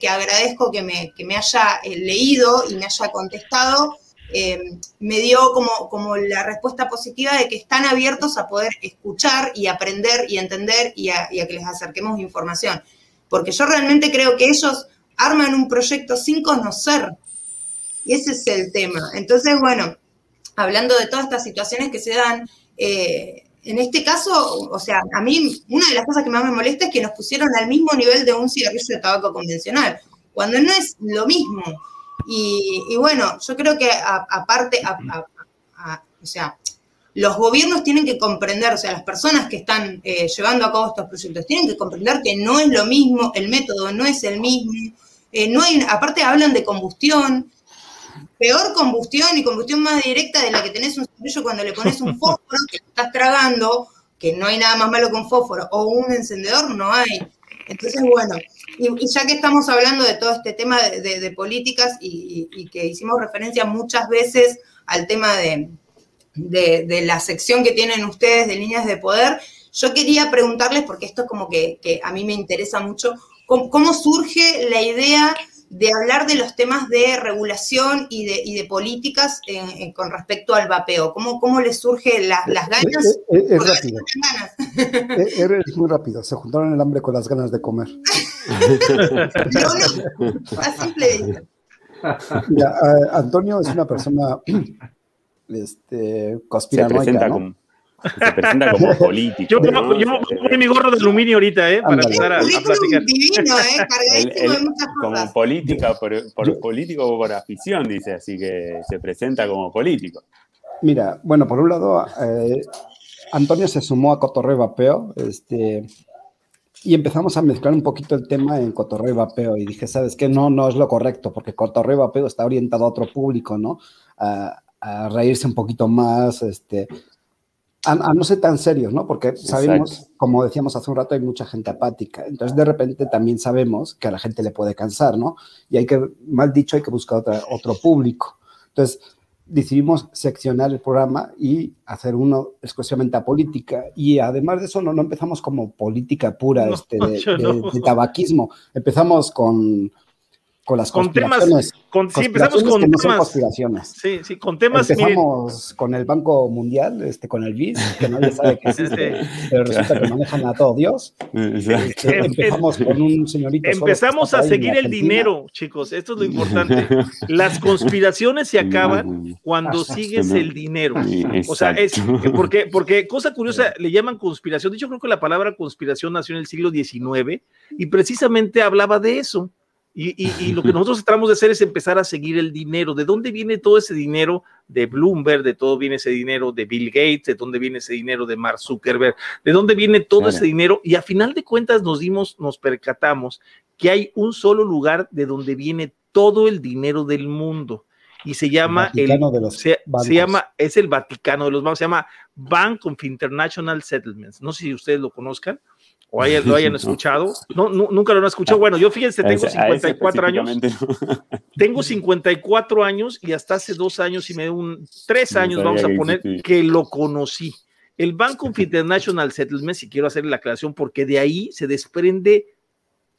que agradezco que me, que me haya eh, leído y me haya contestado, eh, me dio como, como la respuesta positiva de que están abiertos a poder escuchar y aprender y entender y a, que les acerquemos información. Porque yo realmente creo que ellos arman un proyecto sin conocer. Y ese es el tema. Entonces, bueno, hablando de todas estas situaciones que se dan, eh, en este caso, o sea, a mí una de las cosas que más me molesta es que nos pusieron al mismo nivel de un cigarrillo de tabaco convencional, cuando no es lo mismo. Y, bueno, yo creo que aparte, o sea, los gobiernos tienen que comprender, o sea, las personas que están eh, llevando a cabo estos proyectos tienen que comprender que no es lo mismo, el método no es el mismo, eh, no hay, aparte hablan de combustión, peor combustión y combustión más directa de la que tenés un cigarrillo cuando le pones un fósforo que estás tragando, que no hay nada más malo que un fósforo, o un encendedor, no hay. Entonces, bueno, y, ya que estamos hablando de todo este tema de, políticas y, que hicimos referencia muchas veces al tema de, la sección que tienen ustedes de líneas de poder, yo quería preguntarles, porque esto es como que, a mí me interesa mucho, cómo surge la idea de hablar de los temas de regulación y de, políticas con respecto al vapeo. ¿Cómo, cómo les surge las ganas? Es, rápido. Es, muy rápido. Se juntaron el hambre con las ganas de comer. no, no. simple. Antonio es una persona este, conspiranoica, ¿no? Se presenta como político. Yo, ¿no? yo, mi gorro de aluminio ahorita, ¿eh? Para empezar a, a, platicar. Divino, ¿eh? De muchas como política, por, por político o por afición, dice, así que se presenta como político. Mira, bueno, por un lado, eh, Antonio se sumó a Cotorreo Vapeo, este, y empezamos a mezclar un poquito el tema en Cotorreo y Vapeo, y dije, ¿sabes qué? No, no es lo correcto, porque Cotorreo y Vapeo está orientado a otro público, ¿no? A, a reírse un poquito más, este, a, no ser tan serios, ¿no? Porque sabemos, como decíamos hace un rato, hay mucha gente apática. Entonces, de repente también sabemos que a la gente le puede cansar, ¿no? Y hay que, mal dicho, hay que buscar otro público. Entonces, decidimos seccionar el programa y hacer uno exclusivamente a política. Y además de eso, no, no empezamos como política pura este, de, tabaquismo. Empezamos con con las con temas, con, sí, empezamos con temas, conspiraciones. Sí, sí, con temas. Empezamos con el Banco Mundial, este, con el BIS, que nadie sabe que existe, pero resulta que manejan a todo Dios. Este, empezamos con un señorito. Empezamos a seguir el dinero, chicos, esto es lo importante. Las conspiraciones se acaban cuando sigues el dinero. O sea, es porque, porque cosa curiosa, le llaman conspiración. De hecho, creo que la palabra conspiración nació en el siglo XIX y precisamente hablaba de eso y, lo que nosotros tratamos de hacer es empezar a seguir el dinero. ¿De dónde viene todo ese dinero de Bloomberg? ¿De todo viene ese dinero de Bill Gates? ¿De dónde viene ese dinero de Mark Zuckerberg? ¿De dónde viene todo ese dinero? Y a final de cuentas nos dimos, nos percatamos que hay un solo lugar de donde viene todo el dinero del mundo y se llama el, se, llama es el Vaticano de los bancos se llama Bank of International Settlements no sé si ustedes lo conozcan o lo hayan escuchado. No, nunca lo han escuchado. Bueno, yo fíjense, tengo 54 años. Tengo 54 años y hasta hace dos años y me un tres años, vamos a poner, que lo conocí. El Banco of International Settlements, y quiero hacer la aclaración porque de ahí se desprende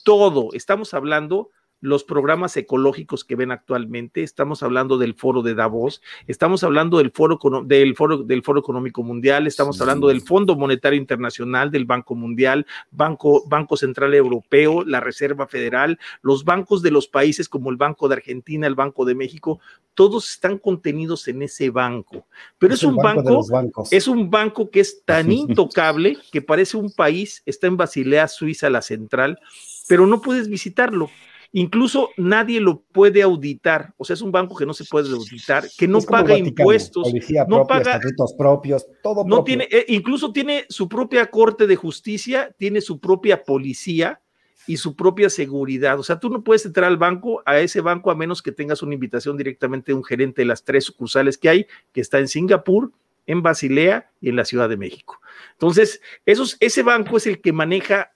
todo. Estamos hablando los programas ecológicos que ven actualmente, estamos hablando del foro de Davos, estamos hablando del foro, del foro, del foro económico mundial, estamos hablando del Fondo Monetario Internacional, del Banco Mundial, Banco, Banco Central Europeo, la Reserva Federal, los bancos de los países como el Banco de Argentina, el Banco de México, todos están contenidos en ese banco. Pero es, un banco, es un banco que es tan intocable que parece un país, está en Basilea, Suiza, la central, pero no puedes visitarlo Incluso nadie lo puede auditar, o sea, es un banco que no se puede auditar, que no paga impuestos, no paga propios, todo no tiene, eh, incluso tiene su propia corte de justicia, tiene su propia policía y su propia seguridad. O sea, tú no puedes entrar al banco, a ese banco, a menos que tengas una invitación directamente de un gerente de las tres sucursales que hay, que está en Singapur, en Basilea y en la Ciudad de México. Entonces, esos, ese banco es el que maneja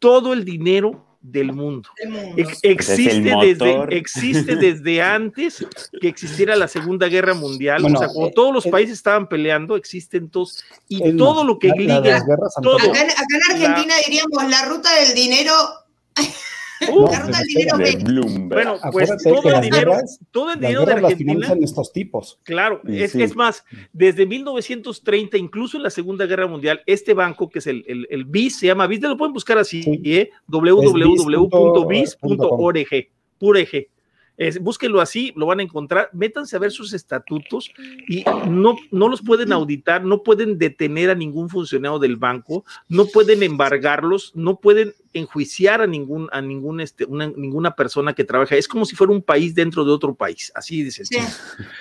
todo el dinero del mundo. existe, desde, existe desde antes que existiera la Segunda Guerra Mundial. o sea, como todos los países estaban peleando, existen todos. Y todo lo que liga. Todo, acá, en Argentina diríamos la ruta del dinero. Uh, el dinero Bueno, pues todo el, dinero, todo el dinero de Argentina. estos tipos. Claro, es, es, más, desde 1930, incluso en la Segunda Guerra Mundial, este banco, que es el, el, el BIS, se llama BIS, lo pueden buscar así, ¿eh? www.bis.org, pureg búsquenlo así, lo van a encontrar, métanse a ver sus estatutos y no, no los pueden auditar, no pueden detener a ningún funcionario del banco, no pueden embargarlos, no pueden enjuiciar a ningún, a ningún este, ninguna persona que trabaja. Es como si fuera un país dentro de otro país, así de sencillo.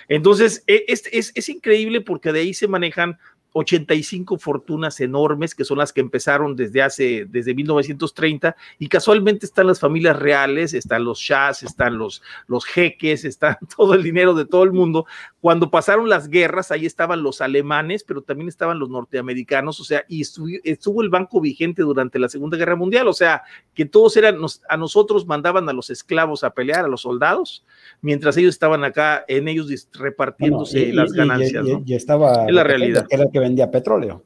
Entonces, e, es, es, es increíble porque de ahí se manejan 85 fortunas enormes que son las que empezaron desde hace, desde 1930 y casualmente están las familias reales, están los shahs, están los, los jeques, está todo el dinero de todo el mundo. Cuando pasaron las guerras, ahí estaban los alemanes, pero también estaban los norteamericanos, o sea, y estuvo, el banco vigente durante la Segunda Guerra Mundial, o sea, que todos eran, a nosotros mandaban a los esclavos a pelear, a los soldados, mientras ellos estaban acá en ellos repartiéndose las ganancias. Y, estaba la realidad. Era que vendía petróleo.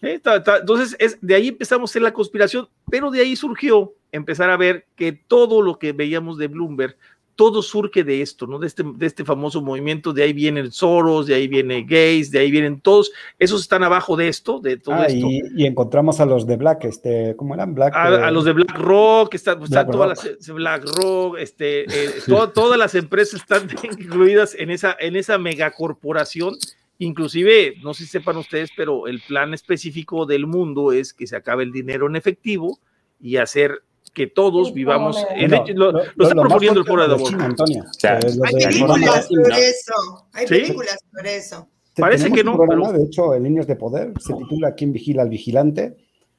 Entonces, es, de ahí empezamos a hacer la conspiración, pero de ahí surgió empezar a ver que todo lo que veíamos de Bloomberg todo surge de esto, ¿no? De este, de este famoso movimiento, de ahí vienen Soros, de ahí viene Gays, de ahí vienen todos, esos están abajo de esto, de todo ah, esto. Y, encontramos a los de Black, este, ¿cómo eran? Black. A, los de Black Rock, están, todas las Black Rock, este, eh, todas las empresas están incluidas en esa, en esa megacorporación. Inclusive, no sé si sepan ustedes, pero el plan específico del mundo es que se acabe el dinero en efectivo y hacer que todos vivamos. En, lo, lo, está proponiendo el foro de Davos. Antonio. hay películas sobre eso. Hay películas sobre eso. Parece que no. Programa, De hecho, en Líneas de Poder se titula ¿Quién vigila al vigilante?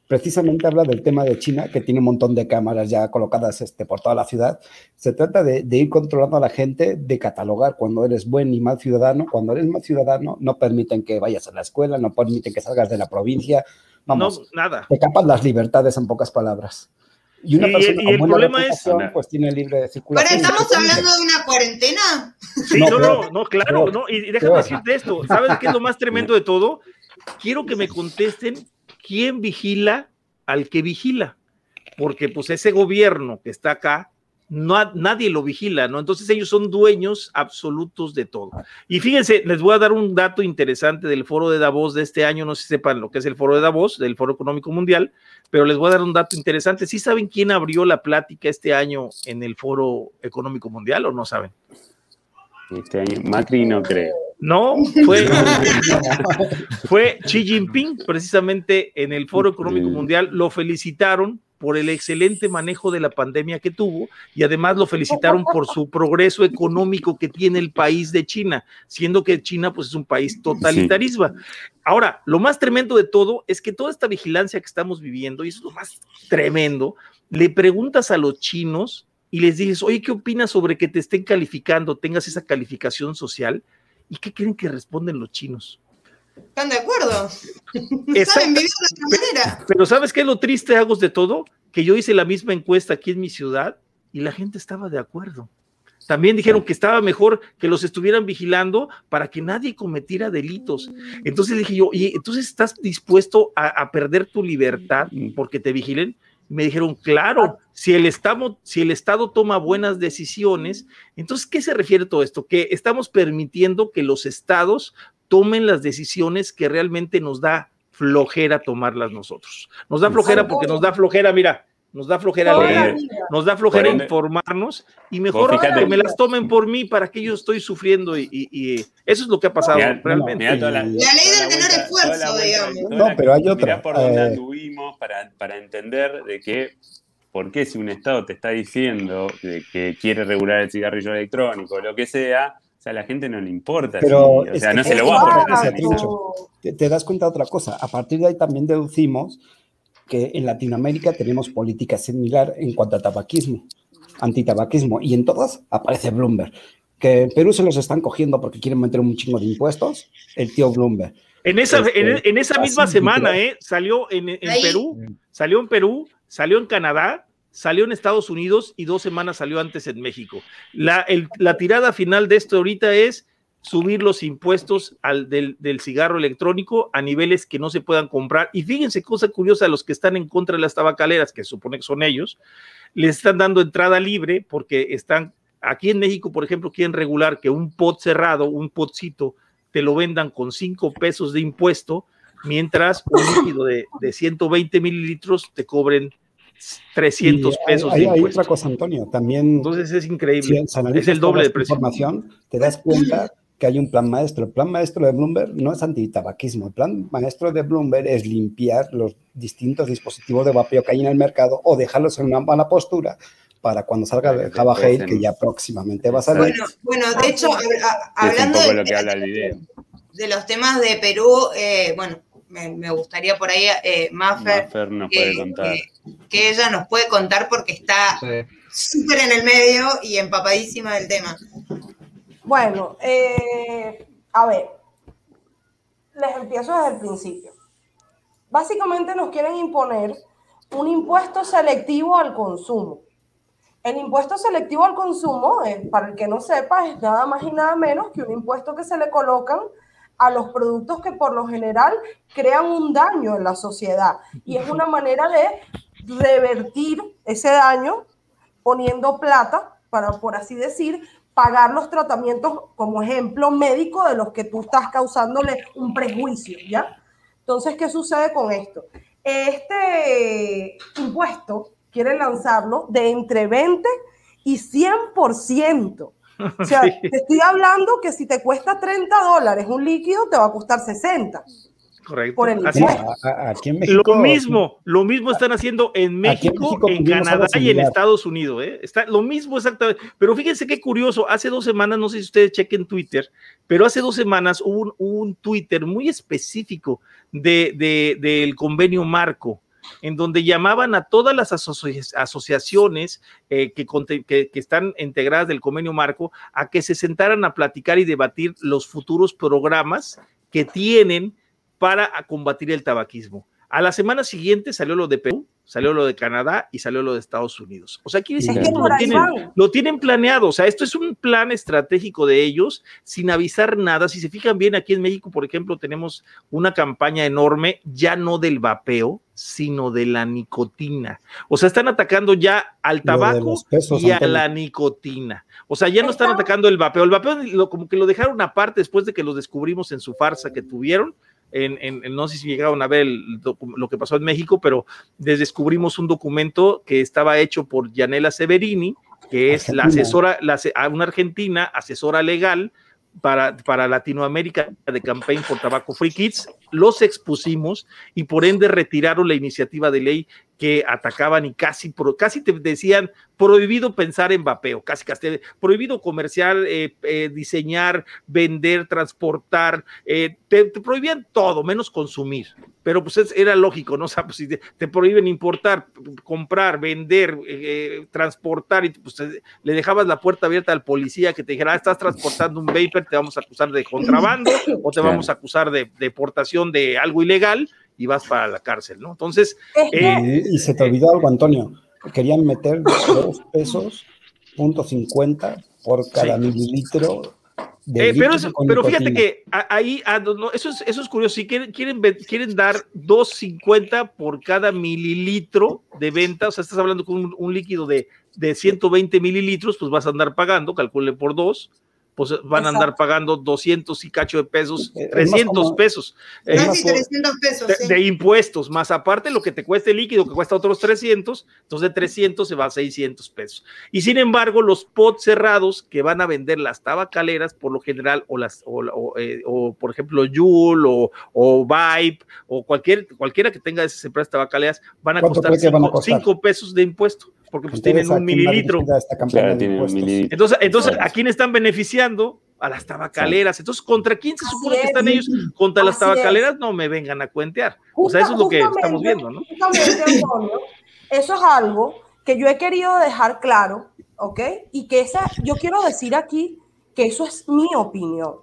Precisamente habla del tema de China, que tiene un montón de cámaras ya colocadas este, por toda la ciudad. Se trata de, de, ir controlando a la gente, de catalogar cuando eres buen y mal ciudadano. Cuando eres mal ciudadano, no permiten que vayas a la escuela, no permiten que salgas de la provincia. Vamos, no, nada. Te capas las libertades en pocas palabras. Y, una persona y el problema es. Pues tiene libre de circulación. ¿Pero estamos hablando de una cuarentena? Sí, no, no, no, claro. no, y déjame decirte esto. ¿Sabes qué es lo más tremendo de todo? Quiero que me contesten quién vigila al que vigila. Porque, pues, ese gobierno que está acá no, nadie lo vigila, ¿no? Entonces ellos son dueños absolutos de todo. Y fíjense, les voy a dar un dato interesante del foro de Davos de este año, no sé si sepan lo que es el foro de Davos, del Foro Económico Mundial, pero les voy a dar un dato interesante. ¿Sí saben quién abrió la plática este año en el Foro Económico Mundial o no saben? Este año, Macri no creo. No, fue, fue Xi Jinping, precisamente en el Foro Económico Mundial, lo felicitaron por el excelente manejo de la pandemia que tuvo y además lo felicitaron por su progreso económico que tiene el país de China, siendo que China pues es un país totalitarista. Ahora, lo más tremendo de todo es que toda esta vigilancia que estamos viviendo, y eso es lo más tremendo, le preguntas a los chinos y les dices, oye, ¿qué opinas sobre que te estén calificando, tengas esa calificación social? ¿Y qué creen que responden los chinos? Están de acuerdo. Saben vivir de otra manera. Pero ¿sabes qué es lo triste, Agos, de todo? Que yo hice la misma encuesta aquí en mi ciudad y la gente estaba de acuerdo. También dijeron que estaba mejor que los estuvieran vigilando para que nadie cometiera delitos. Entonces dije yo, y entonces estás dispuesto a, a perder tu libertad porque te vigilen. Me dijeron, claro, si el, Estado, si el Estado toma buenas decisiones, entonces, ¿qué se refiere todo esto? Que estamos permitiendo que los estados tomen las decisiones que realmente nos da flojera tomarlas nosotros. Nos da flojera porque nos da flojera, mira, nos da flojera leer, nos da flojera informarnos y mejor que me las tomen por mí para que yo estoy sufriendo y, eso es lo que ha pasado realmente. la, ley del menor esfuerzo, digamos. No, pero hay otra. por dónde eh, anduvimos para, para entender de que ¿por qué si un Estado te está diciendo que quiere regular el cigarrillo electrónico o lo que sea, a la gente no le importa. Pero o sea, no se lo va a poner. Te, te das cuenta de otra cosa. A partir de ahí también deducimos que en Latinoamérica tenemos política similar en cuanto a tabaquismo, antitabaquismo, y en todas aparece Bloomberg. Que en Perú se los están cogiendo porque quieren meter un chingo de impuestos, el tío Bloomberg. En esa, en, este, esa misma semana, ¿eh? Salió en, en Perú, salió en Perú, salió en Canadá, salió en Estados Unidos y dos semanas salió antes en México. La, la tirada final de esto ahorita es subir los impuestos al, del, cigarro electrónico a niveles que no se puedan comprar. Y fíjense, cosa curiosa, los que están en contra de las tabacaleras, que supone que son ellos, les están dando entrada libre porque están, aquí en México, por ejemplo, quieren regular que un pot cerrado, un potcito, te lo vendan con 5 pesos de impuesto, mientras un líquido de, de 120 mililitros te cobren 300 pesos. Hay, hay, otra cosa, Antonio, también. Entonces es increíble. es el doble de precio. Información, te das cuenta que hay un plan maestro. El plan maestro de Bloomberg no es antitabaquismo. El plan maestro de Bloomberg es limpiar los distintos dispositivos de vapeo que hay en el mercado o dejarlos en una mala postura para cuando salga el Java Hate, que ya próximamente va a salir. Bueno, de hecho, hablando de, de, los temas de Perú, eh, bueno, me, gustaría por ahí, eh, Maffer, que, ella nos puede contar porque está súper en el medio y empapadísima del tema. Bueno, eh, a ver, les empiezo desde el principio. Básicamente nos quieren imponer un impuesto selectivo al consumo. El impuesto selectivo al consumo, eh, para el que no sepa, es nada más y nada menos que un impuesto que se le colocan a los productos que por lo general crean un daño en la sociedad. Y es una manera de revertir ese daño poniendo plata, para por así decir, pagar los tratamientos como ejemplo médico de los que tú estás causándole un prejuicio, ¿ya? Entonces, ¿qué sucede con esto? Este impuesto quiere lanzarlo de entre 20 y 100%. O sea, te estoy hablando que si te cuesta 30 dólares un líquido, te va a costar 60. Correcto. aquí en México, lo mismo, lo mismo están haciendo en México, en, Canadá y en Estados Unidos. ¿eh? Está lo mismo exactamente. Pero fíjense qué curioso, hace dos semanas, no sé si ustedes chequen Twitter, pero hace dos semanas hubo un, Twitter muy específico de, del convenio marco en donde llamaban a todas las asociaciones eh, que, que, están integradas del convenio marco a que se sentaran a platicar y debatir los futuros programas que tienen para combatir el tabaquismo. A la semana siguiente salió lo de Perú, salió lo de Canadá y salió lo de Estados Unidos. O sea, quiere decir que lo tienen, lo tienen, planeado. O sea, esto es un plan estratégico de ellos sin avisar nada. Si se fijan bien, aquí en México, por ejemplo, tenemos una campaña enorme, ya no del vapeo, sino de la nicotina. O sea, están atacando ya al tabaco y a la nicotina. O sea, ya no están atacando el vapeo. El vapeo como que lo dejaron aparte después de que lo descubrimos en su farsa que tuvieron en, no sé si llegaron a ver lo que pasó en México, pero descubrimos un documento que estaba hecho por Yanela Severini, que es la asesora, la, una argentina, asesora legal para, para Latinoamérica de Campaign for Tobacco Free Kids, los expusimos y por ende retiraron la iniciativa de ley que atacaban y casi, casi te decían prohibido pensar en vapeo, casi, casi prohibido comercial, eh, eh, diseñar, vender, transportar, eh, te, prohibían todo, menos consumir. Pero pues era lógico, ¿no? O sea, pues si te, prohíben importar, comprar, vender, transportar, y pues le dejabas la puerta abierta al policía que te dijera, ah, estás transportando un vapor, te vamos a acusar de contrabando o te vamos a acusar de deportación de algo ilegal y vas para la cárcel, ¿no? Entonces... Eh, y, se te olvidó algo, Antonio. Querían meter dos pesos, punto cincuenta por cada mililitro eh, pero, pero fíjate que ahí, ah, eso, es, eso es curioso. Si quieren, quieren, quieren dar 2.50 por cada mililitro de venta, o sea, estás hablando con un, líquido de, de 120 mililitros, pues vas a andar pagando, calcule por dos, pues van a andar pagando 200 y cacho de pesos, 300 pesos. Eh, 300 pesos. De, impuestos, más aparte lo que te cueste el líquido, que cuesta otros 300, entonces de 300 se va a 600 pesos. Y sin embargo, los pots cerrados que van a vender las tabacaleras, por lo general, o, las, o, eh, por ejemplo, Yul o, o Vibe, o cualquier, cualquiera que tenga esas empresas tabacaleras, van a costar 5 pesos de impuesto porque pues tienen un mililitro. Entonces, entonces ¿a quién están beneficiando? A las tabacaleras. Entonces, ¿contra quién se supone que están ellos? Contra las tabacaleras no me vengan a cuentear. o sea, eso es lo que estamos viendo, ¿no? eso es algo que yo he querido dejar claro, ¿ok? Y que esa, yo quiero decir aquí que eso es mi opinión.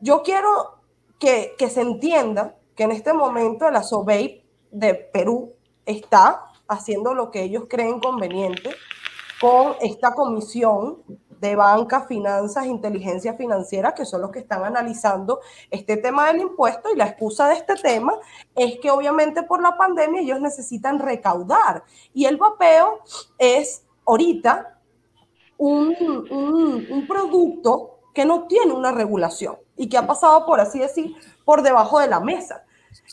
Yo quiero que, que se entienda que en este momento la SOBEI de Perú está haciendo lo que ellos creen conveniente con esta comisión de banca, finanzas, inteligencia financiera, que son los que están analizando este tema del impuesto y la excusa de este tema es que obviamente por la pandemia ellos necesitan recaudar y el vapeo es ahorita un, un producto que no tiene una regulación y que ha pasado, por así decir, por debajo de la mesa.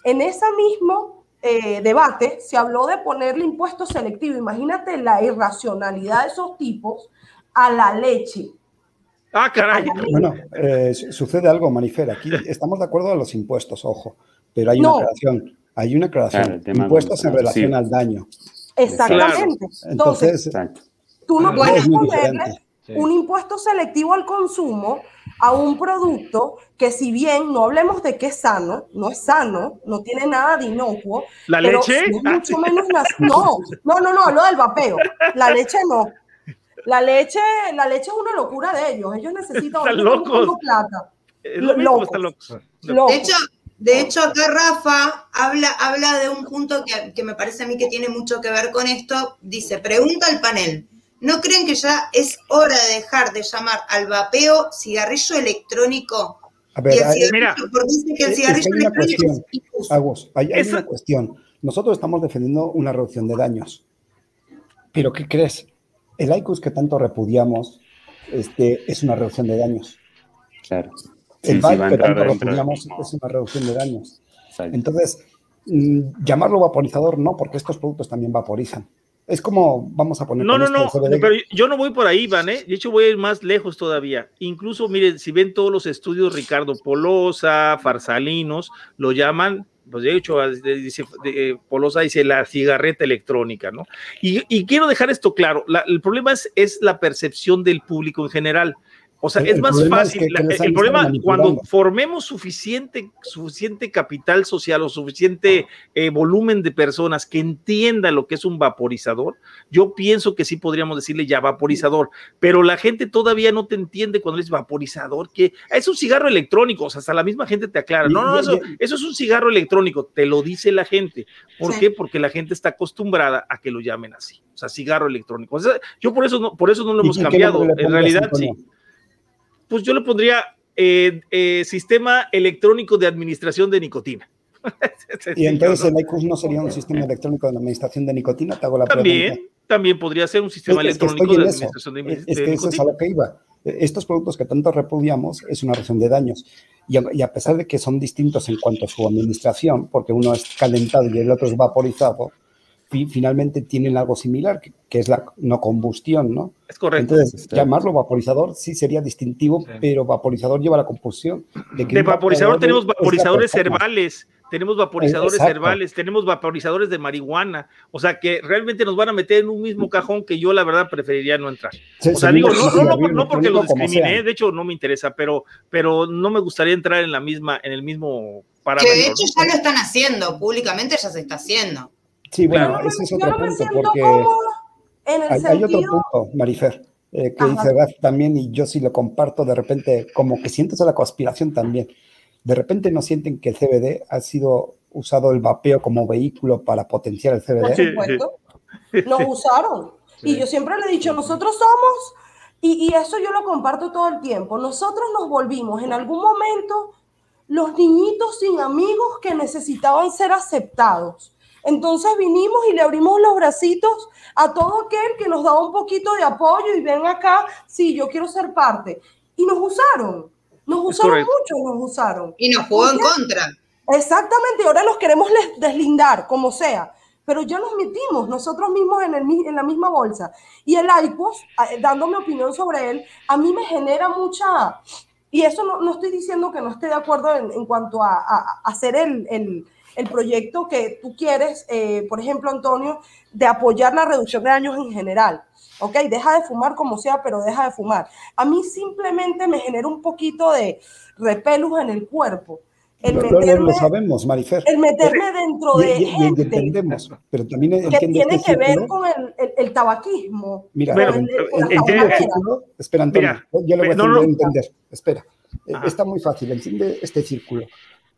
En ese mismo eh, debate se habló de ponerle impuesto selectivo. Imagínate la irracionalidad de esos tipos a la leche. Ah, caray. Bueno, eh, sucede algo, Manifer. Aquí estamos de acuerdo a los impuestos, ojo, pero hay una aclaración. Hay una aclaración. impuestos en relación al daño. Exactamente. Entonces, tú no puedes ponerle un impuesto selectivo al consumo a un producto que si bien no hablemos de que es sano, no es sano, no tiene nada de inocuo. ¿La leche? mucho menos no, no, no, no, lo del vapeo. La leche no. La leche, la leche es una locura de ellos. Ellos necesitan plata. De hecho, de hecho, acá Rafa habla, habla de un punto que, que me parece a mí que tiene mucho que ver con esto. Dice, pregunta al panel. ¿No creen que ya es hora de dejar de llamar al vapeo cigarrillo electrónico? A ver, mira, porque dice que el cigarrillo hay electrónico es hay, hay una cuestión. Nosotros estamos defendiendo una reducción de daños. Pero ¿qué crees? El ICUS que tanto repudiamos este, es una reducción de daños. Claro. el sí, que tanto repudiamos es una reducción de daños. Entonces, mm, llamarlo vaporizador no, porque estos productos también vaporizan. Es como, vamos a poner. No, no, no, pero yo no voy por ahí, Van, ¿eh? De hecho, voy a ir más lejos todavía. Incluso, miren, si ven todos los estudios, Ricardo Polosa, Farsalinos, lo llaman, pues de hecho, dice, eh, Polosa dice la cigarreta electrónica, ¿no? Y, quiero dejar esto claro: el problema es, es la percepción del público en general. O sea, es más fácil. el problema, cuando formemos suficiente, suficiente capital social o suficiente eh, volumen de personas que entiendan lo que es un vaporizador, yo pienso que sí podríamos decirle ya vaporizador, pero la gente todavía no te entiende cuando es vaporizador, que es un cigarro electrónico, o sea, hasta la misma gente te aclara, no, no, eso, eso es un cigarro electrónico, te lo dice la gente. ¿Por qué? Porque la gente está acostumbrada a que lo llamen así, o sea, cigarro electrónico. yo por eso no, por eso no lo hemos cambiado, en realidad sí pues yo le pondría eh, eh, sistema electrónico de administración de nicotina. y entonces el IQUS no sería un sistema electrónico de administración de nicotina, te hago la también, También podría ser un sistema electrónico de administración de, nicotina. Es que eso es a lo que iba. Estos productos que tanto repudiamos es una región de daños. Y a, y a, pesar de que son distintos en cuanto a su administración, porque uno es calentado y el otro es vaporizado, finalmente tienen algo similar, que, es la no combustión, ¿no? Es correcto. Entonces, llamarlo vaporizador sí sería distintivo, pero vaporizador lleva la combustión. De, vaporizador tenemos vaporizadores herbales, tenemos vaporizadores herbales, tenemos vaporizadores de marihuana, o sea que realmente nos van a meter en un mismo cajón que yo la verdad preferiría no entrar. o sea, digo, no, porque lo discrimine, de hecho no me interesa, pero, pero no me gustaría entrar en la misma, en el mismo parámetro. Que de hecho ya lo están haciendo, públicamente ya se está haciendo. Sí, bueno, ese es otro punto, porque hay, otro punto, Marifer, eh, que dice Gaz también, y yo sí lo comparto, de repente, como que sientes la conspiración también. De repente no sienten que el CBD ha sido usado el vapeo como vehículo para potenciar el CBD. Por supuesto. Lo usaron. Y yo siempre le he dicho, nosotros somos, y, y eso yo lo comparto todo el tiempo, nosotros nos volvimos en algún momento los niñitos sin amigos que necesitaban ser aceptados. Entonces vinimos y le abrimos los bracitos a todo aquel que nos daba un poquito de apoyo y ven acá, sí, yo quiero ser parte. Y nos usaron, nos usaron mucho, nos usaron. Y nos jugó en contra. Exactamente, ahora los queremos deslindar, como sea. Pero ya nos metimos nosotros mismos en, el, en la misma bolsa. Y el ICOS, dando mi opinión sobre él, a mí me genera mucha... Y eso no, no estoy diciendo que no esté de acuerdo en, en cuanto a, a hacer el, el el proyecto que tú quieres, eh, por ejemplo, Antonio, de apoyar la reducción de daños en general. ¿Ok? Deja de fumar como sea, pero deja de fumar. A mí simplemente me genera un poquito de repelus en el cuerpo. El meterme, lo sabemos, Marifer. El meterme dentro de y, gente entendemos, pero también que tiene que ver con el, el, tabaquismo. Mira, el, círculo, espera, Antonio, yo le voy a entender. Espera, está muy fácil, entiende este círculo.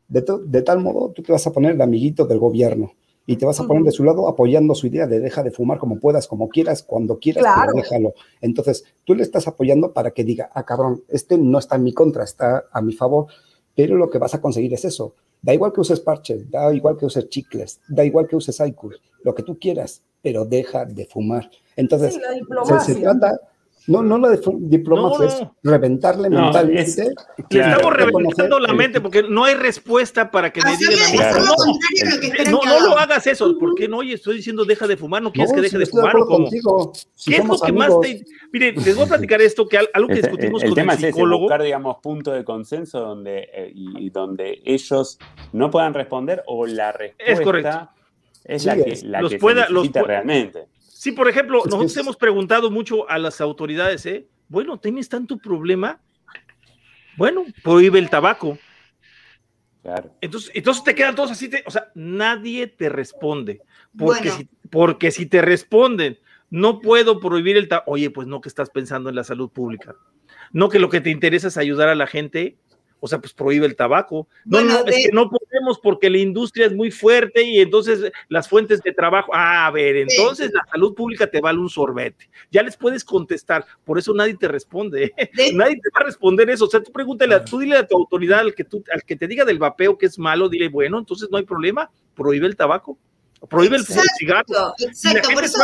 De, tal modo, tú te vas a poner de amiguito del gobierno. y te vas a poner de su lado apoyando su idea de deja de fumar como puedas, como quieras, cuando quieras, pero déjalo. Entonces, tú le estás apoyando para que diga, ah, cabrón, este no está en mi contra, está a mi favor, pero lo que vas a conseguir es eso. Da igual que uses parches, da igual que uses chicles, da igual que uses Icus, lo que tú quieras, pero deja de fumar. Entonces, se, se trata no, no la diplomacia es reventarle mentalmente. Le estamos reventando la mente porque no hay respuesta para que me digan a mí. No, no, lo hagas eso, porque no, oye, estoy diciendo deja de fumar, no quieres que deje de fumar. ¿o ¿Qué es lo que más te.? Mire, les voy a platicar esto, que algo que discutimos el, con tema el psicólogo. Es buscar, digamos, punto de consenso donde, eh, y, donde ellos no puedan responder o la respuesta es, correcto. es la que, la que pueda, se necesita realmente. Sí, por ejemplo, nosotros hemos preguntado mucho a las autoridades, ¿eh? Bueno, ¿tienes tanto problema? Bueno, prohíbe el tabaco. Claro. Entonces, entonces te quedan todos así, o sea, nadie te responde. Porque, si, porque si te responden, no puedo prohibir el tabaco. Oye, pues no que estás pensando en la salud pública. No que lo que te interesa es ayudar a la gente o sea, pues prohíbe el tabaco. No, no, es que no porque la industria es muy fuerte y entonces las fuentes de trabajo, ah, a ver, entonces la salud pública te vale un sorbete. Ya les puedes contestar, por eso nadie te responde, nadie te va a responder eso. O sea, tú pregúntale, tú dile a tu autoridad, al que, tú, al que te diga del vapeo que es malo, dile, bueno, entonces no hay problema, prohíbe el tabaco, prohíbe el cigarro. Exacto, por eso...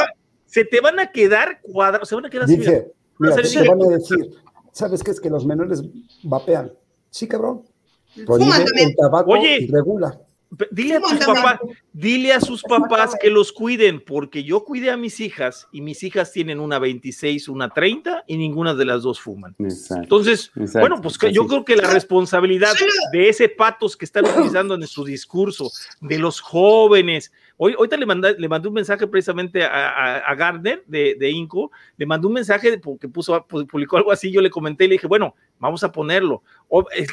se te van a quedar cuadrados, se van a quedar Dice, mira, te van a decir, ¿sabes qué es que los menores vapean? Sí, cabrón. Prohíbe el tabaco Oye, y regula. Dile a tus papás, dile a sus papás que los cuiden, porque yo cuidé a mis hijas y mis hijas tienen una 26, una 30 y ninguna de las dos fuman. Entonces, bueno, pues yo creo que la responsabilidad de ese patos que están utilizando en su discurso, de los jóvenes, Hoy, ahorita le mandé, le mandé un mensaje precisamente a, Gardner de, de, Inco, le mandé un mensaje porque puso, publicó algo así, yo le comenté y le dije, bueno, vamos a ponerlo.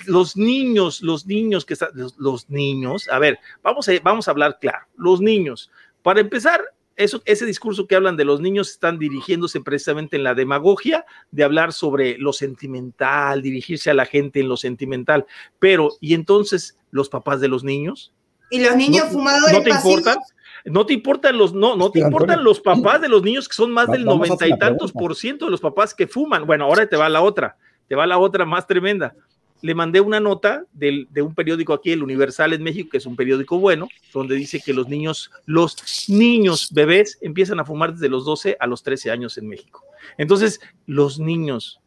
los niños, los niños que están, los, niños, a ver, vamos a, vamos a hablar claro, los niños. Para empezar, eso, ese discurso que hablan de los niños están dirigiéndose precisamente en la demagogia de hablar sobre lo sentimental, dirigirse a la gente en lo sentimental. Pero, ¿y entonces los papás de los niños? ¿Y los niños fumadores? ¿No te importan? No te importan los, no, no te importan los papás de los niños que son más del noventa y tantos por ciento de los papás que fuman. Bueno, ahora te va la otra, te va la otra más tremenda. Le mandé una nota de un periódico aquí, el Universal en México, que es un periódico bueno, donde dice que los niños, los niños bebés empiezan a fumar desde los 12 a los 13 años en México. Entonces, los niños,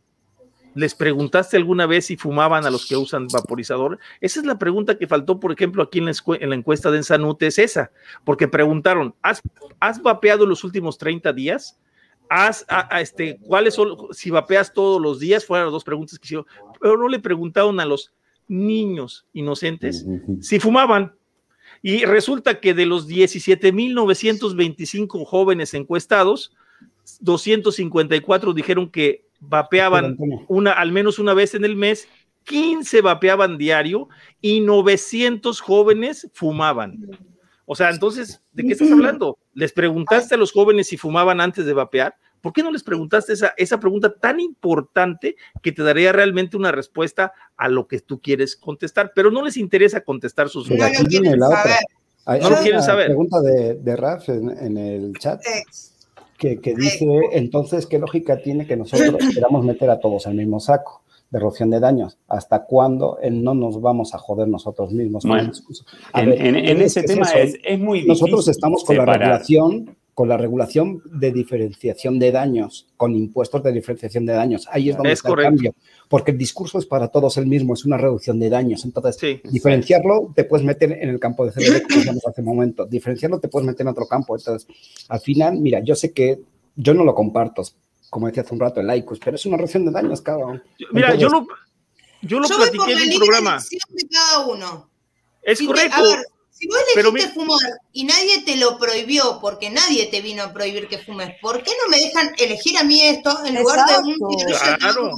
¿Les preguntaste alguna vez si fumaban a los que usan vaporizador? Esa es la pregunta que faltó, por ejemplo, aquí en la, encuesta de Ensanute, es esa, porque preguntaron, ¿has, ¿has vapeado los últimos 30 días? ¿Has, este, ¿Cuáles son, si vapeas todos los días? Fueron las dos preguntas que hicieron, pero no le preguntaron a los niños inocentes si fumaban. Y resulta que de los 17.925 jóvenes encuestados, 254 dijeron que vapeaban una, al menos una vez en el mes, 15 vapeaban diario y 900 jóvenes fumaban. O sea, entonces, ¿de qué estás hablando? ¿Les preguntaste a los jóvenes si fumaban antes de vapear? ¿Por qué no les preguntaste esa, esa pregunta tan importante que te daría realmente una respuesta a lo que tú quieres contestar? Pero no les interesa contestar sus preguntas. No, lo quieren saber. pregunta de, de Raf en, el chat que, dice, entonces, ¿qué lógica tiene que nosotros queramos meter a todos al mismo saco de erosión de daños? ¿Hasta cuándo no nos vamos a joder nosotros mismos? en, ese tema es, muy difícil Nosotros estamos con la regulación con la regulación de diferenciación de daños, con impuestos de diferenciación de daños. Ahí es donde está el cambio, porque el discurso es para todos el mismo, es una reducción de daños. Entonces, diferenciarlo te puedes meter en el campo de CBD, como decíamos hace un momento, diferenciarlo te puedes meter en otro campo. Entonces, al final, mira, yo sé que yo no lo comparto, como decía hace un rato, el ICUS, pero es una reducción de daños, cabrón. Mira, yo lo, yo lo platiqué en un programa. De cada uno. Es correcto. Si vos elegiste fumar y nadie te lo prohibió, porque nadie te vino a prohibir que fumes, ¿por qué no me dejan elegir a mí esto en lugar de un Claro.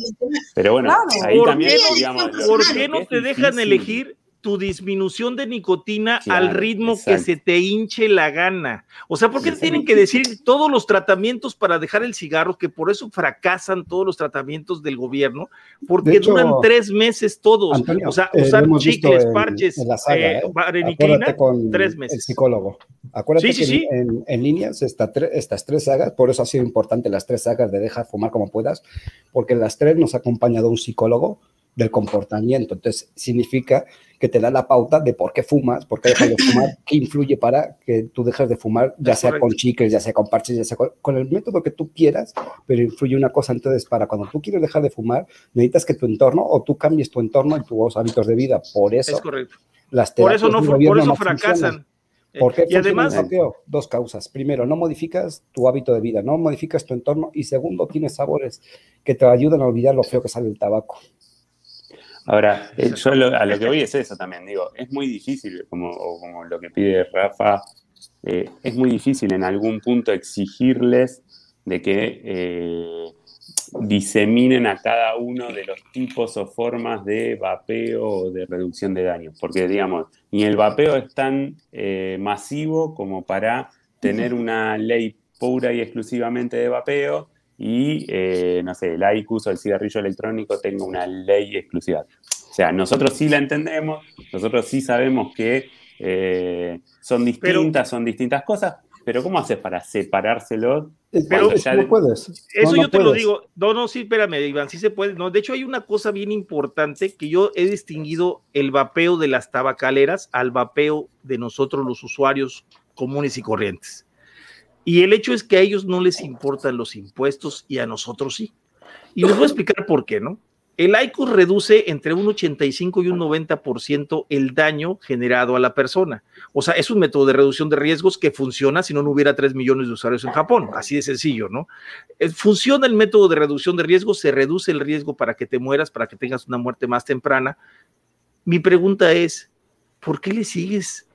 Pero bueno, ahí también, ¿Por qué no te dejan elegir tu disminución de nicotina al ritmo que se te hinche la gana. O sea, ¿por qué tienen que decir todos los tratamientos para dejar el cigarro, que por eso fracasan todos los tratamientos del gobierno? Porque duran tres meses todos. o sea, eh, usar chicles, parches, en eh, ¿eh? tres meses. El psicólogo. Acuérdate que en, en, líneas estas tres sagas, por eso ha sido importante las tres sagas de dejar fumar como puedas, porque las tres nos ha acompañado un psicólogo del comportamiento. Entonces, significa que te da la pauta de por qué fumas, por qué dejas de fumar, qué influye para que tú dejes de fumar, ya sea con chicles, ya sea con parches, ya sea con, el método que tú quieras, pero influye una cosa. Entonces, para cuando tú quieres dejar de fumar, necesitas que tu entorno o tú cambies tu entorno y tus hábitos de vida. Por eso, es correcto. Las por eso, no, por eso fracasan. ¿Por qué y además, dos causas. Primero, no modificas tu hábito de vida, no modificas tu entorno. Y segundo, tienes sabores que te ayudan a olvidar lo feo que sale del tabaco. Ahora, eh, yo a lo que voy es eso también, digo, es muy difícil, como, como lo que pide Rafa, eh, es muy difícil en algún punto exigirles de que eh, diseminen a cada uno de los tipos o formas de vapeo o de reducción de daño, porque digamos, ni el vapeo es tan masivo como para tener una ley pura y exclusivamente de vapeo, y, eh, no sé, el IQUS o el cigarrillo electrónico tenga una ley exclusiva. O sea, nosotros sí la entendemos, nosotros sí sabemos que eh, son distintas, son distintas cosas, pero ¿cómo haces para separárselos? Pero ya no puedes. Eso yo te lo digo. No, no, sí, espérame, Iván, sí se puede. No, de hecho, hay una cosa bien importante que yo he distinguido el vapeo de las tabacaleras al vapeo de nosotros los usuarios comunes y corrientes. Y el hecho es que a ellos no les importan los impuestos y a nosotros sí. Y les voy a explicar por qué, ¿no? El ICOS reduce entre un 85 y un 90% el daño generado a la persona. O sea, es un método de reducción de riesgos que funciona si no, no hubiera 3 millones de usuarios en Japón. Así de sencillo, ¿no? Eh, funciona el método de reducción de riesgos, se reduce el riesgo para que te mueras, para que tengas una muerte más temprana. Mi pregunta es, ¿por qué le sigues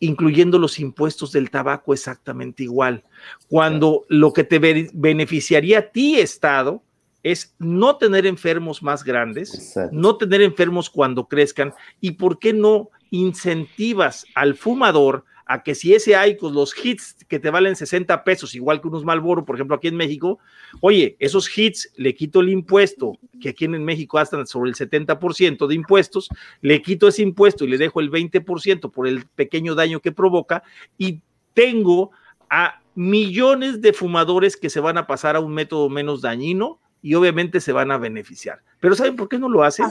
incluyendo los impuestos del tabaco exactamente igual, cuando lo que te beneficiaría a ti, Estado, es no tener enfermos más grandes, no tener enfermos cuando crezcan, y por qué no incentivas al fumador a que si ese ICOS, los hits que te valen 60 pesos, igual que unos Malboro, por ejemplo, aquí en México, oye, esos hits le quito el impuesto, que aquí en México hasta sobre el 70% de impuestos, le quito ese impuesto y le dejo el 20% por el pequeño daño que provoca y tengo a millones de fumadores que se van a pasar a un método menos dañino y obviamente se van a beneficiar. Pero ¿saben por qué no lo hacen?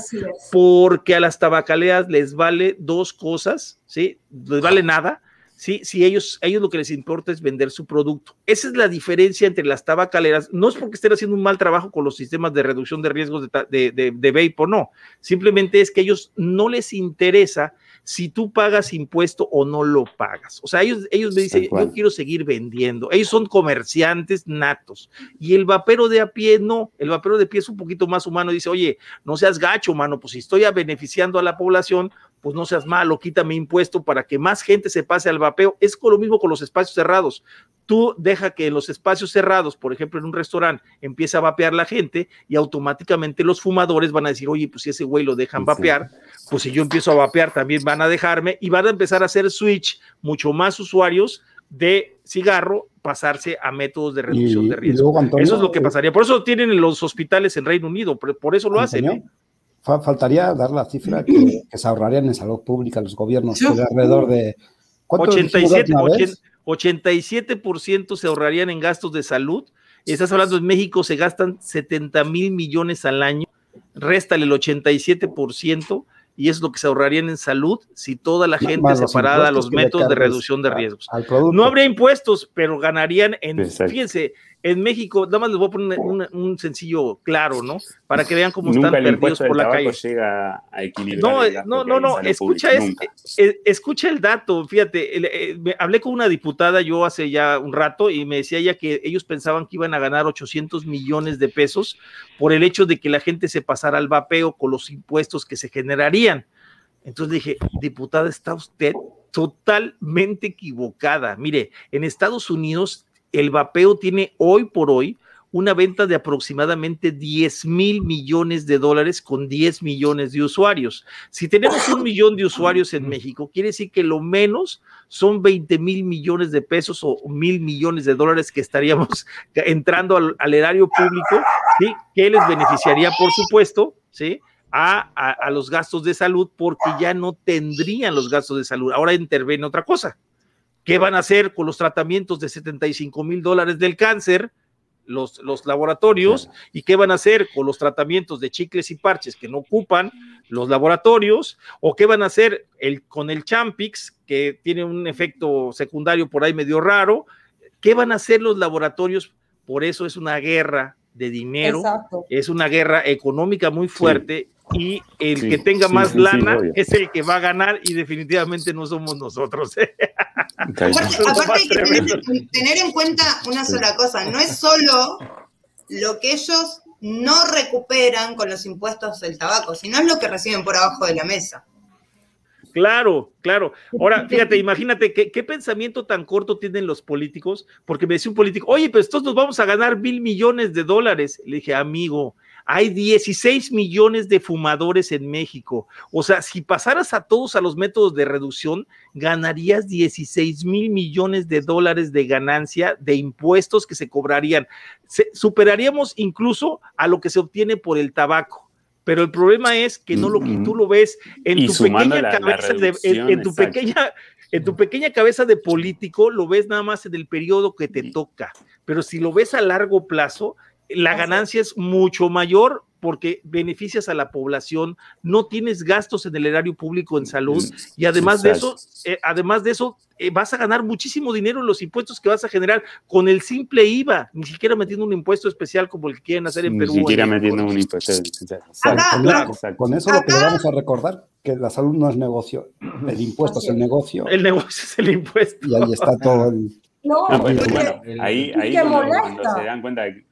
Porque a las tabacaleas les vale dos cosas, ¿sí? Les vale nada ¿sí? Si ellos, ellos lo que les importa es vender su producto. Esa es la diferencia entre las tabacaleras. No es porque estén haciendo un mal trabajo con los sistemas de reducción de riesgos de, de, de, vapor, no. Simplemente es que a ellos no les interesa si tú pagas impuesto o no lo pagas. O sea, ellos, ellos me dicen, yo quiero seguir vendiendo. Ellos son comerciantes natos. Y el vapero de a pie, no. El vapero de pie es un poquito más humano. Dice, oye, no seas gacho, mano, pues si estoy beneficiando a la población, pues no seas malo, quítame impuesto para que más gente se pase al vapeo. Es con lo mismo con los espacios cerrados. Tú deja que en los espacios cerrados, por ejemplo, en un restaurante, empiece a vapear la gente y automáticamente los fumadores van a decir, oye, pues si ese güey lo dejan vapear, pues si yo empiezo a vapear también van a dejarme y van a empezar a hacer switch mucho más usuarios de cigarro pasarse a métodos de reducción de riesgo. eso es lo que eh, pasaría. Por eso tienen los hospitales en Reino Unido, por, eso lo hacen. ¿eh? faltaría dar la cifra que, se ahorrarían en salud pública los gobiernos, que alrededor de... 87, 87% se ahorrarían en gastos de salud. Estás hablando en México, se gastan 70 mil millones al año, réstale el 87% y es lo que se ahorrarían en salud si toda la gente separada a los métodos de reducción de riesgos. No habría impuestos, pero ganarían en, fíjense, en México, nada más les voy a poner un, sencillo claro, ¿no? Para que vean cómo están perdidos por la calle. Llega a no, no, no, no, escucha, eh, escucha el dato, fíjate, eh, hablé con una diputada yo hace ya un rato y me decía ella que ellos pensaban que iban a ganar 800 millones de pesos por el hecho de que la gente se pasara al vapeo con los impuestos que se generarían. Entonces dije, diputada, está usted totalmente equivocada. Mire, en Estados Unidos el vapeo tiene hoy por hoy una venta de aproximadamente 10 mil millones de dólares con 10 millones de usuarios. Si tenemos un millón de usuarios en México, quiere decir que lo menos son 20 mil millones de pesos o mil millones de dólares que estaríamos entrando al, erario público, ¿sí? que les beneficiaría, por supuesto, ¿sí? A, a, los gastos de salud porque ya no tendrían los gastos de salud. Ahora interviene otra cosa. ¿Qué van a hacer con los tratamientos de 75 mil dólares del cáncer? los, los laboratorios y qué van a hacer con los tratamientos de chicles y parches que no ocupan los laboratorios o qué van a hacer el, con el Champix que tiene un efecto secundario por ahí medio raro, qué van a hacer los laboratorios, por eso es una guerra de dinero, es una guerra económica muy fuerte y el que tenga más lana es el que va a ganar y definitivamente no somos nosotros. aparte, hay que tener, en cuenta una sola cosa, no es solo lo que ellos no recuperan con los impuestos del tabaco, sino es lo que reciben por abajo de la mesa. Claro, claro. Ahora, fíjate, imagínate qué, qué pensamiento tan corto tienen los políticos, porque me decía un político, oye, pues todos nos vamos a ganar mil millones de dólares. Le dije, amigo, hay 16 millones de fumadores en México. O sea, si pasaras a todos a los métodos de reducción, ganarías 16 mil millones de dólares de ganancia de impuestos que se cobrarían. superaríamos incluso a lo que se obtiene por el tabaco. Pero el problema es que no lo que tú lo ves en tu pequeña cabeza de, en, tu pequeña en tu pequeña cabeza de político lo ves nada más en el periodo que te toca, pero si lo ves a largo plazo, la ganancia es mucho mayor porque beneficias a la población, no tienes gastos en el erario público en salud y además de eso, eh, además de eso, eh, vas a ganar muchísimo dinero en los impuestos que vas a generar con el simple IVA, ni siquiera metiendo un impuesto especial como el que quieren hacer en Perú. Ni siquiera metiendo un impuesto. con, eso lo que vamos a recordar, que la salud no es negocio, el impuesto es el negocio. El negocio es el impuesto. Y ahí está todo el... No, pues, bueno, ahí, ahí cuando, se dan cuenta de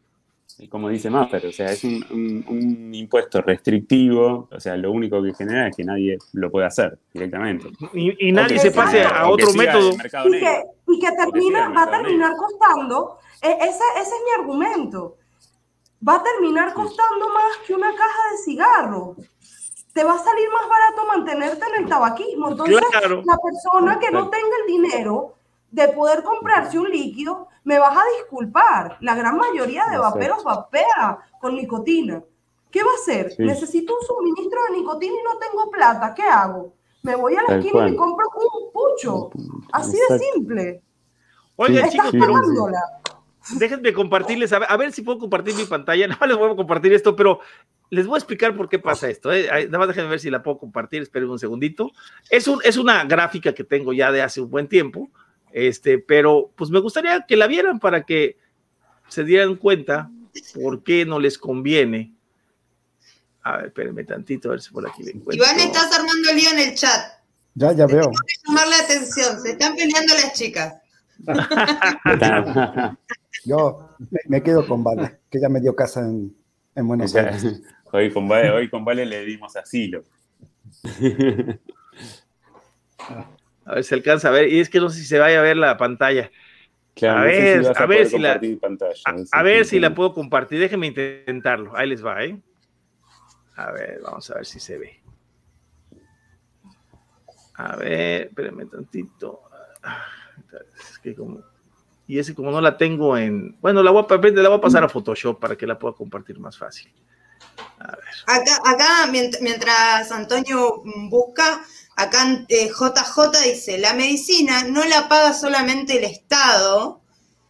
como dice Maffer, o sea, es un, impuesto restrictivo, o sea, lo único que genera es que nadie lo puede hacer directamente. Y, nadie se pase a otro método. Y que, termina, va a terminar costando, e, ese, ese es mi argumento, va a terminar costando más que una caja de cigarros te va a salir más barato mantenerte en el tabaquismo. Entonces, la persona que no tenga el dinero de poder comprarse un líquido, me vas a disculpar, la gran mayoría de vaperos vapea con nicotina. ¿Qué va a hacer? Necesito un suministro de nicotina y no tengo plata. ¿Qué hago? Me voy a la esquina y me compro un pucho. Así de simple. Oye, chicos, déjenme compartirles, a ver, si puedo compartir mi pantalla. No les voy a compartir esto, pero les voy a explicar por qué pasa esto. ¿eh? Nada más déjenme ver si la puedo compartir. Esperen un segundito. Es, un, es una gráfica que tengo ya de hace un buen tiempo este, pero pues me gustaría que la vieran para que se dieran cuenta por qué no les conviene. A ver, espérenme tantito, a ver si por aquí le encuentro. Iván, estás armando lío en el chat. Ya, ya veo. que llamar la atención, se están peleando las chicas. Yo me, quedo con Vale, que ya me dio casa en, en Buenos Aires. Hoy con, vale, hoy con Vale le dimos asilo. A ver si alcanza a ver. Y es que no sé si se vaya a ver la pantalla. a ver, a, ver si la, a, ver si la puedo compartir. Déjenme intentarlo. Ahí les va, ¿eh? A ver, vamos a ver si se ve. A ver, espérenme tantito. Es que como, y ese como no la tengo en... Bueno, la voy, a, la voy a pasar a Photoshop para que la pueda compartir más fácil. A ver. Acá, acá mientras Antonio busca, Acá JJ eh, dice, la medicina no la paga solamente el Estado,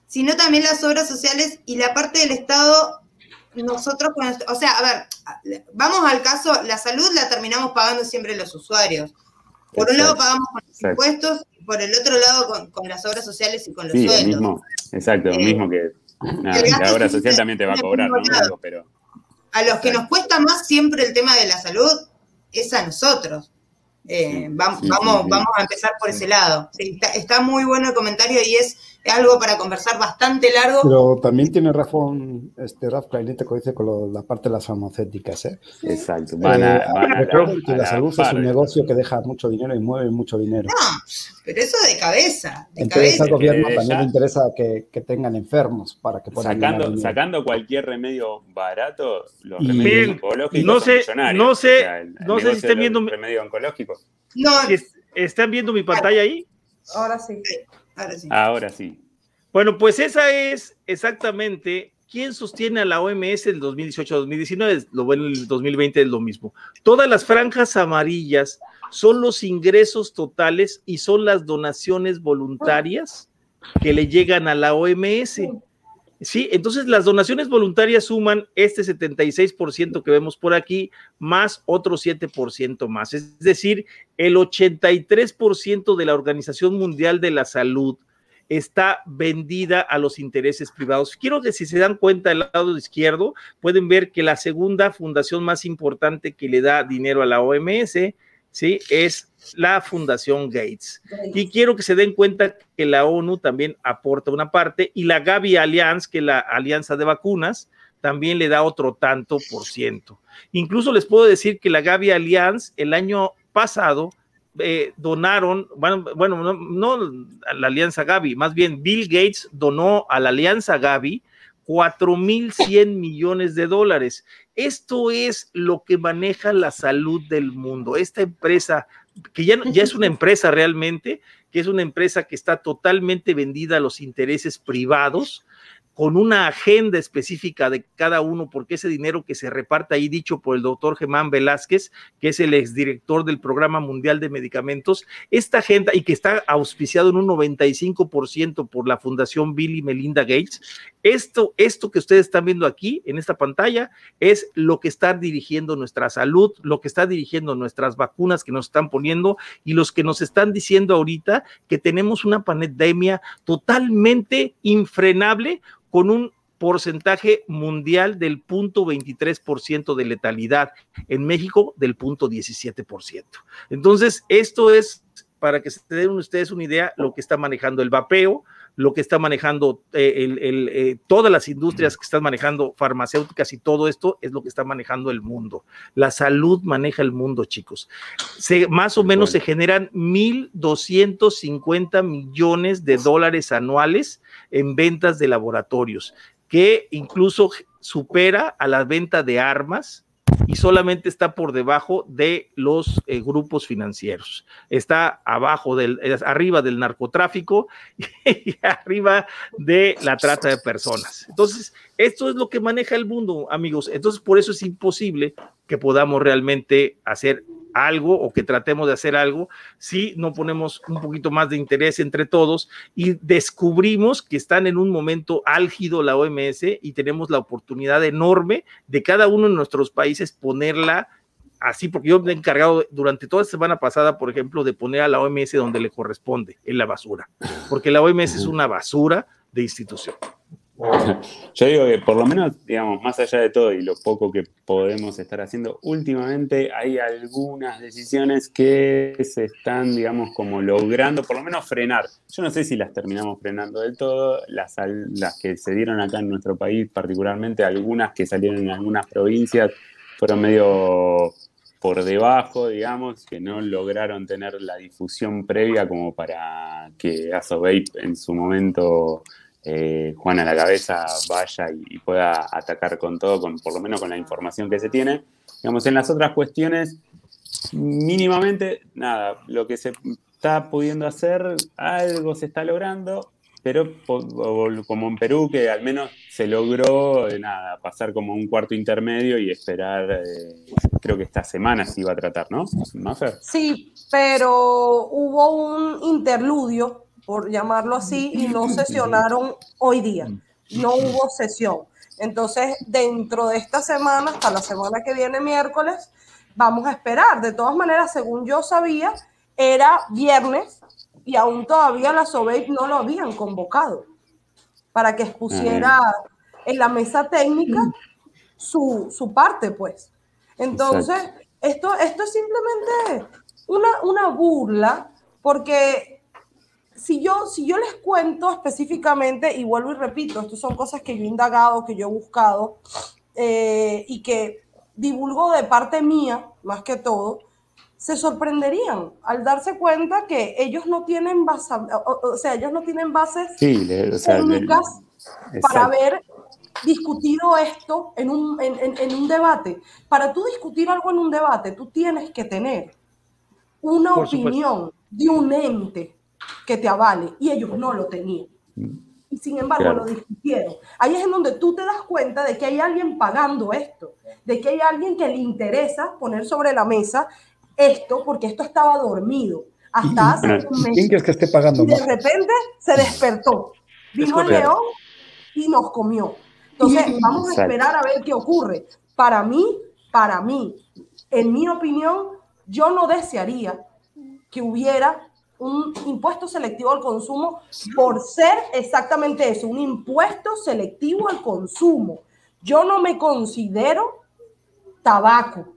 sino también las obras sociales y la parte del Estado, nosotros, o sea, a ver, vamos al caso, la salud la terminamos pagando siempre los usuarios. Por un lado pagamos con los impuestos y por el otro lado con, las obras sociales y con los sueldos. Mismo, exacto, lo mismo que la obra social también te va a cobrar, ¿no? Pero, a los que nos cuesta más siempre el tema de la salud es a nosotros. Eh, vamos, vamos, vamos a empezar por ese lado. está, muy bueno el comentario y es algo para conversar bastante largo. Pero también tiene razón este Raf Clarinete que dice con la parte de las farmacéuticas. ¿eh? Exacto. Van a, eh, que la, salud es un negocio que deja mucho dinero y mueve mucho dinero. No, pero eso de cabeza. De Entonces al gobierno también le interesa que, que, tengan enfermos para que puedan sacando, sacando cualquier remedio barato, los remedios oncológicos no sé, No sé, no sé si están viendo remedio oncológico. No. ¿Están viendo mi pantalla ahí? Ahora sí. Ahora sí. Bueno, pues esa es exactamente quién sostiene a la OMS el 2018-2019. Lo bueno, el 2020 es lo mismo. Todas las franjas amarillas son los ingresos totales y son las donaciones voluntarias que le llegan a la OMS. Sí, entonces las donaciones voluntarias suman este 76% que vemos por aquí, más otro 7% más. Es decir, el 83% de la Organización Mundial de la Salud está vendida a los intereses privados. Quiero que si se dan cuenta del lado izquierdo, pueden ver que la segunda fundación más importante que le da dinero a la OMS, ¿sí? Es la Fundación Gates. Y quiero que se den cuenta que la ONU también aporta una parte y la Gavi Alliance, que es la Alianza de Vacunas, también le da otro tanto por ciento. Incluso les puedo decir que la Gavi Alliance el año pasado eh, donaron, bueno, bueno no, a la Alianza Gavi, más bien Bill Gates donó a la Alianza Gavi 4.100 millones de dólares. Esto es lo que maneja la salud del mundo. Esta empresa que ya, ya es una empresa realmente, que es una empresa que está totalmente vendida a los intereses privados, con una agenda específica de cada uno, porque ese dinero que se reparte ahí, dicho por el doctor Germán Velázquez, que es el exdirector del Programa Mundial de Medicamentos, esta agenda y que está auspiciado en un 95% por la Fundación Bill y Melinda Gates, esto, esto que ustedes están viendo aquí en esta pantalla es lo que está dirigiendo nuestra salud, lo que está dirigiendo nuestras vacunas que nos están poniendo y los que nos están diciendo ahorita que tenemos una pandemia totalmente infrenable con un porcentaje mundial del punto 23% de letalidad, en México del punto 17%. Entonces, esto es para que se den ustedes una idea lo que está manejando el vapeo, lo que está manejando eh, eh, todas las industrias que están manejando farmacéuticas y todo esto es lo que está manejando el mundo. La salud maneja el mundo, chicos. Se, más o menos se generan 1.250 millones de dólares anuales en ventas de laboratorios, que incluso supera a la venta de armas, y solamente está por debajo de los eh, grupos financieros. Está abajo del, arriba del narcotráfico y arriba de la trata de personas. Entonces, esto es lo que maneja el mundo, amigos. Entonces, por eso es imposible que podamos realmente hacer algo o que tratemos de hacer algo si no ponemos un poquito más de interés entre todos y descubrimos que están en un momento álgido la OMS y tenemos la oportunidad enorme de cada uno de nuestros países ponerla así, porque yo me he encargado durante toda la semana pasada, por ejemplo, de poner a la OMS donde le corresponde, en la basura, porque la OMS es una basura de institución. Yo digo que por lo menos, digamos, más allá de todo y lo poco que podemos estar haciendo, últimamente hay algunas decisiones que se están, digamos, como logrando, por lo menos frenar. Yo no sé si las terminamos frenando del todo, las, que se dieron acá en nuestro país, particularmente algunas que salieron en algunas provincias, fueron medio por debajo, digamos, que no lograron tener la difusión previa como para que Asovape en su momento eh, Juan a la cabeza vaya y, pueda atacar con todo, con, por lo menos con la información que se tiene. Digamos, en las otras cuestiones, mínimamente, nada, lo que se está pudiendo hacer, algo se está logrando, pero como en Perú, que al menos se logró, eh, nada, pasar como un cuarto intermedio y esperar, eh, creo que esta semana se iba a tratar, ¿no? Sí, pero hubo un interludio por llamarlo así, y no sesionaron hoy día. No hubo sesión. Entonces, dentro de esta semana, hasta la semana que viene, miércoles, vamos a esperar. De todas maneras, según yo sabía, era viernes y aún todavía la SOBEI no lo habían convocado para que expusiera en la mesa técnica su, su parte, pues. Entonces, esto, esto es simplemente una, una burla porque si yo, si yo les cuento específicamente, y vuelvo y repito, estas son cosas que yo he indagado, que yo he buscado, eh, y que divulgo de parte mía, más que todo, se sorprenderían al darse cuenta que ellos no tienen base, o, sea, ellos no tienen bases técnicas para haber discutido esto en un, en, en, un debate. Para tú discutir algo en un debate, tú tienes que tener una opinión de un ente que te avale y ellos no lo tenían. Y sin embargo lo discutieron. Ahí es en donde tú te das cuenta de que hay alguien pagando esto, de que hay alguien que le interesa poner sobre la mesa esto porque esto estaba dormido hasta hace un mes. ¿Quién crees que esté pagando? Y de repente se despertó. Vino el león y nos comió. Entonces, vamos a esperar a ver qué ocurre. Para mí, para mí, en mi opinión, yo no desearía que hubiera un impuesto selectivo al consumo por ser exactamente eso, un impuesto selectivo al consumo. Yo no me considero tabaco,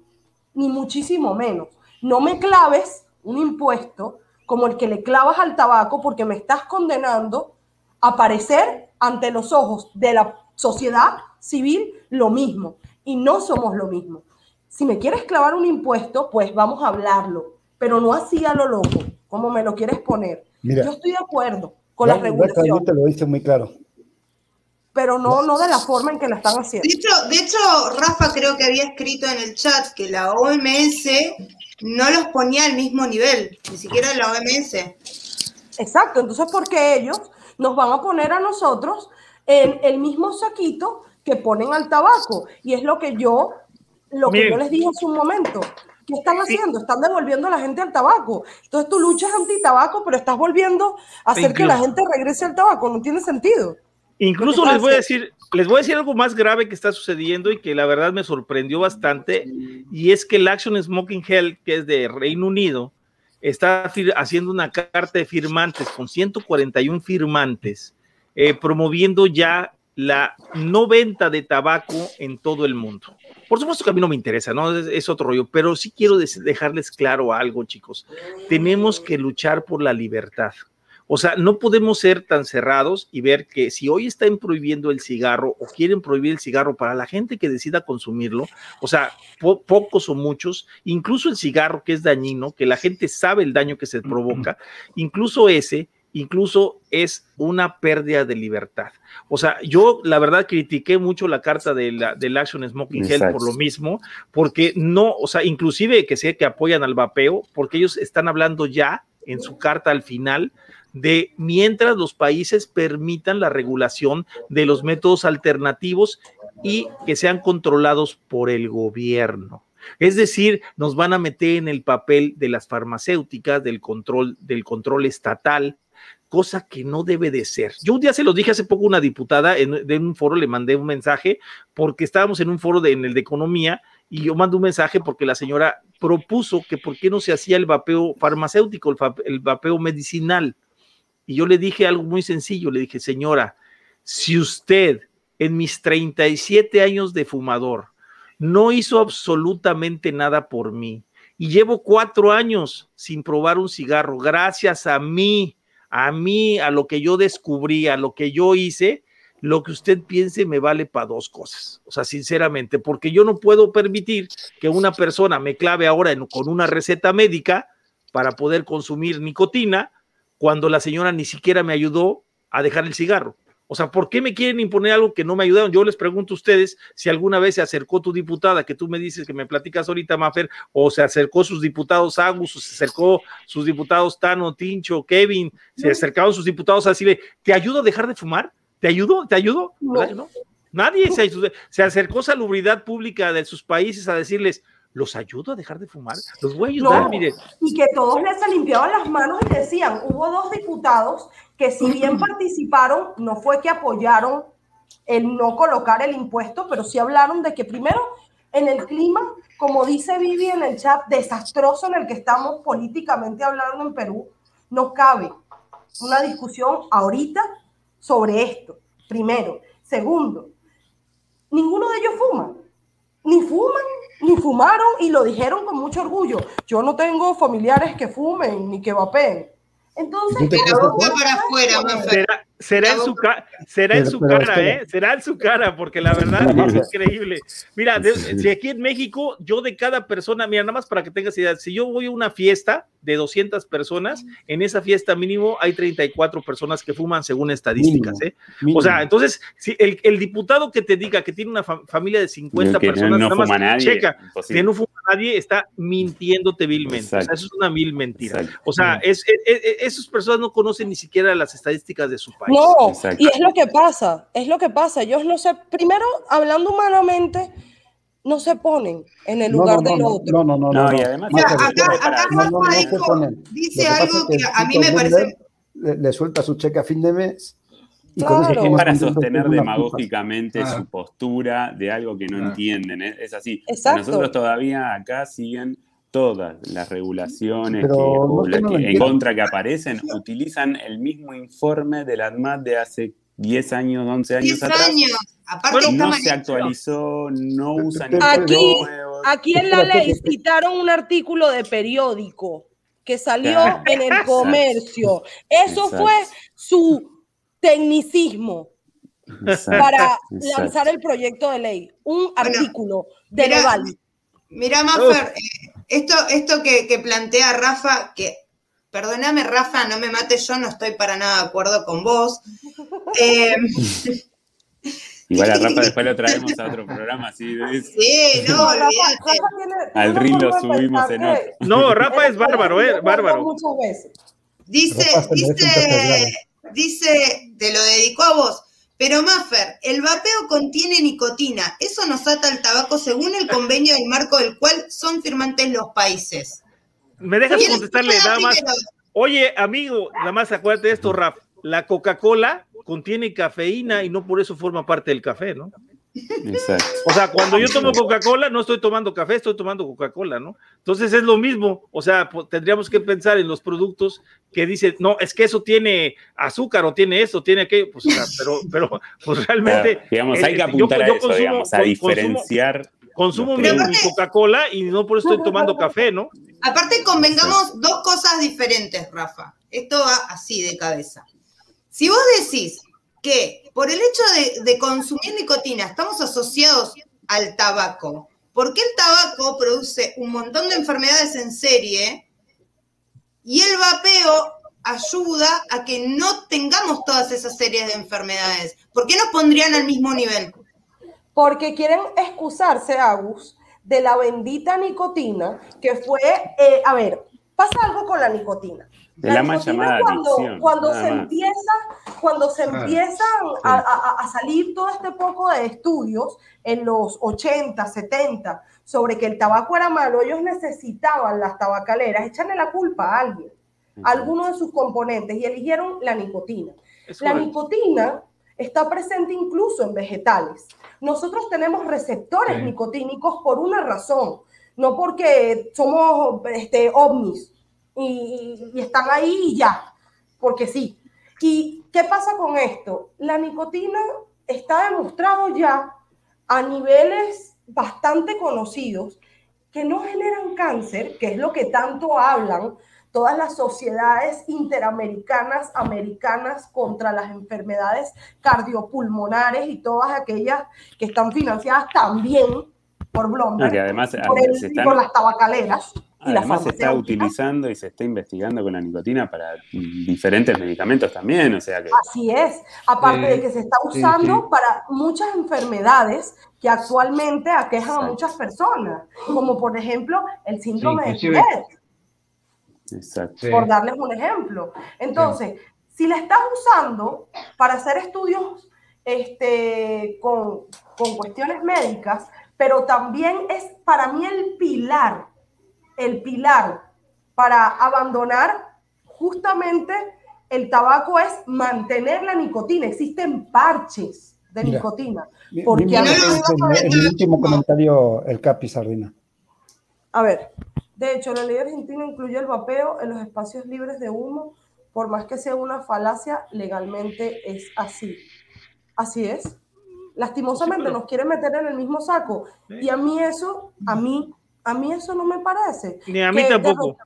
ni muchísimo menos. No me claves un impuesto como el que le clavas al tabaco porque me estás condenando a aparecer ante los ojos de la sociedad civil lo mismo. Y no somos lo mismo. Si me quieres clavar un impuesto, pues vamos a hablarlo, pero no así a lo loco como me lo quieres poner. Yo estoy de acuerdo con la regulación. te lo dice muy claro. Pero no, no de la forma en que la están haciendo. De hecho, de hecho, Rafa creo que había escrito en el chat que la OMS no los ponía al mismo nivel, ni siquiera la OMS. Exacto, entonces ¿por qué ellos nos van a poner a nosotros en el mismo saquito que ponen al tabaco? Y es lo que yo, lo que yo les dije hace un momento. ¿Qué están haciendo? Están devolviendo a la gente al tabaco. Entonces tú luchas anti-tabaco, pero estás volviendo a hacer que la gente regrese al tabaco. No tiene sentido. Incluso les voy a decir, les voy a decir algo más grave que está sucediendo y que la verdad me sorprendió bastante, y es que el Action Smoking Health, que es de Reino Unido, está haciendo una carta de firmantes con 141 firmantes, eh, promoviendo ya la no venta de tabaco en todo el mundo. Por supuesto que a mí no me interesa, ¿no? Es, otro rollo, pero sí quiero dejarles claro algo, chicos. Tenemos que luchar por la libertad. O sea, no podemos ser tan cerrados y ver que si hoy están prohibiendo el cigarro o quieren prohibir el cigarro para la gente que decida consumirlo, o sea, pocos o muchos, incluso el cigarro que es dañino, que la gente sabe el daño que se provoca, incluso ese incluso es una pérdida de libertad. O sea, yo la verdad critiqué mucho la carta de la, del Action Smoking Health por lo mismo, porque no, o sea, inclusive que sé que apoyan al vapeo, porque ellos están hablando ya en su carta al final de mientras los países permitan la regulación de los métodos alternativos y que sean controlados por el gobierno. Es decir, nos van a meter en el papel de las farmacéuticas, del control, del control estatal, cosa que no debe de ser. Yo un día se lo dije hace poco a una diputada en, un foro, le mandé un mensaje porque estábamos en un foro de, en el de economía y yo mando un mensaje porque la señora propuso que por qué no se hacía el vapeo farmacéutico, el, el vapeo medicinal. Y yo le dije algo muy sencillo, le dije, señora, si usted en mis 37 años de fumador no hizo absolutamente nada por mí y llevo cuatro años sin probar un cigarro, gracias a mí, a mí, a lo que yo descubrí, a lo que yo hice, lo que usted piense me vale para dos cosas. O sea, sinceramente, porque yo no puedo permitir que una persona me clave ahora con una receta médica para poder consumir nicotina cuando la señora ni siquiera me ayudó a dejar el cigarro. O sea, ¿por qué me quieren imponer algo que no me ayudaron? Yo les pregunto a ustedes si alguna vez se acercó tu diputada, que tú me dices que me platicas ahorita, Mafer, o se acercó sus diputados Agus, o se acercó sus diputados Tano, Tincho, Kevin, se acercaron sus diputados así de, ¿te ayudo a dejar de fumar? ¿Te ayudo? ¿Te ayudo? No. Nadie se, se acercó Salubridad Pública de sus países a decirles, los ayudo a dejar de fumar, los voy a ayudar, mire. Y que todos les limpiaban las manos y decían, hubo dos diputados que si bien participaron, no fue que apoyaron el no colocar el impuesto, pero sí hablaron de que primero en el clima, como dice Vivi en el chat, desastroso en el que estamos políticamente hablando en Perú, no cabe una discusión ahorita sobre esto, primero. Segundo, ninguno de ellos fuma, ni fuman ni fumaron y lo dijeron con mucho orgullo. Yo no tengo familiares que fumen ni que vapeen. Entonces, para afuera, Será en su, será en su cara, ¿eh? Será en su cara, porque la verdad es increíble. Mira, si aquí en México, yo de cada persona, mira, nada más para que tengas idea, si yo voy a una fiesta de 200 personas, en esa fiesta mínimo hay 34 personas que fuman según estadísticas, ¿eh? O sea, entonces, si el, el, diputado que te diga que tiene una familia de 50 personas, no, nada más checa, que no fuma nadie, está mintiéndote vilmente. O sea, eso es una mil mentira. O sea, es, esas personas no conocen ni siquiera las estadísticas de su país. No, y es lo que pasa, es lo que pasa. Ellos no se, primero, hablando humanamente, no se ponen en el lugar del otro. No, no, no, no. y además, dice algo que, a mí me parece. Le, suelta su cheque a fin de mes. Y claro. es para sostener demagógicamente su postura de algo que no entienden. Es, así. Nosotros todavía acá siguen todas las regulaciones en contra que aparecen utilizan el mismo informe de la ANMAT de hace 10 años, 11 años 10 atrás. años. Aparte no se actualizó, no usan aquí, aquí en la ley citaron un artículo de periódico que salió en el comercio. Eso fue su tecnicismo para lanzar el proyecto de ley. Un artículo de legal. Mira, Maffer, esto, esto que, plantea Rafa, que perdóname Rafa, no me mates, yo no estoy para nada de acuerdo con vos. Eh, Igual a Rafa después lo traemos a otro programa, sí. Sí, no, Al ring lo subimos en otro. No, Rafa es bárbaro, ¿eh? Bárbaro. Muchas veces. Dice, dice, dice, te lo dedicó a vos. Pero Maffer, el vapeo contiene nicotina. Eso nos ata al tabaco según el convenio del marco del cual son firmantes los países. ¿Me dejas contestarle nada más? Oye, amigo, nada más acuérdate de esto, Raf. La Coca-Cola contiene cafeína y no por eso forma parte del café, ¿no? Exacto. O sea, cuando yo tomo Coca-Cola, no estoy tomando café, estoy tomando Coca-Cola, ¿no? Entonces es lo mismo. O sea, tendríamos que pensar en los productos que dicen, no, es que eso tiene azúcar o tiene eso, tiene aquello. Pues, o sea, pero, pero pues realmente. digamos, hay que apuntar a eso, digamos, a diferenciar. Consumo, mi, Coca-Cola y no por eso estoy tomando café, ¿no? Aparte, convengamos dos cosas diferentes, Rafa. Esto va así de cabeza. Si vos decís que por el hecho de, consumir nicotina estamos asociados al tabaco, porque el tabaco produce un montón de enfermedades en serie y el vapeo ayuda a que no tengamos todas esas series de enfermedades. ¿Por qué nos pondrían al mismo nivel? Porque quieren excusarse, Agus, de la bendita nicotina, que fue, eh, a ver, pasa algo con la nicotina. De la, más llamada cuando, cuando se empieza, cuando se empiezan a, salir todo este poco de estudios en los 80, 70 sobre que el tabaco era malo, ellos necesitaban las tabacaleras echarle la culpa a alguien, a alguno de sus componentes y eligieron la nicotina. la nicotina está presente incluso en vegetales. Nosotros tenemos receptores nicotínicos por una razón, no porque somos este, ovnis y, están ahí y ya, porque sí. ¿Y qué pasa con esto? La nicotina está demostrado ya a niveles bastante conocidos que no generan cáncer, que es lo que tanto hablan todas las sociedades interamericanas, americanas contra las enfermedades cardiopulmonares y todas aquellas que están financiadas también por Bloomberg, y además, por, por las tabacaleras. Además se está utilizando y se está investigando con la nicotina para diferentes medicamentos también, o sea que... Así es, aparte de que se está usando para muchas enfermedades que actualmente aquejan a muchas personas, como por ejemplo el síndrome de Tourette. Exacto. Por darles un ejemplo. Entonces, si la estás usando para hacer estudios este, con, con cuestiones médicas, pero también es para mí el pilar el pilar para abandonar justamente el tabaco es mantener la nicotina. Existen parches de nicotina. Porque en, el último comentario, el Capi Sardina. A ver, de hecho, la ley argentina incluye el vapeo en los espacios libres de humo, por más que sea una falacia, legalmente es así. Así es. Lastimosamente nos quiere meter en el mismo saco. Y a mí eso, a mí A mí eso no me parece. Ni a mí tampoco.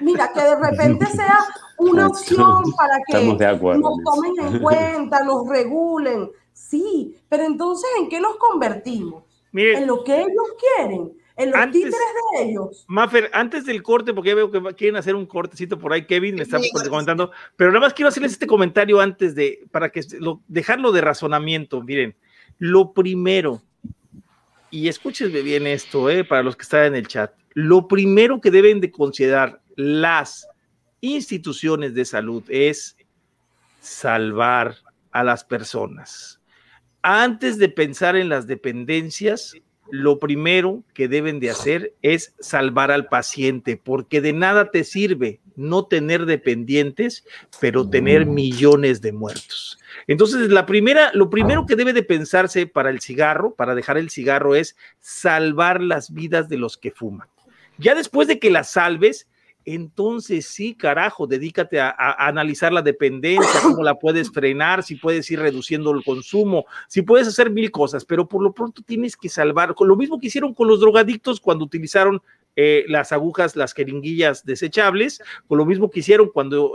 mira, que de repente sea una opción para que nos tomen en cuenta, nos regulen. Sí, pero entonces, ¿en qué nos convertimos? en lo que ellos quieren, en los títeres de ellos. Maffer, antes del corte, porque veo que quieren hacer un cortecito por ahí, Kevin me está comentando, pero nada más quiero hacerles este comentario antes de, para que dejarlo de razonamiento. Miren, lo primero, y escúchenme bien esto, eh, para los que están en el chat, lo primero que deben de considerar las instituciones de salud es salvar a las personas. Antes de pensar en las dependencias, lo primero que deben de hacer es salvar al paciente, porque de nada te sirve no tener dependientes, pero tener mm. millones de muertos. Entonces, la primera, lo primero que debe de pensarse para el cigarro, para dejar el cigarro, es salvar las vidas de los que fuman. Ya después de que las salves, entonces sí, carajo, dedícate a, analizar la dependencia, cómo la puedes frenar, si puedes ir reduciendo el consumo, si puedes hacer mil cosas, pero por lo pronto tienes que salvar, con lo mismo que hicieron con los drogadictos cuando utilizaron eh, las agujas, las jeringuillas desechables, con lo mismo que hicieron cuando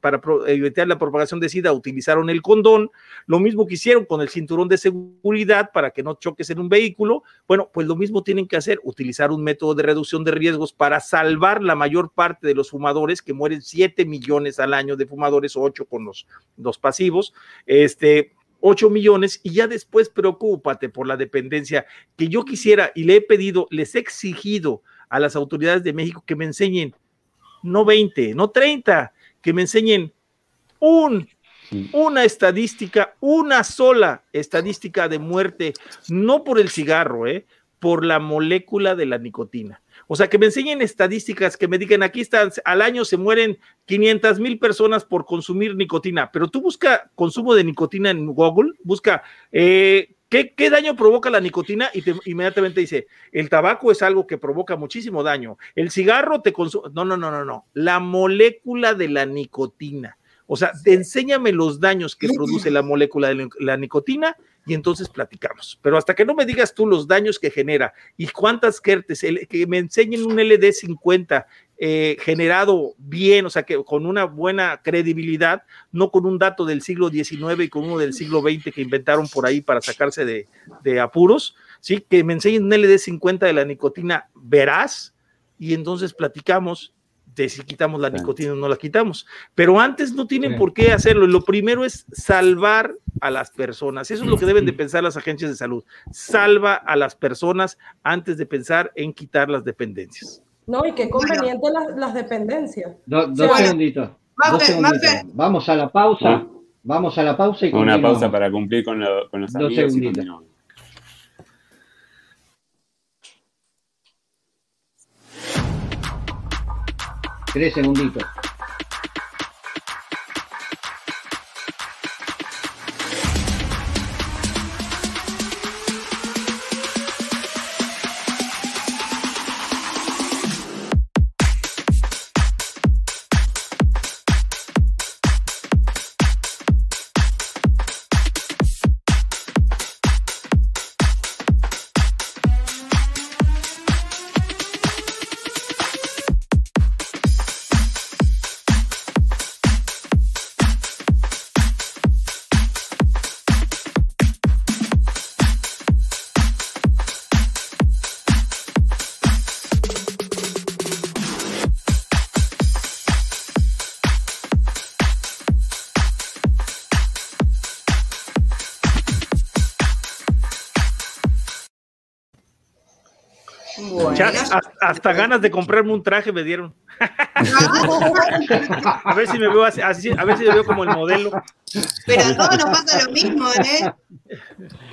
para evitar la propagación de SIDA utilizaron el condón, lo mismo que hicieron con el cinturón de seguridad para que no choques en un vehículo, bueno, pues lo mismo tienen que hacer, utilizar un método de reducción de riesgos para salvar la mayor parte de los fumadores, que mueren 7 millones al año de fumadores, 8 con los, los pasivos, este, 8 millones y ya después preocúpate por la dependencia que yo quisiera y le he pedido, les he exigido a las autoridades de México que me enseñen, no 20, no 30, que me enseñen un, una estadística, una sola estadística de muerte, no por el cigarro, ¿eh? por la molécula de la nicotina. O sea, que me enseñen estadísticas, que me digan, aquí están, al año se mueren 500 mil personas por consumir nicotina, pero tú busca consumo de nicotina en Google, busca eh, ¿Qué, daño provoca la nicotina? Y te, inmediatamente dice, el tabaco es algo que provoca muchísimo daño. El cigarro te consume. No, no, no, no, no. La molécula de la nicotina. O sea, enséñame los daños que produce la molécula de la nicotina y entonces platicamos. Pero hasta que no me digas tú los daños que genera y cuántas kertes, que me enseñen un LD50 eh, generado bien, o sea, que con una buena credibilidad, no con un dato del siglo XIX y con uno del siglo XX que inventaron por ahí para sacarse de, de apuros, ¿sí? Que me enseñen un LD50 de la nicotina veraz y entonces platicamos de si quitamos la nicotina o no la quitamos. Pero antes no tienen por qué hacerlo. Lo primero es salvar a las personas. Eso es lo que deben de pensar las agencias de salud. Salva a las personas antes de pensar en quitar las dependencias. No, y qué conveniente las, dependencias. dos, segunditos, Vamos a la pausa. Vamos a la pausa y Una pausa para cumplir con, con los dos segunditos. Tres segunditos. Hasta ganas de comprarme un traje me dieron. a ver si me veo así, a ver si me veo como el modelo. Pero a todos nos pasa lo mismo, ¿eh?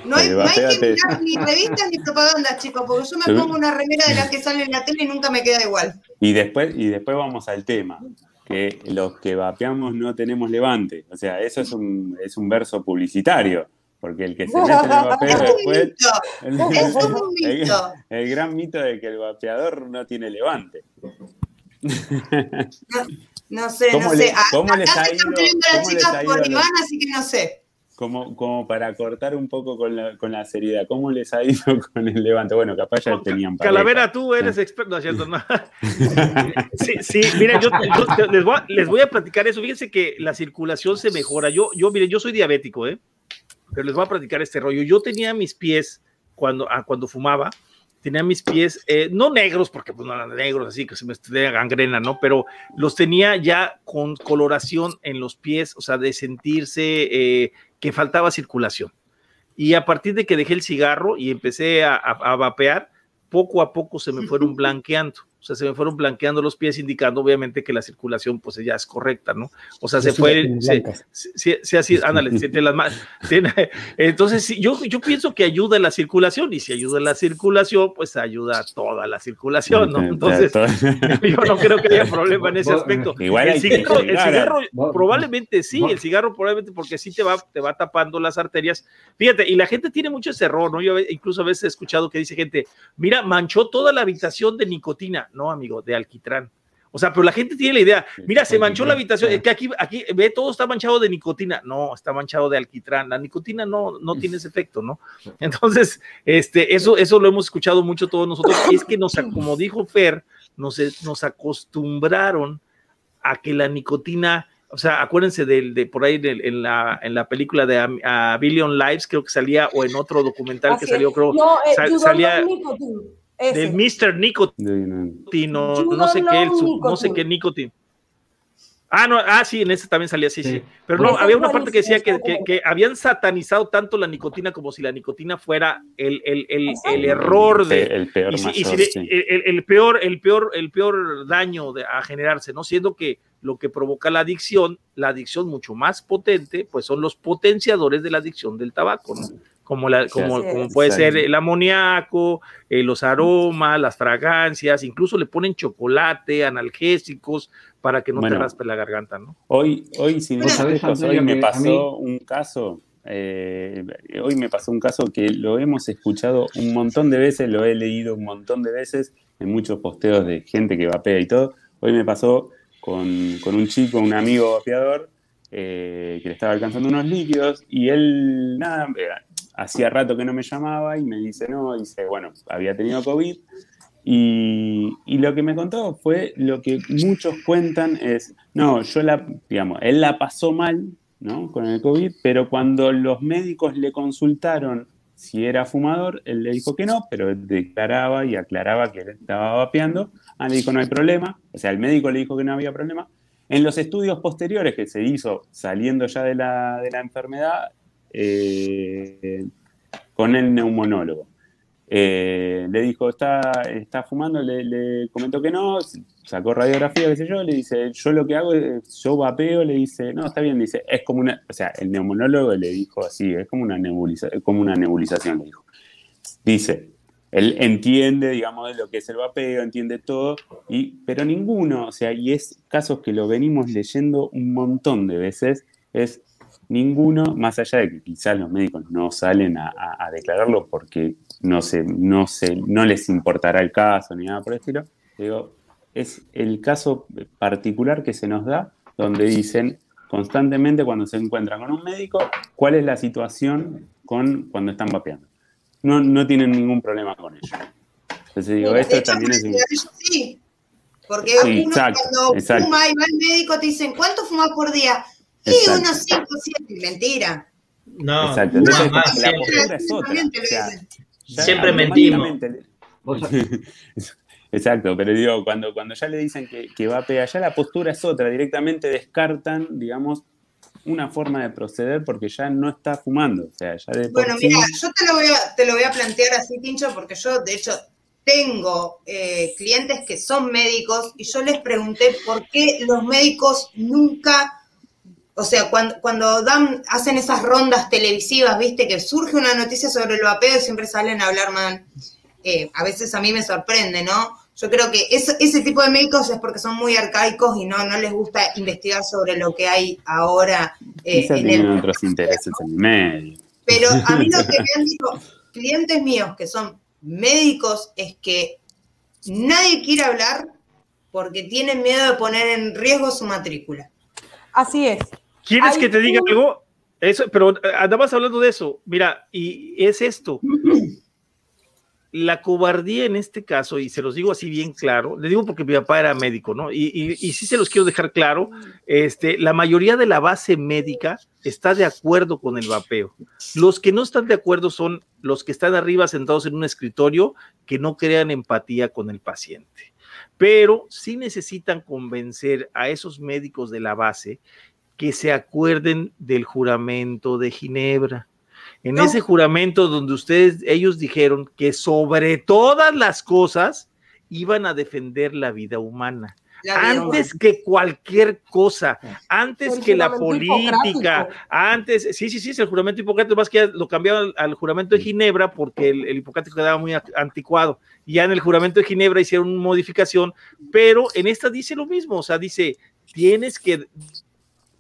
No hay, no hay que mirar ni revistas ni propagandas, chicos, porque yo me pongo una remera de las que sale en la tele y nunca me queda igual. Y después, y después vamos al tema, que los que vapeamos no tenemos levante. O sea, eso es un, es un verso publicitario porque el que se mete en el vapeo después. El, el, el, gran mito de que el vapeador no tiene levante. No, sé, no sé. ¿Cómo les ha ido? las chicas por Iván, así que no sé. como, como para cortar un poco con la, con la seriedad, ¿cómo les ha ido con el levante? Bueno, capaz ya tenían Calavera, tú eres experto, ¿no cierto? sí, sí, mira, yo, les, voy a, les, voy a, platicar eso. Fíjense que la circulación se mejora. Yo, yo, mire, yo soy diabético, ¿eh? Pero les voy a platicar este rollo. Yo tenía mis pies cuando, ah, cuando fumaba, tenía mis pies, eh, no negros, porque pues no eran negros, así que se me estudia gangrena, ¿no? Pero los tenía ya con coloración en los pies, o sea, de sentirse eh, que faltaba circulación. Y a partir de que dejé el cigarro y empecé a, a vapear, poco a poco se me fueron blanqueando o sea, se me fueron blanqueando los pies, indicando obviamente que la circulación pues ya es correcta, ¿no? O sea, se fue, se, se, así, ándale, siente las manos. Entonces, sí, yo, yo pienso que ayuda la circulación, y si ayuda la circulación, pues ayuda toda la circulación, ¿no? Entonces, yo no creo que haya problema en ese aspecto. Igual el cigarro, el cigarro probablemente sí, el cigarro probablemente porque sí te va, te va tapando las arterias. Fíjate, y la gente tiene mucho ese error, ¿no? Yo incluso a veces he escuchado que dice gente, mira, manchó toda la habitación de nicotina no, amigo, de alquitrán. O sea, pero la gente tiene la idea, mira, se manchó la habitación, es que aquí, aquí, ve, todo está manchado de nicotina. No, está manchado de alquitrán. La nicotina no, no tiene ese efecto, ¿no? Entonces, este, eso, eso lo hemos escuchado mucho todos nosotros. Y es que nos, como dijo Fer, nos, nos acostumbraron a que la nicotina, o sea, acuérdense de, de por ahí en, la, en la película de a, Billion Lives, creo que salía, o en otro documental que salió, creo, no, eh, salía... De Mr. Nicotino, no, sé qué, no sé qué Nicotino. Ah, no, ah, sí, en ese también salía así, sí. Pero no, había una parte que decía que, que, habían satanizado tanto la nicotina como si la nicotina fuera el, el, el, el error de. El peor, el, peor, el peor, el peor daño de, a generarse, ¿no? Siendo que lo que provoca la adicción, la adicción mucho más potente, pues son los potenciadores de la adicción del tabaco, ¿no? Como, la, como, como puede ser el amoníaco, eh, los aromas, las fragancias, incluso le ponen chocolate, analgésicos, para que no te raspe la garganta, ¿no? Hoy, hoy, si no sabes, hoy me pasó un caso, eh, hoy me pasó un caso que lo hemos escuchado un montón de veces, lo he leído un montón de veces en muchos posteos de gente que vapea y todo. Hoy me pasó con, con un chico, un amigo vapeador, eh, que le estaba alcanzando unos líquidos y él, nada, hacía rato que no me llamaba y me dice, no, dice, bueno, había tenido COVID. Y, lo que me contó fue lo que muchos cuentan es, no, yo la, digamos, él la pasó mal, ¿no? Con el COVID, pero cuando los médicos le consultaron si era fumador, él le dijo que no, pero declaraba y aclaraba que él estaba vapeando. Ah, le dijo no hay problema, o sea, el médico le dijo que no había problema. En los estudios posteriores que se hizo saliendo ya de la, de la enfermedad, eh, con el neumonólogo. Eh, le dijo, está, está fumando, le, comentó que no, sacó radiografía, qué sé yo, le dice, yo lo que hago es, yo vapeo, le dice, no, está bien, dice, es como una, o sea, el neumonólogo le dijo así, es como una, nebuliza, como una nebulización, le dijo. Dice, él entiende, digamos, lo que es el vapeo, entiende todo, y, pero ninguno, o sea, y es casos que lo venimos leyendo un montón de veces, es ninguno, más allá de que quizás los médicos no salen a, declararlo porque no, se, no, se, no les importará el caso ni nada por el estilo, digo, es el caso particular que se nos da donde dicen constantemente cuando se encuentran con un médico cuál es la situación con cuando están vapeando. No, no tienen ningún problema con ello. Entonces digo, esto también es... Sí, porque uno cuando fuma y va al médico te dicen, ¿cuánto fumas por día? Y unos 5, 7, mentira. No, Exacto. Entonces, la postura es otra. siempre mentimos. Exacto, pero digo, cuando, cuando ya le dicen que, que va a pegar, ya la postura es otra, directamente descartan, digamos, una forma de proceder porque ya no está fumando. O sea, ya de bueno, mira, yo te lo, voy a, te lo voy a plantear así, Pincho, porque yo, de hecho, tengo eh, clientes que son médicos y yo les pregunté por qué los médicos nunca o sea, cuando, cuando dan, hacen esas rondas televisivas, viste, que surge una noticia sobre el vapeo y siempre salen a hablar mal. Eh, a veces a mí me sorprende, ¿no? Yo creo que ese tipo de médicos es porque son muy arcaicos y no, no les gusta investigar sobre lo que hay ahora. Eh, tienen otros intereses en el medio. Pero a mí lo que me han dicho clientes míos que son médicos es que nadie quiere hablar porque tienen miedo de poner en riesgo su matrícula. Así es. ¿Quieres que te diga algo? Eso, pero eh, andabas hablando de eso. Mira, y es esto. La cobardía en este caso, y se los digo así bien claro, le digo porque mi papá era médico, ¿no? Y, y, y sí se los quiero dejar claro, este, la mayoría de la base médica está de acuerdo con el vapeo. Los que no están de acuerdo son los que están arriba sentados en un escritorio que no crean empatía con el paciente. Pero sí necesitan convencer a esos médicos de la base que se acuerden del juramento de Ginebra. En ese juramento donde ustedes, ellos dijeron que sobre todas las cosas iban a defender la vida humana. antes que cualquier cosa, antes que la política, antes, sí, sí, sí, es el juramento hipocrático, más que ya lo cambiaron al, juramento de Ginebra porque el, el, hipocrático quedaba muy anticuado. Ya en el juramento de Ginebra hicieron una modificación, pero en esta dice lo mismo, o sea, dice, tienes que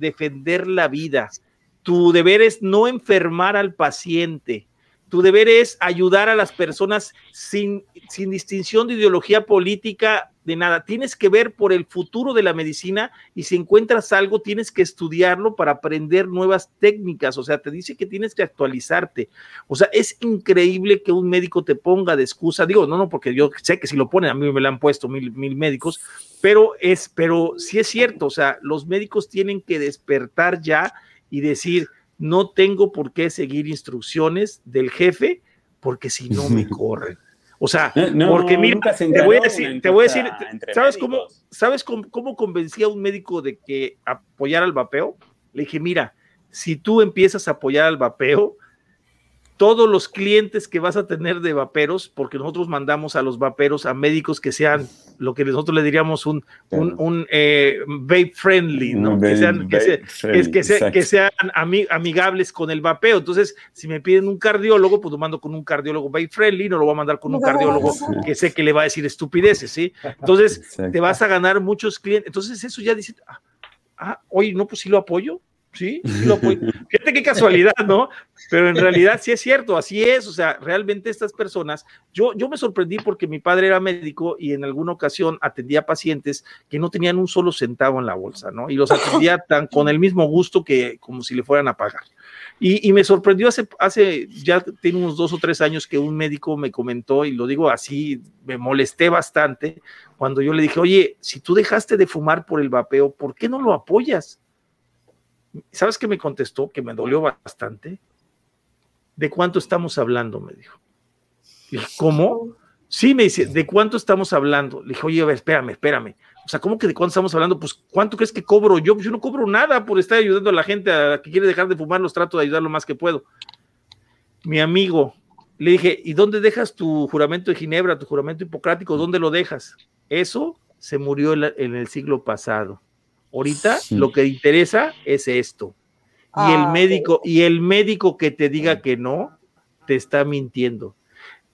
defender la vida. Tu deber es no enfermar al paciente. Tu deber es ayudar a las personas sin, sin distinción de ideología política, de nada. Tienes que ver por el futuro de la medicina y si encuentras algo, tienes que estudiarlo para aprender nuevas técnicas. O sea, te dice que tienes que actualizarte. O sea, es increíble que un médico te ponga de excusa. Digo, no, no, porque yo sé que si lo ponen, a mí me lo han puesto mil, mil médicos, pero es, pero sí es cierto. O sea, los médicos tienen que despertar ya y decir, no tengo por qué seguir instrucciones del jefe porque si no me corren. O sea, porque mira, te voy a decir, te voy a decir, ¿sabes cómo, sabes cómo, cómo convencí a un médico de que apoyara el vapeo? Le dije, mira, si tú empiezas a apoyar al vapeo, todos los clientes que vas a tener de vaperos, porque nosotros mandamos a los vaperos a médicos que sean lo que nosotros le diríamos un, un, un eh, vape friendly, ¿no? que sean, que, sean amigables con el vapeo. Entonces, si me piden un cardiólogo, pues lo mando con un cardiólogo vape friendly, no lo voy a mandar con un cardiólogo que sé que le va a decir estupideces, ¿sí? Entonces, te vas a ganar muchos clientes. Entonces, eso ya dice, ah, ah oye, no, pues sí lo apoyo. Sí, lo Fíjate qué casualidad, ¿no? Pero en realidad sí es cierto, así es. O sea, realmente estas personas, yo, yo me sorprendí porque mi padre era médico y en alguna ocasión atendía pacientes que no tenían un solo centavo en la bolsa, ¿no? Y los atendía tan con el mismo gusto que como si le fueran a pagar. Y, y, me sorprendió hace, hace, ya tiene unos dos o tres años que un médico me comentó, y lo digo así, me molesté bastante, cuando yo le dije, oye, si tú dejaste de fumar por el vapeo, ¿por qué no lo apoyas? ¿Sabes qué me contestó? Que me dolió bastante. ¿De cuánto estamos hablando? Me dijo. Le ¿cómo? Sí, me dice, ¿de cuánto estamos hablando? Le dije, oye, a ver, espérame, espérame. O sea, ¿cómo que de cuánto estamos hablando? Pues, ¿cuánto crees que cobro yo? Pues yo no cobro nada por estar ayudando a la gente a que quiere dejar de fumar, los trato de ayudar lo más que puedo. Mi amigo, le dije, ¿y dónde dejas tu juramento de Ginebra, tu juramento hipocrático? ¿Dónde lo dejas? Eso se murió en el siglo pasado. Ahorita lo que interesa es esto. y el ah, médico, y el médico que te diga que no, te está mintiendo.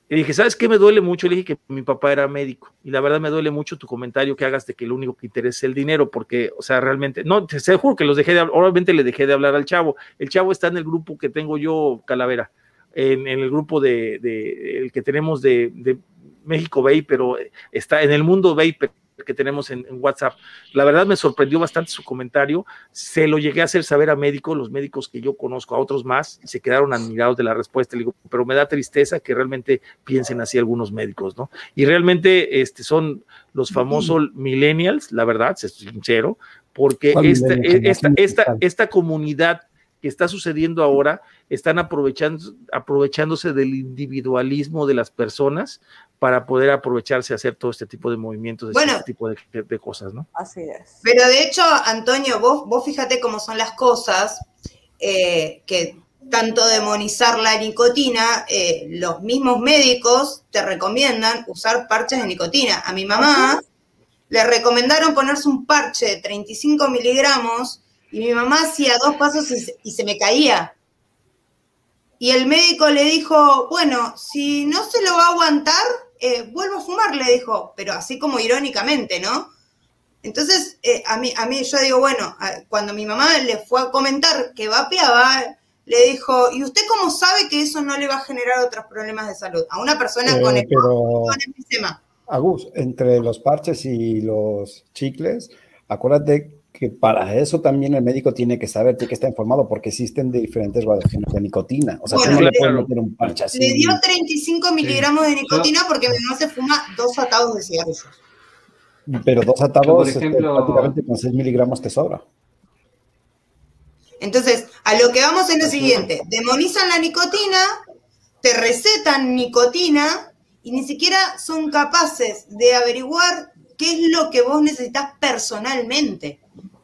Le dije, ¿sabes qué me duele mucho? Le dije que mi papá era médico. Y la verdad me duele mucho tu comentario que hagas de que lo único que interesa es el dinero, porque, o sea, realmente, no, te juro que los dejé de hablar, obviamente le dejé de hablar al chavo. El chavo está en el grupo que tengo yo, Calavera, en, el grupo de, de, el que tenemos de, de México Bay, pero está en el mundo Vapor que tenemos en, WhatsApp. La verdad me sorprendió bastante su comentario. Se lo llegué a hacer saber a médicos, los médicos que yo conozco, a otros más, y se quedaron admirados de la respuesta. Le digo, pero me da tristeza que realmente piensen así algunos médicos, ¿no? Y realmente este, son los famosos millennials, la verdad, sincero, porque esta, esta, esta, esta comunidad que está sucediendo ahora, están aprovechando, aprovechándose del individualismo de las personas para poder aprovecharse a hacer todo este tipo de movimientos, de este tipo de, cosas, ¿no? Así es. Pero de hecho, Antonio, vos, vos fíjate cómo son las cosas, eh, que tanto demonizar la nicotina, eh, los mismos médicos te recomiendan usar parches de nicotina. A mi mamá le recomendaron ponerse un parche de 35 miligramos y mi mamá hacía dos pasos y se me caía. Y el médico le dijo, bueno, si no se lo va a aguantar, eh, vuelvo a fumar, le dijo, pero así como irónicamente, ¿no? Entonces, eh, a, mí, a mí yo digo, bueno, cuando mi mamá le fue a comentar que vapeaba, le dijo, ¿y usted cómo sabe que eso no le va a generar otros problemas de salud? A una persona con, el, con Agus, entre los parches y los chicles, acuérdate que para eso también el médico tiene que saber, tiene que estar informado, porque existen diferentes variaciones de nicotina. O sea, no le pueden meter un parche así. Le dio 35 miligramos de nicotina porque no se fuma dos atados de cigarrillos. Pero dos atados, este, ejemplo, prácticamente con 6 miligramos te sobra. Entonces, a lo que vamos es lo siguiente: demonizan la nicotina, te recetan nicotina y ni siquiera son capaces de averiguar qué es lo que vos necesitas personalmente.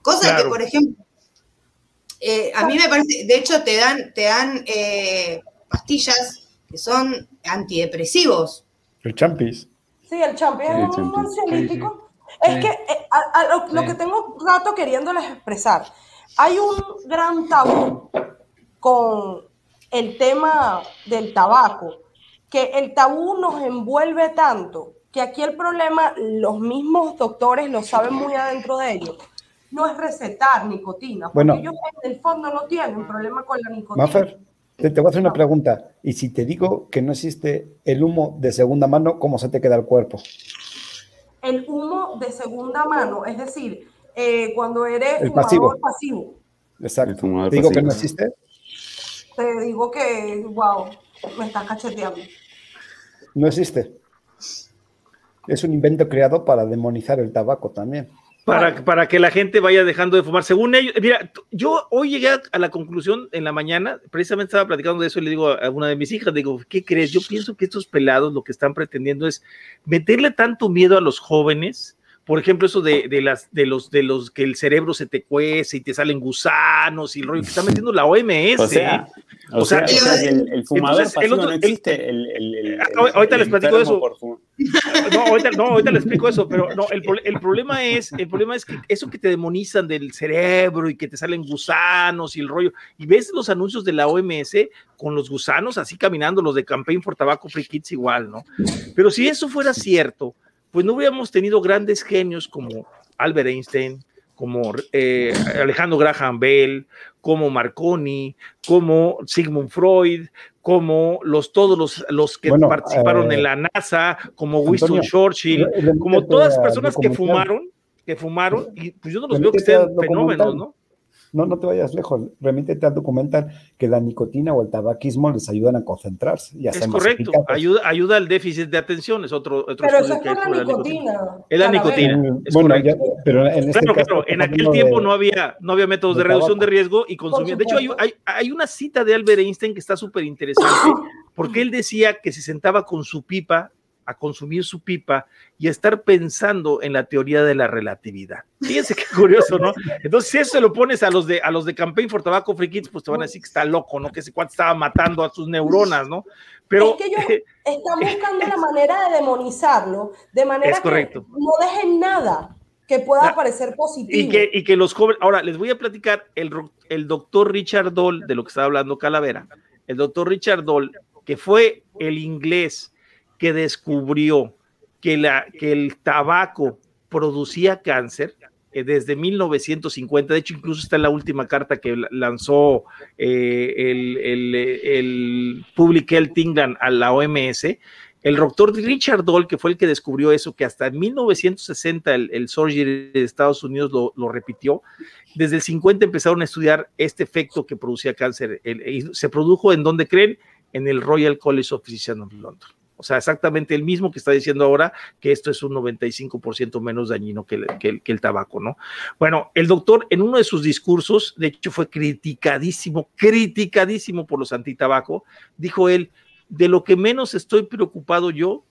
Cosa que, por ejemplo, eh, a mí me parece, de hecho, te dan, te dan eh, pastillas que son antidepresivos. El champis. Sí, el champis es un ansiolítico. Es que eh, lo, que tengo rato queriéndoles expresar, hay un gran tabú con el tema del tabaco, que el tabú nos envuelve tanto que aquí el problema, los mismos doctores lo saben muy adentro de ellos no es recetar nicotina, porque bueno, ellos en el fondo no tienen problema con la nicotina. Mafer, te, voy a hacer una pregunta. Y si te digo que no existe el humo de segunda mano, ¿cómo se te queda el cuerpo? El humo de segunda mano, es decir, eh, cuando eres el fumador pasivo. Exacto. ¿Te digo que no existe? Te digo que, wow, me estás cacheteando. No existe. Es un invento creado para demonizar el tabaco también. Para, para, que la gente vaya dejando de fumar. Según ellos, mira, yo hoy llegué a la conclusión en la mañana, precisamente estaba platicando de eso y le digo a una de mis hijas, digo, ¿qué crees? Yo pienso que estos pelados lo que están pretendiendo es meterle tanto miedo a los jóvenes por ejemplo, eso de, de, las, de, los, de los que el cerebro se te cuece y te salen gusanos y el rollo que está metiendo la OMS. O sea, o sea, el, fumador no existe. El, ah, ahorita les platico eso. No ahorita, no, ahorita les explico eso, pero no, el, el, problema es, el problema es que eso que te demonizan del cerebro y que te salen gusanos y el rollo, y ves los anuncios de la OMS con los gusanos así caminando, los de Campaign for Tobacco Free Kids igual, ¿no? Pero si eso fuera cierto, pues no hubiéramos tenido grandes genios como Albert Einstein, como eh, Alejandro Graham Bell, como Marconi, como Sigmund Freud, como los todos los, los que participaron en eh, la NASA, como Winston Churchill, como todas las personas que fumaron, que fumaron, y pues yo no los veo que sean fenómenos, ¿no? No, no te vayas lejos, remítete al documental que la nicotina o el tabaquismo les ayudan a concentrarse. Y a es correcto, ayuda, ayuda al déficit de atención, es otro, otro Pero eso es la nicotina. Es la nicotina. bueno, pero en este claro, caso, en aquel tiempo no, había, no había métodos de, reducción de riesgo y consumía. De hecho, hay, hay, hay, una cita de Albert Einstein que está súper interesante, porque él decía que se sentaba con su pipa a consumir su pipa y a estar pensando en la teoría de la relatividad. Fíjense qué curioso, ¿no? Entonces, si eso se lo pones a los de a los de Campaign for Tobacco Free Kids, pues te van a decir que está loco, ¿no? Que ese cuate estaba matando a sus neuronas, ¿no? Pero es que ellos están buscando la manera de demonizarlo, de manera que no dejen nada que pueda parecer positivo. Y que, y que los jóvenes, ahora les voy a platicar el, el doctor Richard Doll, de lo que estaba hablando Calavera, el doctor Richard Doll, que fue el inglés que descubrió que, la, que el tabaco producía cáncer eh, desde 1950, de hecho incluso está en la última carta que lanzó eh, el, el, el, Public Health England a la OMS, el doctor Richard Doll, que fue el que descubrió eso, que hasta en 1960 el, el Surgery de Estados Unidos lo, repitió, desde el 50 empezaron a estudiar este efecto que producía cáncer. y se produjo en donde creen, en el Royal College of Physicians of London. O sea, exactamente el mismo que está diciendo ahora que esto es un 95% menos dañino que el, que, el, tabaco, ¿no? Bueno, el doctor en uno de sus discursos, de hecho fue criticadísimo, criticadísimo por los antitabaco, dijo él, de lo que menos estoy preocupado yo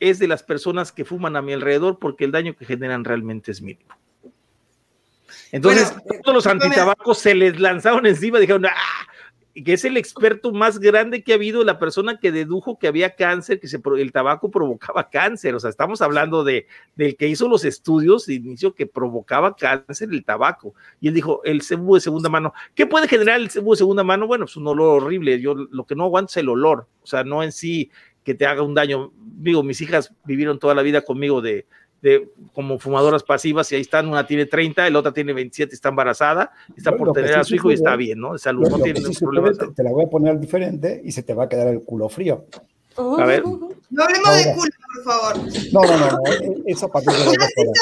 es de las personas que fuman a mi alrededor porque el daño que generan realmente es mínimo. Entonces, todos los antitabacos se les lanzaron encima, dijeron, ah, que es el experto más grande que ha habido, la persona que dedujo que había cáncer, que el tabaco provocaba cáncer. O sea, estamos hablando de, del que hizo los estudios de inicio que provocaba cáncer el tabaco. Y él dijo, el cebo de segunda mano. ¿Qué puede generar el cebo de segunda mano? Bueno, es un olor horrible. Yo lo que no aguanto es el olor. O sea, no en sí que te haga un daño. Digo, mis hijas vivieron toda la vida conmigo de, como fumadoras pasivas y ahí están, una tiene 30, la otra tiene 27, está embarazada, está por tener a su hijo y está bien, ¿no? De salud, no tiene ningún problema. te, la voy a poner diferente y se te va a quedar el culo frío. A ver. No hablemos de culo, por favor. No, no, no, no. Eso para que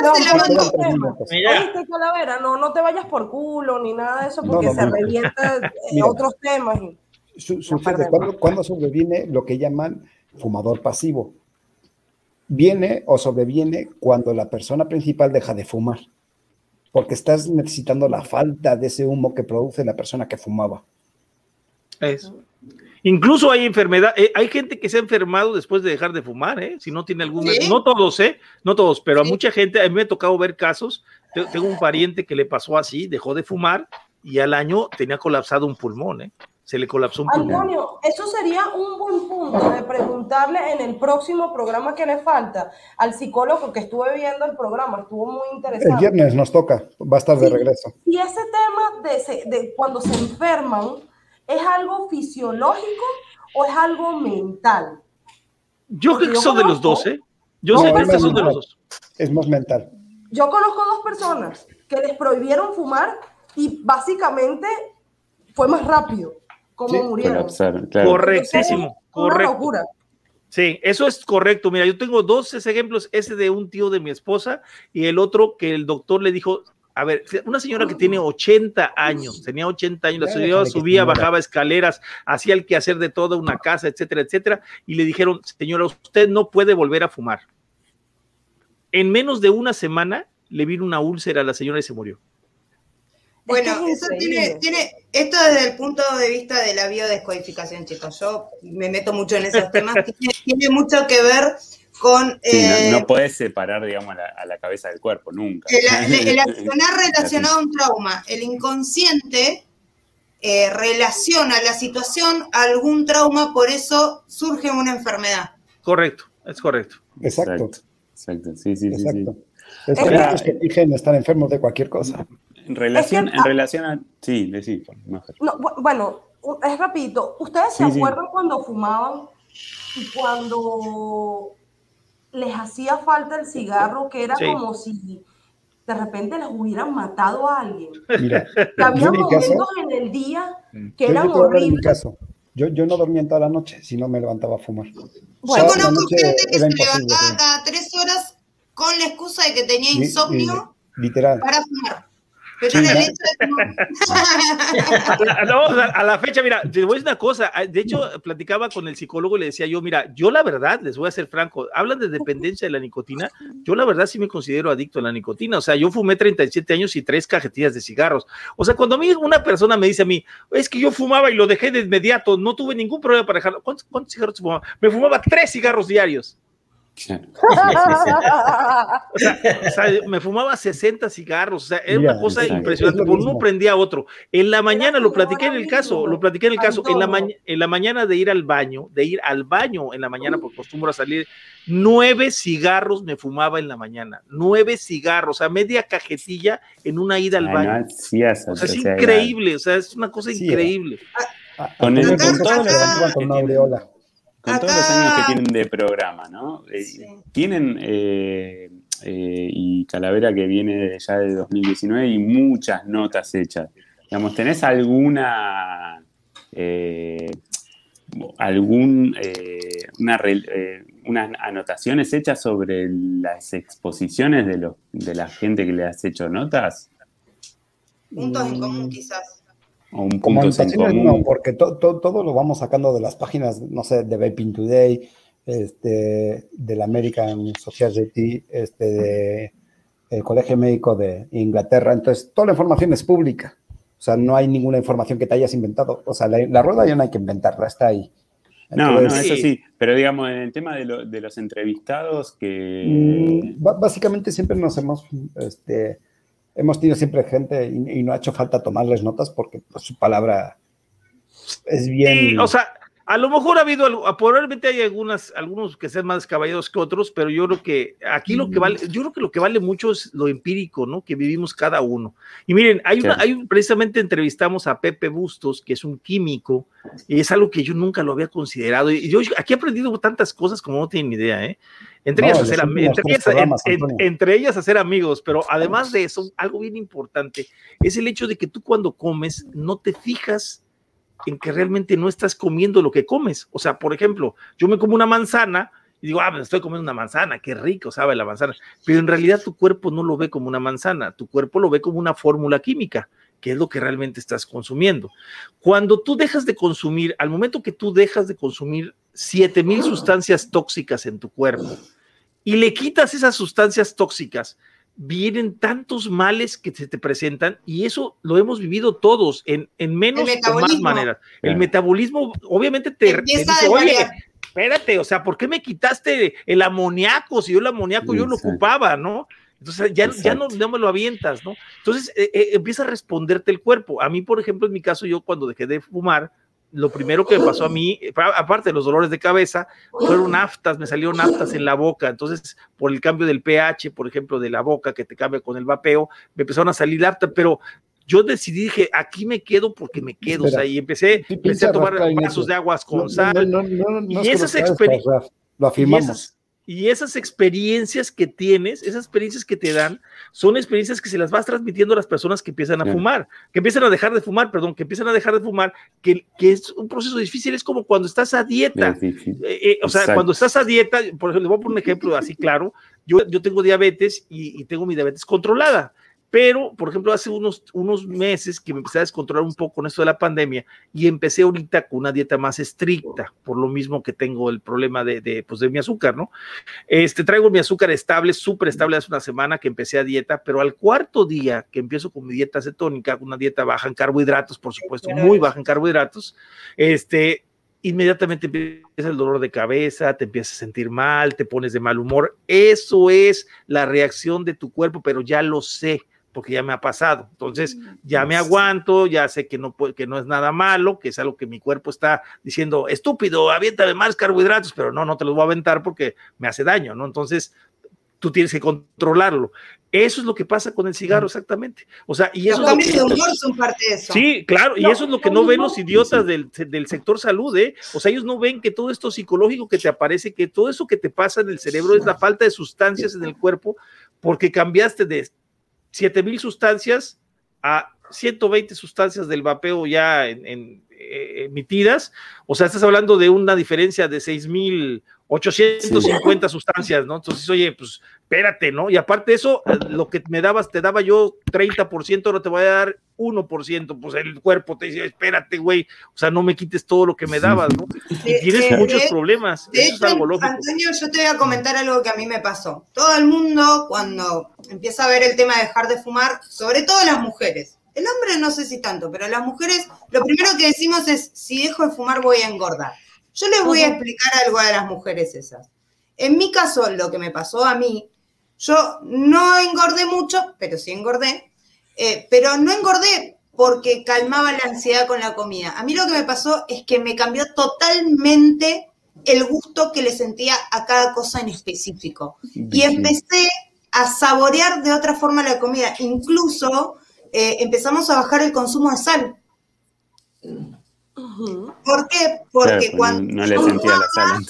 no, Mira. calavera, no, no te vayas por culo ni nada de eso porque se revienta en otros temas. sucede, cuando, cuando sobreviene lo que llaman fumador pasivo. Viene o sobreviene cuando la persona principal deja de fumar, porque estás necesitando la falta de ese humo que produce la persona que fumaba. Eso. Incluso hay enfermedad, eh, hay gente que se ha enfermado después de dejar de fumar, ¿eh? Si no tiene algún, no todos, ¿eh? No todos, pero a mucha gente, a mí me ha tocado ver casos. Tengo un pariente que le pasó así, dejó de fumar y al año tenía colapsado un pulmón, ¿eh? Se le colapsó un pulmón. Antonio, eso sería un buen punto de preguntarle en el próximo programa que le falta al psicólogo que estuve viendo el programa, estuvo muy interesante. El viernes nos toca, va a estar de regreso. Y ese tema de, de cuando se enferman, ¿Es algo fisiológico o es algo mental? Yo creo que son de los dos, ¿eh? Yo sé que son de los dos. Es más mental. Yo conozco dos personas que les prohibieron fumar y básicamente fue más rápido murieron. Correctísimo. Correcto. Sí, eso es correcto. Mira, yo tengo dos ejemplos, ese de un tío de mi esposa y el otro que el doctor le dijo, a ver, una señora que tiene 80 años, tenía 80 años, la señora subía, bajaba escaleras, hacía el quehacer de toda una casa, etcétera, etcétera, y le dijeron, señora, usted no puede volver a fumar. En menos de una semana le vino una úlcera a la señora y se murió. Bueno, eso tiene, tiene, esto desde el punto de vista de la biodescodificación, chicos. Yo me meto mucho en esos temas. tiene mucho que ver con... no, eh, puedes separar, digamos, a la, cabeza del cuerpo, nunca. El, accionar relacionado a un trauma. El inconsciente eh, relaciona la situación a algún trauma, por eso surge una enfermedad. Correcto, es correcto. Exacto. Exacto, sí, sí, Exacto. sí. Es que dicen estar enfermos de cualquier cosa. En relación, en relación a... Sí, decir. No, bueno, es rapidito. ¿Ustedes se acuerdan cuando fumaban y cuando les hacía falta el cigarro, que era como si de repente les hubieran matado a alguien. Mira, había momentos en el día mm. que eran horribles. Yo, yo no dormía en toda la noche si no me levantaba a fumar. Bueno, yo conozco gente que se levantaba cada tres horas con la excusa de que tenía insomnio literal. para fumar. Pero a la fecha, mira, te voy a decir una cosa. Ah, de hecho, platicaba con el psicólogo y le decía yo, mira, yo la verdad, les voy a ser franco, hablan de dependencia de la nicotina. Yo la verdad sí me considero adicto a la nicotina. O sea, yo fumé 37 años y tres cajetillas de cigarros. O sea, cuando a mí una persona me dice a mí, es que yo fumaba y lo dejé de inmediato, no tuve ningún problema para dejarlo. ¿Cuántos, cuántos cigarros fumaba? Me fumaba tres cigarros diarios. o, sea, me fumaba 60 cigarros, o sea, era una cosa impresionante, por uno prendía otro. En la mañana, lo platiqué en el caso, lo platiqué en el caso, en la, en la mañana de ir al baño, de ir al baño en la mañana, por costumbre a salir, nueve cigarros me fumaba en la mañana, nueve cigarros, o sea, media cajetilla en una ida al baño. o sea, es increíble, o sea, es una cosa increíble. Con, el, con, con una aureola con todos los años que tienen de programa, ¿no? Eh, tienen, eh, eh, y Calavera que viene ya de 2019 y muchas notas hechas. Digamos, ¿tenés alguna, algún, una, unas anotaciones hechas sobre las exposiciones de, los, de la gente que le has hecho notas? Puntos en común quizás. O un punto No, porque todo lo vamos sacando de las páginas, no sé, de Vaping Today, este, del American Society, este, de el Colegio Médico de Inglaterra. Entonces, toda la información es pública. O sea, no hay ninguna información que te hayas inventado. O sea, la, rueda ya no hay que inventarla, está ahí. no, no, eso sí, pero digamos, en el tema de, los entrevistados que... Mm, básicamente siempre nos hemos, este, hemos tenido siempre gente y, no ha hecho falta tomarles notas porque pues, su palabra es bien. o sea, a lo mejor ha habido, probablemente hay algunas, algunos que sean más caballeros que otros, pero yo creo que aquí lo que vale, yo creo que lo que vale mucho es lo empírico, ¿no? Que vivimos cada uno. Y miren, hay una, hay precisamente entrevistamos a Pepe Bustos, que es un químico, y es algo que yo nunca lo había considerado. Y yo aquí he aprendido tantas cosas como no tienen idea, ¿eh? Entre, ellas hacer, entre, ellas hacer amigos, pero además de eso, algo bien importante es el hecho de que tú cuando comes no te fijas en que realmente no estás comiendo lo que comes. O sea, por ejemplo, yo me como una manzana y digo, ah, me pues, estoy comiendo una manzana, qué rico sabe la manzana. Pero en realidad tu cuerpo no lo ve como una manzana, tu cuerpo lo ve como una fórmula química que es lo que realmente estás consumiendo. Cuando tú dejas de consumir, al momento que tú dejas de consumir 7000 sustancias tóxicas en tu cuerpo y le quitas esas sustancias tóxicas, vienen tantos males que se te presentan y eso lo hemos vivido todos en, en menos o más maneras. El metabolismo obviamente te, dice, oye, espérate, o sea, ¿por qué me quitaste el amoníaco? Si yo el amoníaco yo lo ocupaba, ¿no? Entonces ya, ya no, me lo avientas, ¿no? Entonces eh, eh, empieza a responderte el cuerpo. A mí, por ejemplo, en mi caso, yo cuando dejé de fumar, lo primero que me pasó a mí, aparte de los dolores de cabeza, fueron aftas, me salieron aftas en la boca. Entonces, por el cambio del pH, por ejemplo, de la boca que te cambia con el vapeo, me empezaron a salir aftas, pero yo decidí, dije, aquí me quedo porque me quedo. o sea, y empecé, empecé a tomar vasos de aguas con sal. y esas experiencias. Lo afirmamos. Y esas experiencias que tienes, esas experiencias que te dan, son experiencias que se las vas transmitiendo a las personas que empiezan a fumar, que empiezan a dejar de fumar, perdón, que empiezan a dejar de fumar, que, que es un proceso difícil, es como cuando estás a dieta. Eh, eh, o sea, cuando estás a dieta, por ejemplo, le voy a poner un ejemplo así claro, yo, yo tengo diabetes y, y tengo mi diabetes controlada. Pero, por ejemplo, hace unos, unos meses que me empecé a descontrolar un poco con esto de la pandemia y empecé ahorita con una dieta más estricta, por lo mismo que tengo el problema de, de, pues de mi azúcar, ¿no? Este, traigo mi azúcar estable, súper estable hace una semana que empecé a dieta, pero al cuarto día que empiezo con mi dieta cetónica, una dieta baja en carbohidratos, por supuesto, muy baja en carbohidratos, este, inmediatamente empieza el dolor de cabeza, te empiezas a sentir mal, te pones de mal humor. Eso es la reacción de tu cuerpo, pero ya lo sé porque ya me ha pasado. Entonces, ya me aguanto, ya sé que no, que no es nada malo, que es algo que mi cuerpo está diciendo, estúpido, aviéntame más carbohidratos, pero no, no te los voy a aventar porque me hace daño, ¿no? Entonces, tú tienes que controlarlo. Eso es lo que pasa con el cigarro, exactamente. O sea, y eso... Los de humor son parte de eso. Sí, claro, y eso es lo que no ven los idiotas del, del, sector salud, ¿eh? O sea, ellos no ven que todo esto psicológico que te aparece, que todo eso que te pasa en el cerebro es la falta de sustancias en el cuerpo porque cambiaste de 7000 sustancias a 120 sustancias del vapeo ya en, eh, emitidas, o sea, estás hablando de una diferencia de 6850 sustancias, ¿no? Entonces, oye, pues espérate, ¿no? Y aparte de eso, lo que me dabas, te daba yo 30%, ahora te voy a dar 1%, pues el cuerpo te dice, espérate, güey, o sea, no me quites todo lo que me dabas, ¿no? Y tienes muchos problemas. Eso es algo lógico. Antonio, yo te voy a comentar algo que a mí me pasó. Todo el mundo, cuando empieza a ver el tema de dejar de fumar, sobre todo las mujeres, el hombre no sé si tanto, pero las mujeres, lo primero que decimos es, si dejo de fumar voy a engordar. Yo les voy a explicar algo a las mujeres esas. En mi caso, lo que me pasó a mí, yo no engordé mucho, pero sí engordé, eh, pero no engordé porque calmaba la ansiedad con la comida. A mí lo que me pasó es que me cambió totalmente el gusto que le sentía a cada cosa en específico. Y empecé a saborear de otra forma la comida. Incluso eh, empezamos a bajar el consumo de sal. ¿Por qué? Porque cuando no le sentía la sal.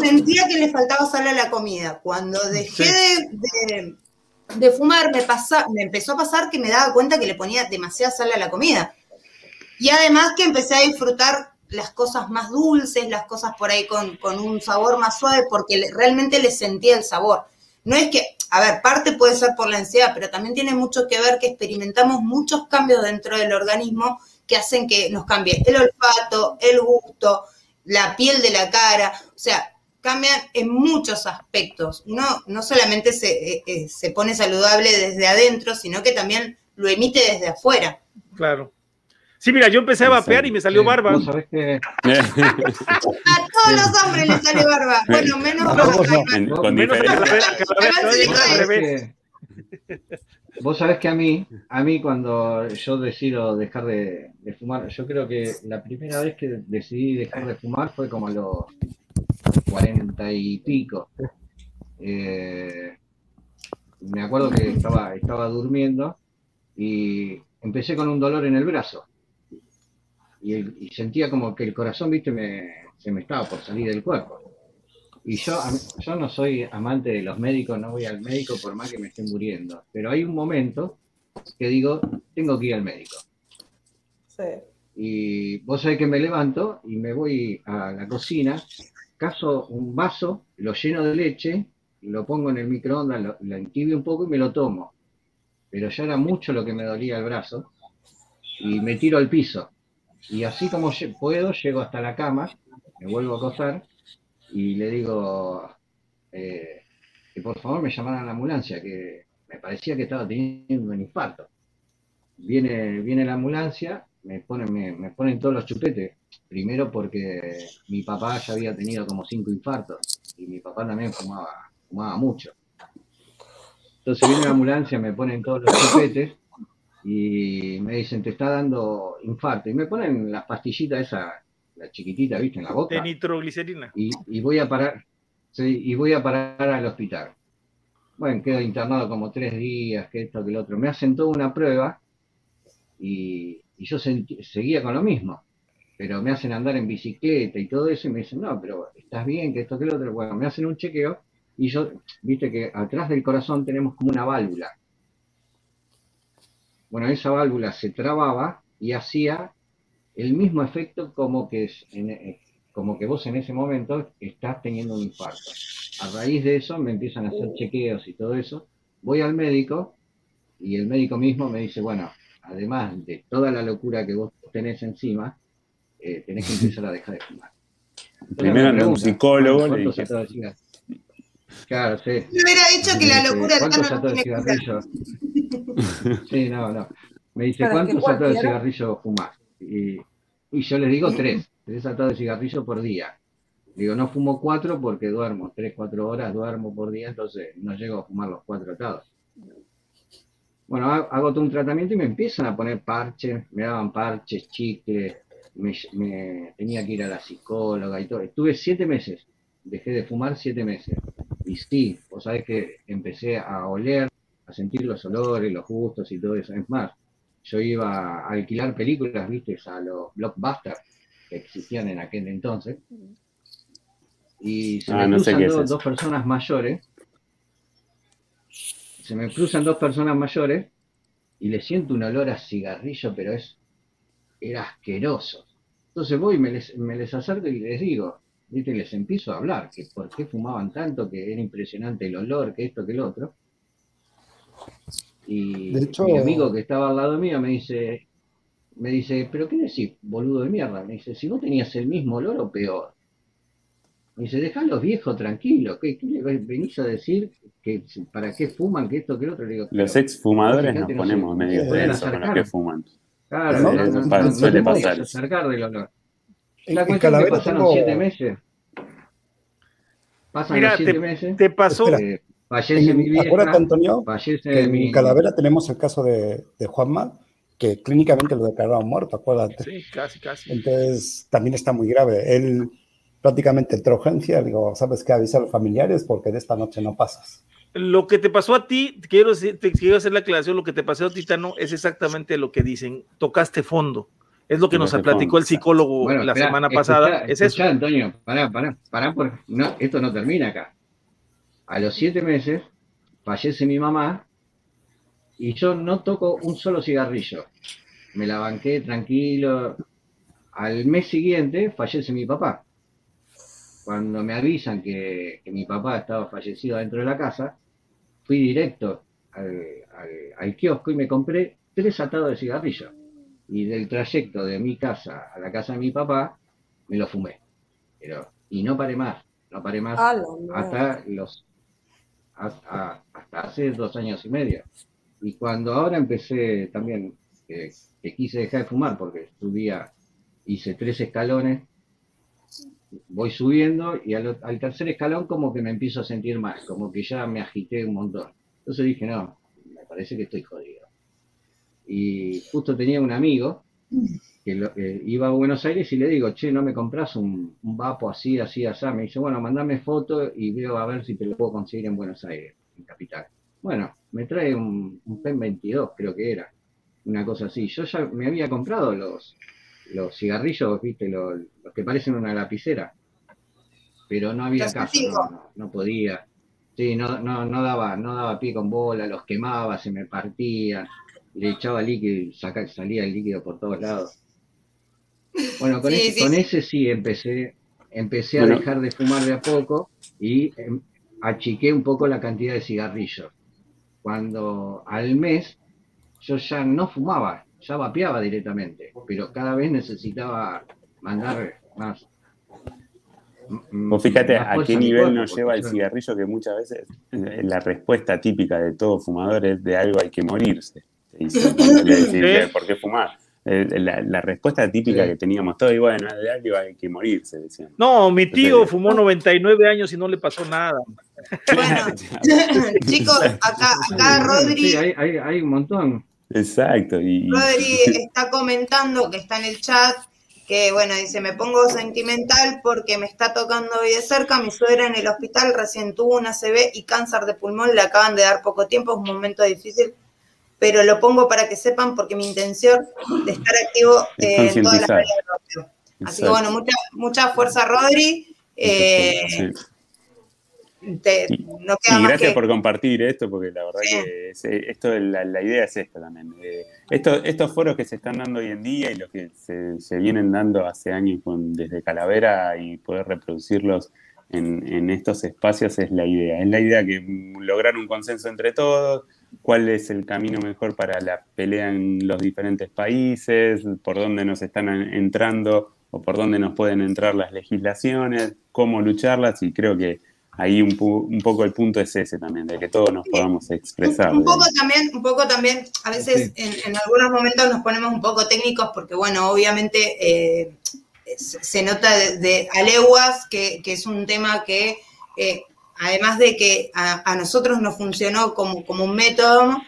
Sentía que le faltaba sal a la comida. Cuando dejé de, fumar, me, pasa, me empezó a pasar que me daba cuenta que le ponía demasiada sal a la comida. Y además que empecé a disfrutar las cosas más dulces, las cosas por ahí con, con un sabor más suave, porque realmente le sentía el sabor. No es que, a ver, parte puede ser por la ansiedad, pero también tiene mucho que ver que experimentamos muchos cambios dentro del organismo que hacen que nos cambie el olfato, el gusto, la piel de la cara, o sea, cambian en muchos aspectos. Uno no solamente se, eh, eh, se pone saludable desde adentro, sino que también lo emite desde afuera. Claro. Sí, mira, yo empecé a vapear y me salió barba. a todos los hombres les sale barba. Bueno, menos Vos sabés que a mí, a mí cuando yo decido dejar de, fumar, yo creo que la primera vez que decidí dejar de fumar fue como a los cuarenta y pico. Eh, me acuerdo que estaba, estaba durmiendo y empecé con un dolor en el brazo y, sentía como que el corazón, viste, me, se me estaba por salir del cuerpo. Y yo, yo no soy amante de los médicos, no voy al médico por más que me estén muriendo. Pero hay un momento que digo, tengo que ir al médico. Sí. Y vos sabés que me levanto y me voy a la cocina, caso un vaso, lo lleno de leche, lo pongo en el microondas, lo, lo entibio un poco y me lo tomo. Pero ya era mucho lo que me dolía el brazo y me tiro al piso. Y así como puedo, llego hasta la cama, me vuelvo a acostar y le digo eh, que por favor me llamaran a la ambulancia, que me parecía que estaba teniendo un infarto. Viene, viene la ambulancia, me ponen, me, ponen todos los chupetes. Primero porque mi papá ya había tenido como cinco infartos y mi papá también fumaba, fumaba mucho. Entonces viene la ambulancia, me ponen todos los chupetes y me dicen, te está dando infarto. Y me ponen las pastillitas esa, la chiquitita, ¿viste? En la boca. De nitroglicerina. Y, y voy a parar, sí, y voy a parar al hospital. Bueno, quedo internado como tres días, que esto, que lo otro. Me hacen toda una prueba y, y yo seguía con lo mismo. Pero me hacen andar en bicicleta y todo eso y me dicen, no, pero estás bien, que esto, que lo otro. Bueno, me hacen un chequeo y yo, viste que atrás del corazón tenemos como una válvula bueno, esa válvula se trababa y hacía el mismo efecto como que, eh, como que vos en ese momento estás teniendo un infarto. A raíz de eso me empiezan a hacer chequeos y todo eso. Voy al médico y el médico mismo me dice, bueno, además de toda la locura que vos tenés encima, eh, tenés que empezar a dejar de fumar. Primero anda un psicólogo. Le Claro, sí. Me hubiera dicho que la locura ¿Cuántos atos de cigarrillo? sí, no, no. Me dice, ¿cuántos atos de cigarrillo fumás? Y, y, yo les digo tres, tres atados de cigarrillo por día. Digo, no fumo cuatro porque duermo, tres, cuatro horas duermo por día, entonces no llego a fumar los cuatro atados. Bueno, hago todo un tratamiento y me empiezan a poner parches, me daban parches, chicles, me, me, tenía que ir a la psicóloga y todo. Estuve siete meses, dejé de fumar siete meses. Y sí, vos sabés que empecé a oler, a sentir los olores, los gustos y todo eso. Es más, yo iba a alquilar películas, viste, a los blockbusters que existían en aquel entonces. Y se ah, me cruzan dos, personas mayores. Se me cruzan dos personas mayores y le siento un olor a cigarrillo, pero es era asqueroso. Entonces voy y me les, me les acerco y les digo, ¿viste? les empiezo a hablar, que por qué fumaban tanto, que era impresionante el olor, que esto, que el otro. Y mi amigo que estaba al lado mío me dice, me dice, ¿pero qué decís, boludo de mierda? Me dice, si vos tenías el mismo olor o peor. Me dice, dejá a los viejos tranquilos, ¿qué, le venís a decir? que ¿Para qué fuman? que esto, que el otro? digo, los ex fumadores nos ponemos medio con los que fuman. Claro, no, no, no, acercar del olor. La cuestión es que pasaron siete meses. Pasan los siete meses. Te pasó. Eh, fallece mi vieja. Acuérdate, Antonio, que en Calavera tenemos el caso de, de Juanma, que clínicamente lo declararon muerto, acuérdate. Sí, casi, casi. Entonces, también está muy grave. Él prácticamente entró urgencia, digo, ¿sabes qué? Avisa a los familiares porque de esta noche no pasas. Lo que te pasó a ti, quiero, te quiero hacer la aclaración, lo que te pasó a ti, Tano, es exactamente lo que dicen, tocaste fondo. Es lo que nos platicó el psicólogo la semana pasada. es eso. Antonio, pará, pará, pará, no, esto no termina acá. A los siete meses fallece mi mamá y yo no toco un solo cigarrillo. Me la banqué tranquilo. Al mes siguiente fallece mi papá. Cuando me avisan que, mi papá estaba fallecido dentro de la casa, fui directo al, al kiosco y me compré tres atados de cigarrillos y del trayecto de mi casa a la casa de mi papá, me lo fumé. Pero, y no paré más, no paré más hasta los hasta, hace dos años y medio. Y cuando ahora empecé también, que quise dejar de fumar porque subía, hice tres escalones, voy subiendo y al, al, tercer escalón como que me empiezo a sentir más, como que ya me agité un montón. Entonces dije, no, me parece que estoy jodido y justo tenía un amigo que, iba a Buenos Aires y le digo, che, ¿no me compras un, vapo así, así, así? Me dice, bueno, mandame foto y veo a ver si te lo puedo conseguir en Buenos Aires, en Capital. Bueno, me trae un, un PEN 22, creo que era, una cosa así. Yo ya me había comprado los, los cigarrillos, viste, los, que parecen una lapicera, pero no había caso, no, no, podía. Sí, no, no, no, daba, no daba pie con bola, los quemaba, se me partían le echaba líquido y salía el líquido por todos lados. Bueno, con, ese, sí. empecé, empecé a dejar de fumar de a poco y em, achiqué un poco la cantidad de cigarrillos. Cuando al mes yo ya no fumaba, ya vapeaba directamente, pero cada vez necesitaba mandar más. Vos fíjate a qué nivel nos lleva el cigarrillo, que muchas veces la respuesta típica de todo fumador es de algo hay que morirse. ¿Por qué fumar? La, respuesta típica que teníamos todos, y bueno, de algo hay que morirse, decían. No, mi tío fumó 99 años y no le pasó nada. Bueno, chicos, acá, acá Rodri. Sí, hay, hay, hay, un montón. Exacto. Y... Rodri está comentando que está en el chat que bueno, dice, me pongo sentimental porque me está tocando hoy de cerca, mi suegra en el hospital recién tuvo una CB y cáncer de pulmón, le acaban de dar poco tiempo, es un momento difícil, pero lo pongo para que sepan porque mi intención de estar activo eh, en todas las áreas de Así que bueno, mucha, mucha fuerza Rodri. Eh, y, gracias por compartir esto, porque la verdad que esto, la, idea es esta también. Eh, estos foros que se están dando hoy en día y los que se, vienen dando hace años con, desde Calavera y poder reproducirlos en, estos espacios es la idea. Es la idea que lograr un consenso entre todos, cuál es el camino mejor para la pelea en los diferentes países, por dónde nos están entrando o por dónde nos pueden entrar las legislaciones, cómo lucharlas y creo que ahí un, un, poco el punto es ese también, de que todos nos podamos expresar. Un, poco también, un poco también, a veces en, algunos momentos nos ponemos un poco técnicos porque, bueno, obviamente eh, se nota de, a leguas que, es un tema que, eh, además de que a, nosotros nos funcionó como, como un método,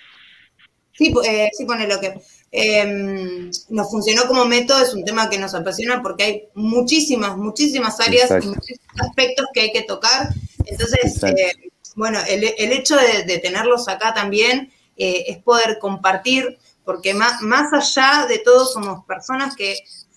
sí, eh, sí pone lo que Em, nos funcionó como método, es un tema que nos apasiona porque hay muchísimas, muchísimas áreas y muchísimos aspectos que hay que tocar. Entonces, eh, bueno, el, hecho de, tenerlos acá también eh, es poder compartir, porque más, más allá de todo somos personas que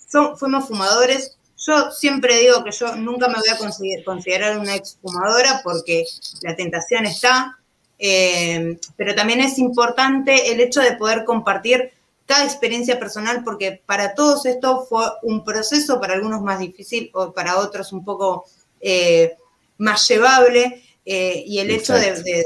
son, fuimos fumadores. Yo siempre digo que yo nunca me voy a considerar, una exfumadora porque la tentación está, eh, pero también es importante el hecho de poder compartir cada experiencia personal, porque para todos esto fue un proceso, para algunos más difícil o para otros un poco eh, más llevable, eh, y el hecho de,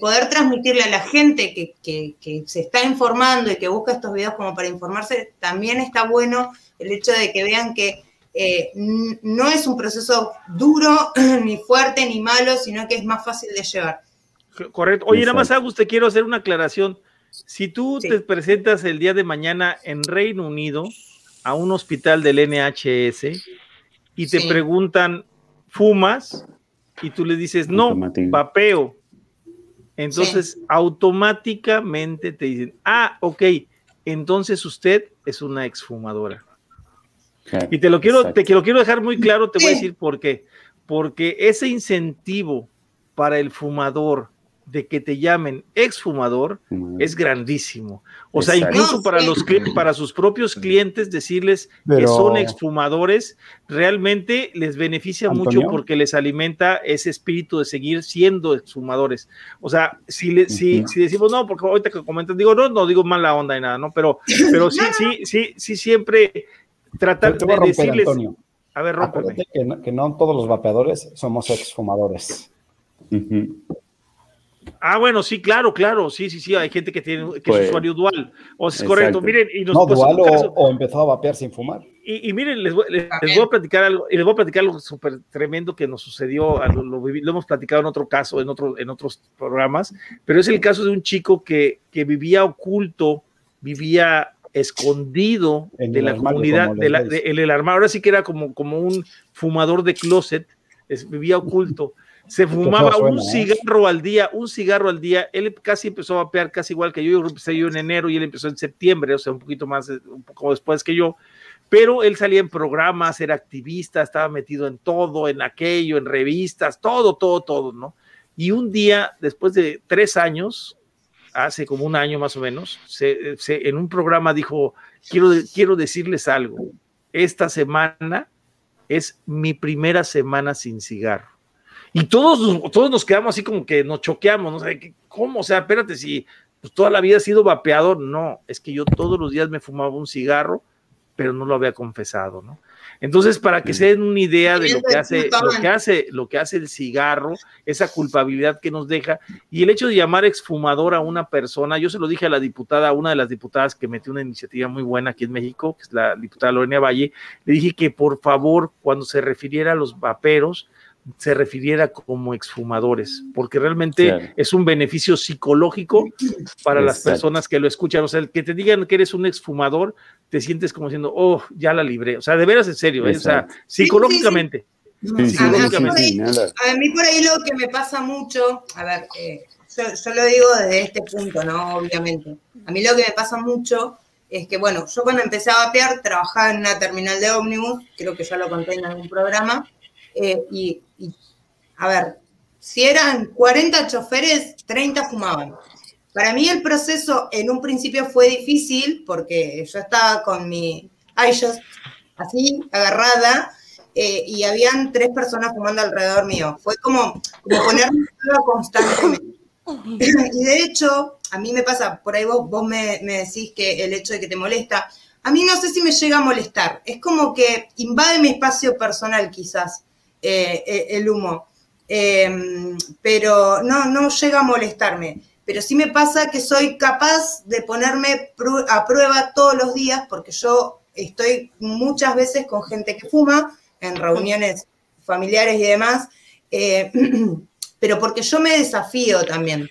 poder transmitirle a la gente que, se está informando y que busca estos videos como para informarse, también está bueno el hecho de que vean que eh, no es un proceso duro, ni fuerte, ni malo, sino que es más fácil de llevar. Correcto. Oye, nada más, Agus, te quiero hacer una aclaración. Si tú te presentas el día de mañana en Reino Unido a un hospital del NHS y te preguntan, ¿fumas? Y tú le dices, no, vapeo. Entonces, automáticamente te dicen, ah, ok, entonces usted es una exfumadora. Y te lo quiero, te, quiero dejar muy claro, te voy a decir por qué. Porque ese incentivo para el fumador de que te llamen exfumador es grandísimo. O sea, incluso para, los, para sus propios clientes decirles que son exfumadores, realmente les beneficia mucho porque les alimenta ese espíritu de seguir siendo exfumadores. O sea, si, si, si decimos, no, porque ahorita que comentan, digo, no, no digo mala onda y nada, ¿no? Pero, pero sí, sí, sí, sí, siempre tratar de decirles... A ver, rómpeme. Que no, que no todos los vapeadores somos exfumadores. Ah, bueno, sí, claro, claro, sí, sí, sí, hay gente que tiene que es pues, usuario dual. O es correcto, miren, y nos, no, dual o, empezó a vapear sin fumar. Y, miren, les voy, a platicar algo, y les voy a platicar algo súper tremendo que nos sucedió, lo, lo, hemos platicado en otro caso, en, otro, en otros programas, pero es el caso de un chico que, que vivía oculto, vivía escondido de la comunidad, de la, en el armario, ahora sí que era como, como un fumador de closet, vivía oculto se fumaba un ¿eh? cigarro al día, un cigarro al día. Él casi empezó a vapear casi igual que yo. Yo empecé yo en enero y él empezó en septiembre, o sea, un poquito más, eh, un poco después que yo. Pero él salía en programas, era activista, estaba metido en todo, en aquello, en revistas, todo, todo, todo, ¿no? Y un día, después de tres años, hace como un año más o menos, se, en un programa dijo, quiero, quiero decirles algo, esta semana es mi primera semana sin cigarro. Y todos, todos nos quedamos así como que nos choqueamos, ¿no? sé ¿Cómo? O sea, espérate, si pues, toda la vida he sido vapeador. No, es que yo todos los días me fumaba un cigarro pero no lo había confesado, ¿no? Entonces, para que se den una idea de lo que hace, lo que hace, lo que hace el cigarro, esa culpabilidad que nos deja, y el hecho de llamar exfumador a una persona, yo se lo dije a la diputada, a una de las diputadas que metió una iniciativa muy buena aquí en México, que es la diputada Lorena Valle, le dije que por favor, cuando se refiriera a los vaperos, se refiriera como exfumadores, porque realmente es un beneficio psicológico para las personas que lo escuchan. O sea, el que te digan que eres un exfumador, te sientes como diciendo, oh, ya la libré. O sea, de veras en serio, ¿eh? o sea, psicológicamente. a, mí por ahí lo que me pasa mucho, a ver, eh, yo, lo digo desde este punto, ¿no? Obviamente. A mí lo que me pasa mucho es que, bueno, yo cuando empecé a vapear trabajaba en una terminal de ómnibus, creo que ya lo conté en algún programa, eh, y, a ver, si eran 40 choferes, 30 fumaban. Para mí el proceso en un principio fue difícil porque yo estaba con mi iShot así, agarrada, eh, y habían tres personas fumando alrededor mío. Fue como, como ponerme constantemente. y de hecho, a mí me pasa, por ahí vos, vos me, me, decís que el hecho de que te molesta, a mí no sé si me llega a molestar, es como que invade mi espacio personal quizás. Eh, eh, el humo. Em, pero no, no llega a molestarme. Pero sí me pasa que soy capaz de ponerme a prueba todos los días porque yo estoy muchas veces con gente que fuma en reuniones familiares y demás, eh, pero porque yo me desafío también.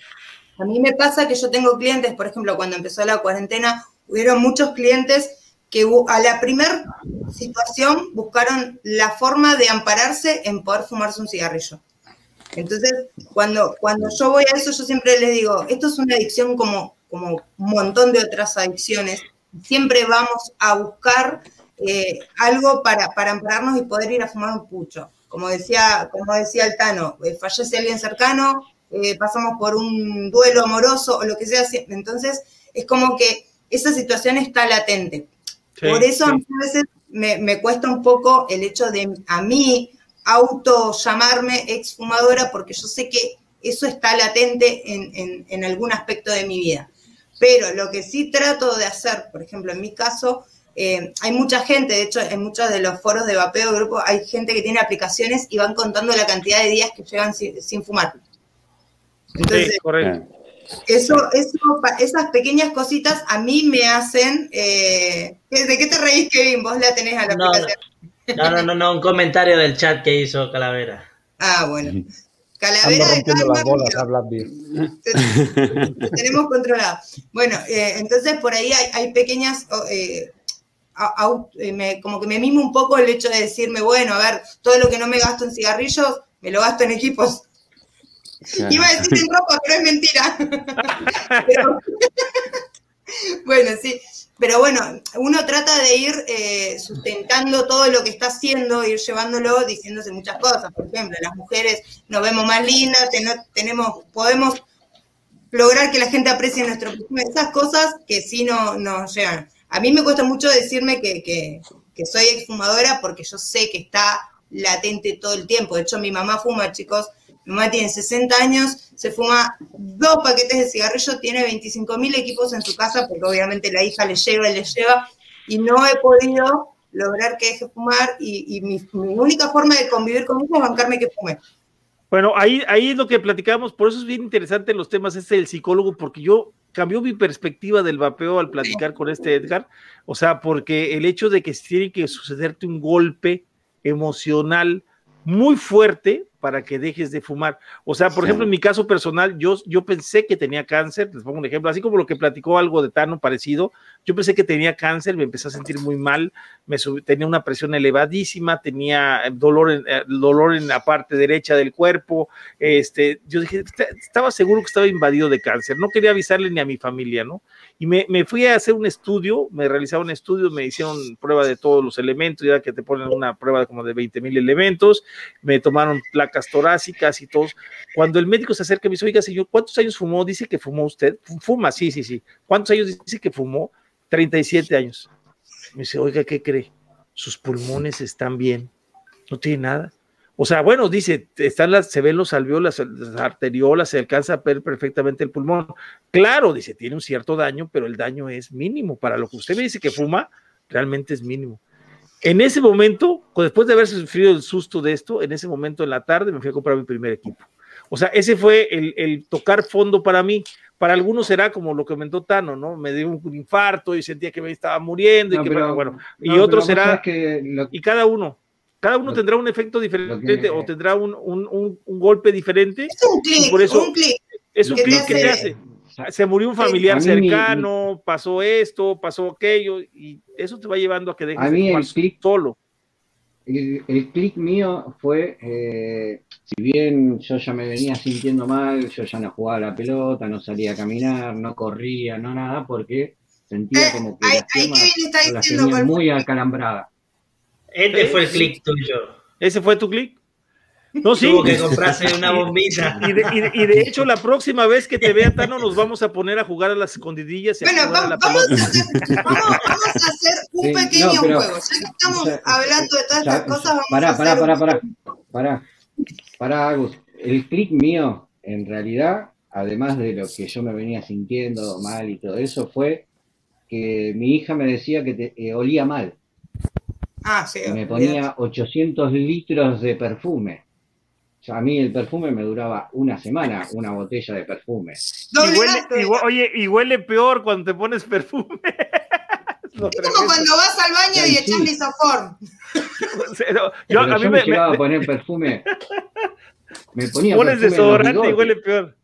A mí me pasa que yo tengo clientes, por ejemplo, cuando empezó la cuarentena, hubieron muchos clientes que a la primera situación buscaron la forma de ampararse en poder fumarse un cigarrillo. Entonces, cuando, cuando yo voy a eso, yo siempre les digo, esto es una adicción como, como un montón de otras adicciones. Siempre vamos a buscar eh, algo para, para ampararnos y poder ir a fumar un pucho. Como decía, como decía Altano, eh, fallece alguien cercano, eh, pasamos por un duelo amoroso o lo que sea. Entonces, es como que esa situación está latente. Por eso a veces me, cuesta un poco el hecho de a mí auto llamarme exfumadora porque yo sé que eso está latente en, algún aspecto de mi vida. Pero lo que sí trato de hacer, por ejemplo, en mi caso, eh, hay mucha gente, de hecho, en muchos de los foros de vapeo grupo hay gente que tiene aplicaciones y van contando la cantidad de días que llevan sin, fumar. Entonces, correcto. Eso, eso, esas pequeñas cositas a mí me hacen. Eh, ¿De qué te reís, Kevin? Vos la tenés a la no, aplicación. No, no, no, no, un comentario del chat que hizo Calavera. Ah, bueno. Calavera de las bolas Tenemos controlado. Bueno, eh, entonces por ahí hay, hay pequeñas. Eh, como que me mimo un poco el hecho de decirme, bueno, a ver, todo lo que no me gasto en cigarrillos, me lo gasto en equipos Iba a decir en ropa, pero es mentira. bueno, sí. Pero bueno, uno trata de ir eh, sustentando todo lo que está haciendo, ir llevándolo, diciéndose muchas cosas. Por ejemplo, las mujeres nos vemos más lindas, tenemos, podemos lograr que la gente aprecie nuestro. Esas cosas que sí no, nos llegan. A mí me cuesta mucho decirme que, que, que soy exfumadora porque yo sé que está latente todo el tiempo. De hecho, mi mamá fuma, chicos, mi mamá tiene 60 años, se fuma dos paquetes de cigarrillo, tiene 25 mil equipos en su casa, porque obviamente la hija le lleva y le lleva, y no he podido lograr que deje fumar, y, mi, única forma de convivir con ella es bancarme que fume. Bueno, ahí, ahí es lo que platicamos, por eso es bien interesante los temas este del psicólogo, porque yo cambió mi perspectiva del vapeo al platicar con este Edgar, o sea, porque el hecho de que tiene que sucederte un golpe emocional muy fuerte para que dejes de fumar. O sea, por ejemplo, en mi caso personal, yo, yo pensé que tenía cáncer, les pongo un ejemplo, así como lo que platicó algo de Tano parecido, yo pensé que tenía cáncer, me empecé a sentir muy mal, me tenía una presión elevadísima, tenía dolor en, eh, dolor en la parte derecha del cuerpo, este, yo dije, estaba seguro que estaba invadido de cáncer, no quería avisarle ni a mi familia, ¿no? Y me, me fui a hacer un estudio, me realizaron un estudio, me hicieron prueba de todos los elementos, ya que te ponen una prueba como de 20 mil elementos, me tomaron placas torácicas y todos. Cuando el médico se acerca y me dice, oiga, señor, ¿cuántos años fumó? Dice que fumó usted. Fuma, sí, sí, sí. ¿Cuántos años dice que fumó? 37 años. Me dice, oiga, ¿qué cree? Sus pulmones están bien, no tiene nada. O sea, bueno, dice, están las, se ven los alveolas, las arteriolas, se alcanza a ver perfectamente el pulmón. Claro, dice, tiene un cierto daño, pero el daño es mínimo. Para lo que usted me dice que fuma, realmente es mínimo. En ese momento, después de haber sufrido el susto de esto, en ese momento en la tarde me fui a comprar mi primer equipo. O sea, ese fue el, tocar fondo para mí. Para algunos será como lo que comentó Tano, ¿no? Me dio un infarto y sentía que me estaba muriendo y que, bueno, y otro será, y cada uno, cada uno tendrá un efecto diferente o tendrá un, un, un, golpe diferente. Es un clic, por eso, un clic. Es un clic que te hace. Se murió un familiar cercano, pasó esto, pasó aquello, y eso te va llevando a que dejes a mí el clic, solo. El, el clic mío fue, eh, si bien yo ya me venía sintiendo mal, yo ya no jugaba la pelota, no salía a caminar, no corría, no nada, porque sentía eh, como que las piernas muy acalambradas. Este fue el clic tuyo. ¿Ese fue tu clic? No, sí. Tuvo que comprarse una bombita. Y de, y, de, hecho, la próxima vez que te vea Tano, nos vamos a poner a jugar a las escondidillas. bueno, vamos, a hacer, vamos, a hacer, un pequeño juego. Ya que estamos hablando de todas estas cosas, vamos pará, a hacer. Pará, pará, pará, pará. Agus. El clic mío, en realidad, además de lo que yo me venía sintiendo mal y todo eso, fue que mi hija me decía que te, eh, olía mal. Ah, sí. me ponía 800 litros de perfume a mí el perfume me duraba una semana, una botella de perfume. Y huele, oye, y huele peor cuando te pones perfume. es como cuando vas al baño y echas lisoform. yo, a mí me, llegaba a poner perfume. Me ponía Pones desodorante y huele peor.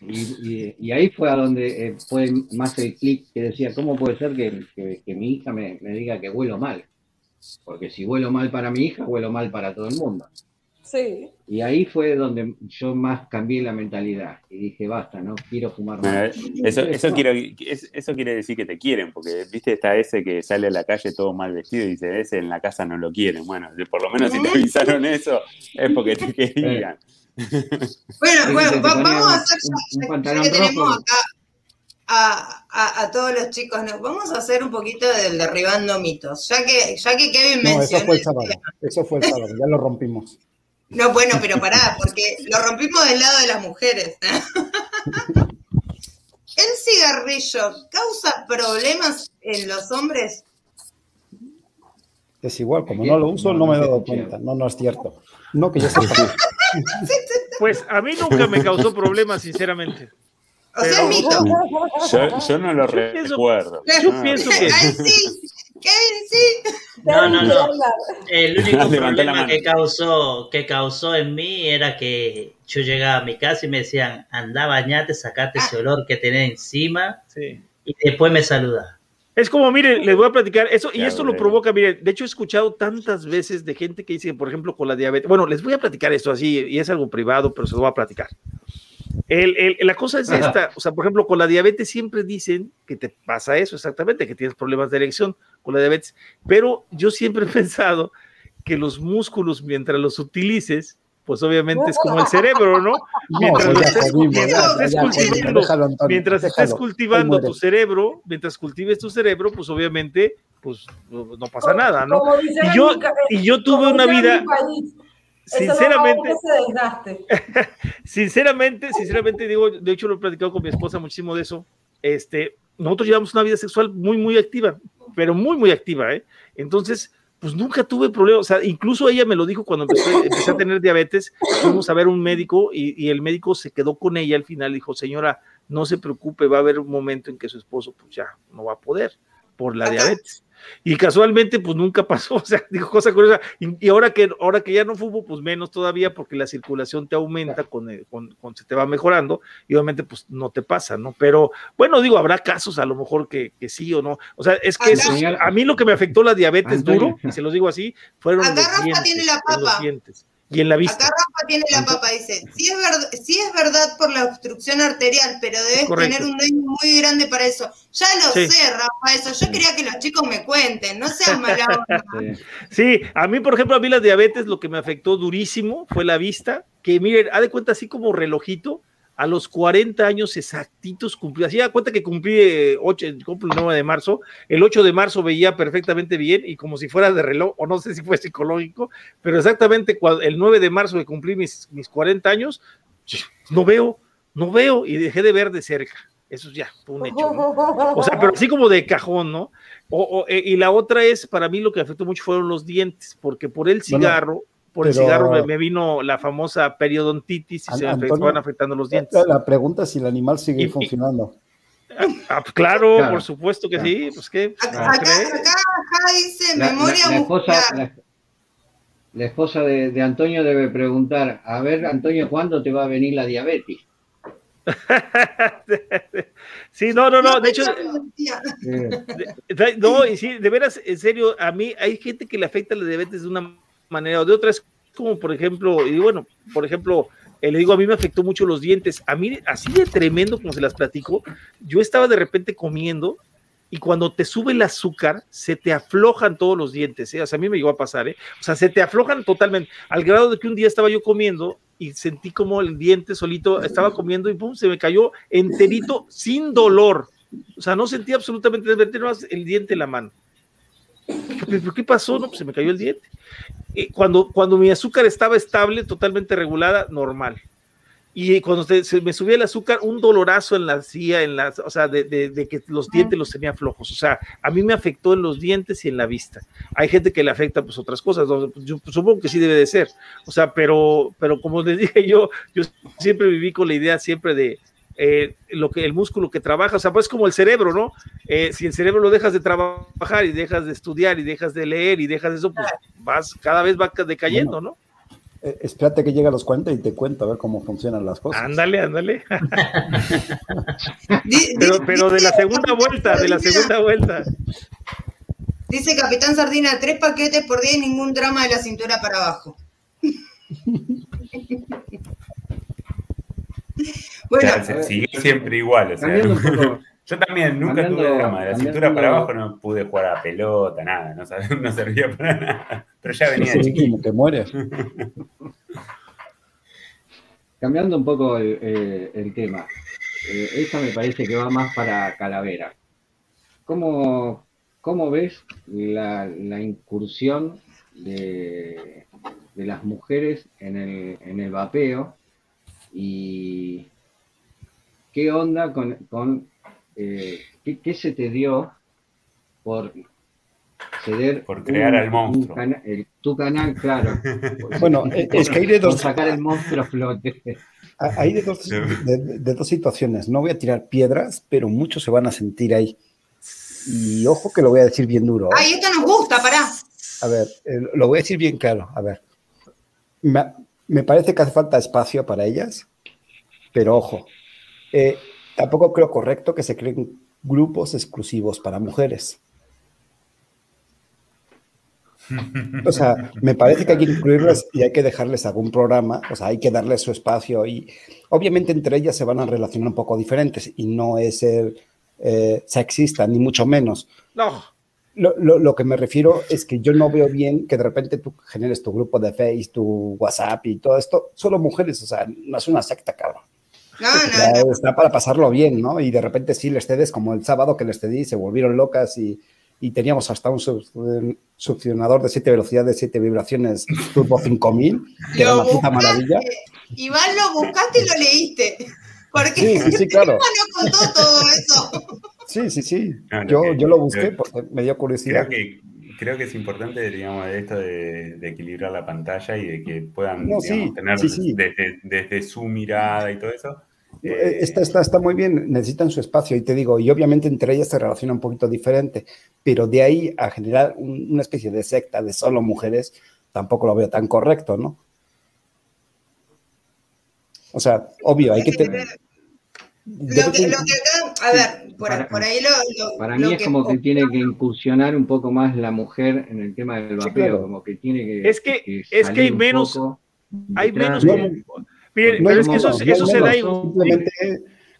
Y, y, ahí fue a donde eh, fue más el clic que decía, ¿cómo puede ser que, que, mi hija me, me, diga que huelo mal? Porque si vuelo mal para mi hija, vuelo mal para todo el mundo. Sí. Y ahí fue donde yo más cambié la mentalidad y dije, basta, no quiero fumar más. eso, eso, quiero, eso quiere decir que te quieren, porque viste, está ese que sale a la calle todo mal vestido y dice, ese en la casa no lo quieren. Bueno, por lo menos si te avisaron eso, es porque te querían. Bueno, bueno, vamos a hacer un, pantalón que tenemos acá a, todos los chicos, no, vamos a hacer un poquito del derribando mitos, ya que, ya que Kevin mencionó. eso fue el sábado, eso fue el sábado, ya lo rompimos. No, bueno, pero pará, porque lo rompimos del lado de las mujeres. ¿El cigarrillo causa problemas en los hombres? Es igual, como no lo uso, no me he dado cuenta. No, no es cierto. No que yo sepa. Pues a mí nunca me causó problemas, sinceramente. O sea, es mito. Yo, no lo recuerdo. Yo pienso que. sí. Kevin, sí. No, no, no. El único problema que causó, que causó en mí era que yo llegaba a mi casa y me decían, anda, bañate, sacate ese olor que tenés encima. Sí. Y después me saluda. Es como, mire, les voy a platicar eso, y esto lo provoca, mire, de hecho he escuchado tantas veces de gente que dice, por ejemplo, con la diabetes, bueno, les voy a platicar esto así, y es algo privado, pero se lo voy a platicar. El, la cosa es esta, o sea, por ejemplo, con la diabetes siempre dicen que te pasa eso exactamente, que tienes problemas de erección con la diabetes, pero yo siempre he pensado que los músculos, mientras los utilices, pues obviamente es como el cerebro, ¿no? Mientras, estés, cultivando, mientras estés cultivando tu cerebro, mientras cultives tu cerebro, pues obviamente, pues no pasa nada, ¿no? Y yo, y yo tuve una vida sinceramente, sinceramente, sinceramente digo, de hecho lo he platicado con mi esposa muchísimo de eso. Este, nosotros llevamos una vida sexual muy, muy activa, pero muy, muy activa, ¿eh? Entonces, pues nunca tuve problemas, o sea, incluso ella me lo dijo cuando empecé, a tener diabetes, fuimos a ver un médico y, y, el médico se quedó con ella al final, dijo, señora, no se preocupe, va a haber un momento en que su esposo pues ya no va a poder por la diabetes. Y casualmente, pues nunca pasó, o sea, dijo cosa curiosa. Y, ahora, que, ahora que ya no fumo, pues menos todavía, porque la circulación te aumenta con, con, se te va mejorando, y obviamente, pues no te pasa, ¿no? Pero bueno, digo, habrá casos a lo mejor que, que sí o no. O sea, es que a mí lo que me afectó la diabetes duro, y se los digo así, fueron los dientes, tiene la papa. los dientes y en la vista. Acá Rafa tiene la papa, dice, sí es, verdad, sí es verdad por la obstrucción arterial, pero debes tener un daño muy grande para eso. Ya lo sé, Rafa, eso. Yo quería que los chicos me cuenten, no sean mala Sí, a mí, por ejemplo, a mí la diabetes lo que me afectó durísimo fue la vista, que miren, ha de cuenta así como relojito, a los 40 años exactitos cumplí, así da cuenta que cumplí 8, eh, el 9 de marzo, el 8 de marzo veía perfectamente bien y como si fuera de reloj, o no sé si fue psicológico, pero exactamente el 9 de marzo que cumplí mis, mis 40 años, no veo, no veo y dejé de ver de cerca. Eso ya fue un hecho. O sea, pero así como de cajón, ¿no? Eh, y la otra es, para mí lo que afectó mucho fueron los dientes, porque por el cigarro, por el cigarro me, vino la famosa periodontitis y se me van afectando los dientes. La pregunta es si el animal sigue funcionando. Ah, ah, claro, por supuesto que sí. Pues, ¿qué? Acá, acá, dice memoria la, esposa, la, esposa de, de, Antonio debe preguntar, a ver, Antonio, ¿cuándo te va a venir la diabetes? sí, no, no, no, de hecho, no, y sí, de veras, en serio, a mí hay gente que le afecta la diabetes de una manera o de otra, es como por ejemplo, y bueno, por ejemplo, eh, le digo, a mí me afectó mucho los dientes, a mí, así de tremendo como se las platico, yo estaba de repente comiendo y cuando te sube el azúcar, se te aflojan todos los dientes, ¿eh? o sea, a mí me llegó a pasar, ¿eh? o sea, se te aflojan totalmente, al grado de que un día estaba yo comiendo y sentí como el diente solito, estaba comiendo y pum, se me cayó enterito sin dolor, o sea, no sentí absolutamente el diente en la mano. ¿Pero qué pasó? No, pues se me cayó el diente. Eh, cuando, cuando mi azúcar estaba estable, totalmente regulada, normal y cuando se me subía el azúcar, un dolorazo en la silla, en la, o sea, de, de, que los dientes los tenía flojos. O sea, a mí me afectó en los dientes y en la vista. Hay gente que le afecta pues otras cosas, yo supongo que sí debe de ser. O sea, pero, pero como les dije yo, yo siempre viví con la idea siempre de, eh, lo que el músculo que trabaja, o sea, pues como el cerebro, ¿no? Eh, si el cerebro lo dejas de trabajar y dejas de estudiar y dejas de leer y dejas de eso, pues vas, cada vez va decayendo, ¿no? Eh, espérate que llegue a los 40 y te cuento a ver cómo funcionan las cosas. Ándale, ándale. pero, de la segunda vuelta, de la segunda vuelta. Dice Capitán Sardina, tres paquetes por día y ningún drama de la cintura para abajo. bueno, sigue siempre igual. Yo también nunca tuve drama. De la cintura para abajo no pude jugar a pelota, nada. No, no servía para nada. Pero ya venía de chiquito. te mueres. Cambiando un poco el, eh, tema. Eh, esta me parece que va más para Calavera. ¿Cómo, cómo ves la, incursión de, las mujeres en el, en el vapeo? ¿Y qué onda con eh, ¿qué, se te dio por ceder por crear al monstruo tu canal claro bueno es que hay de dos sacar el monstruo a flote. Hay de dos, de, dos situaciones. No voy a tirar piedras pero muchos se van a sentir ahí. Y ojo que lo voy a decir bien duro ¿eh? ay esto nos gusta pará. A ver eh, lo voy a decir bien claro. A ver. Me, me parece que hace falta espacio para ellas pero ojo eh, Tampoco creo correcto que se creen grupos exclusivos para mujeres. O sea, me parece que hay que incluirlas y hay que dejarles algún programa, o sea, hay que darles su espacio y obviamente entre ellas se van a relacionar un poco diferentes y no es el eh, sexista, ni mucho menos. No. Lo, lo, que me refiero es que yo no veo bien que de repente tú generes tu grupo de Facebook, tu WhatsApp y todo esto, solo mujeres, o sea, no es una secta, cabrón. Está para pasarlo bien, ¿no? Y de repente sí, les cedes, como el sábado que les cedí, se volvieron locas y, y teníamos hasta un succionador de siete velocidades, siete vibraciones Turbo 5000, que era una puta maravilla. Iván, lo buscaste y lo leíste. Porque sí, sí, claro. no contó todo eso. Sí, sí, sí. yo, yo lo busqué porque me dio curiosidad. Creo que, creo que es importante, digamos, esto de, equilibrar la pantalla y de que puedan tener Desde, desde, su mirada y todo eso, eh, está, está, está muy bien, necesitan su espacio y te digo, y obviamente entre ellas se relaciona un poquito diferente, pero de ahí a generar una especie de secta de solo mujeres, tampoco lo veo tan correcto, ¿no? O sea, obvio, hay que tener... Lo que, acá, a ver, por, ahí lo, Para mí es como que tiene que incursionar un poco más la mujer en el tema del vapeo, como que tiene que. Es que, es que hay menos. Hay menos pero es que eso, se da igual. Simplemente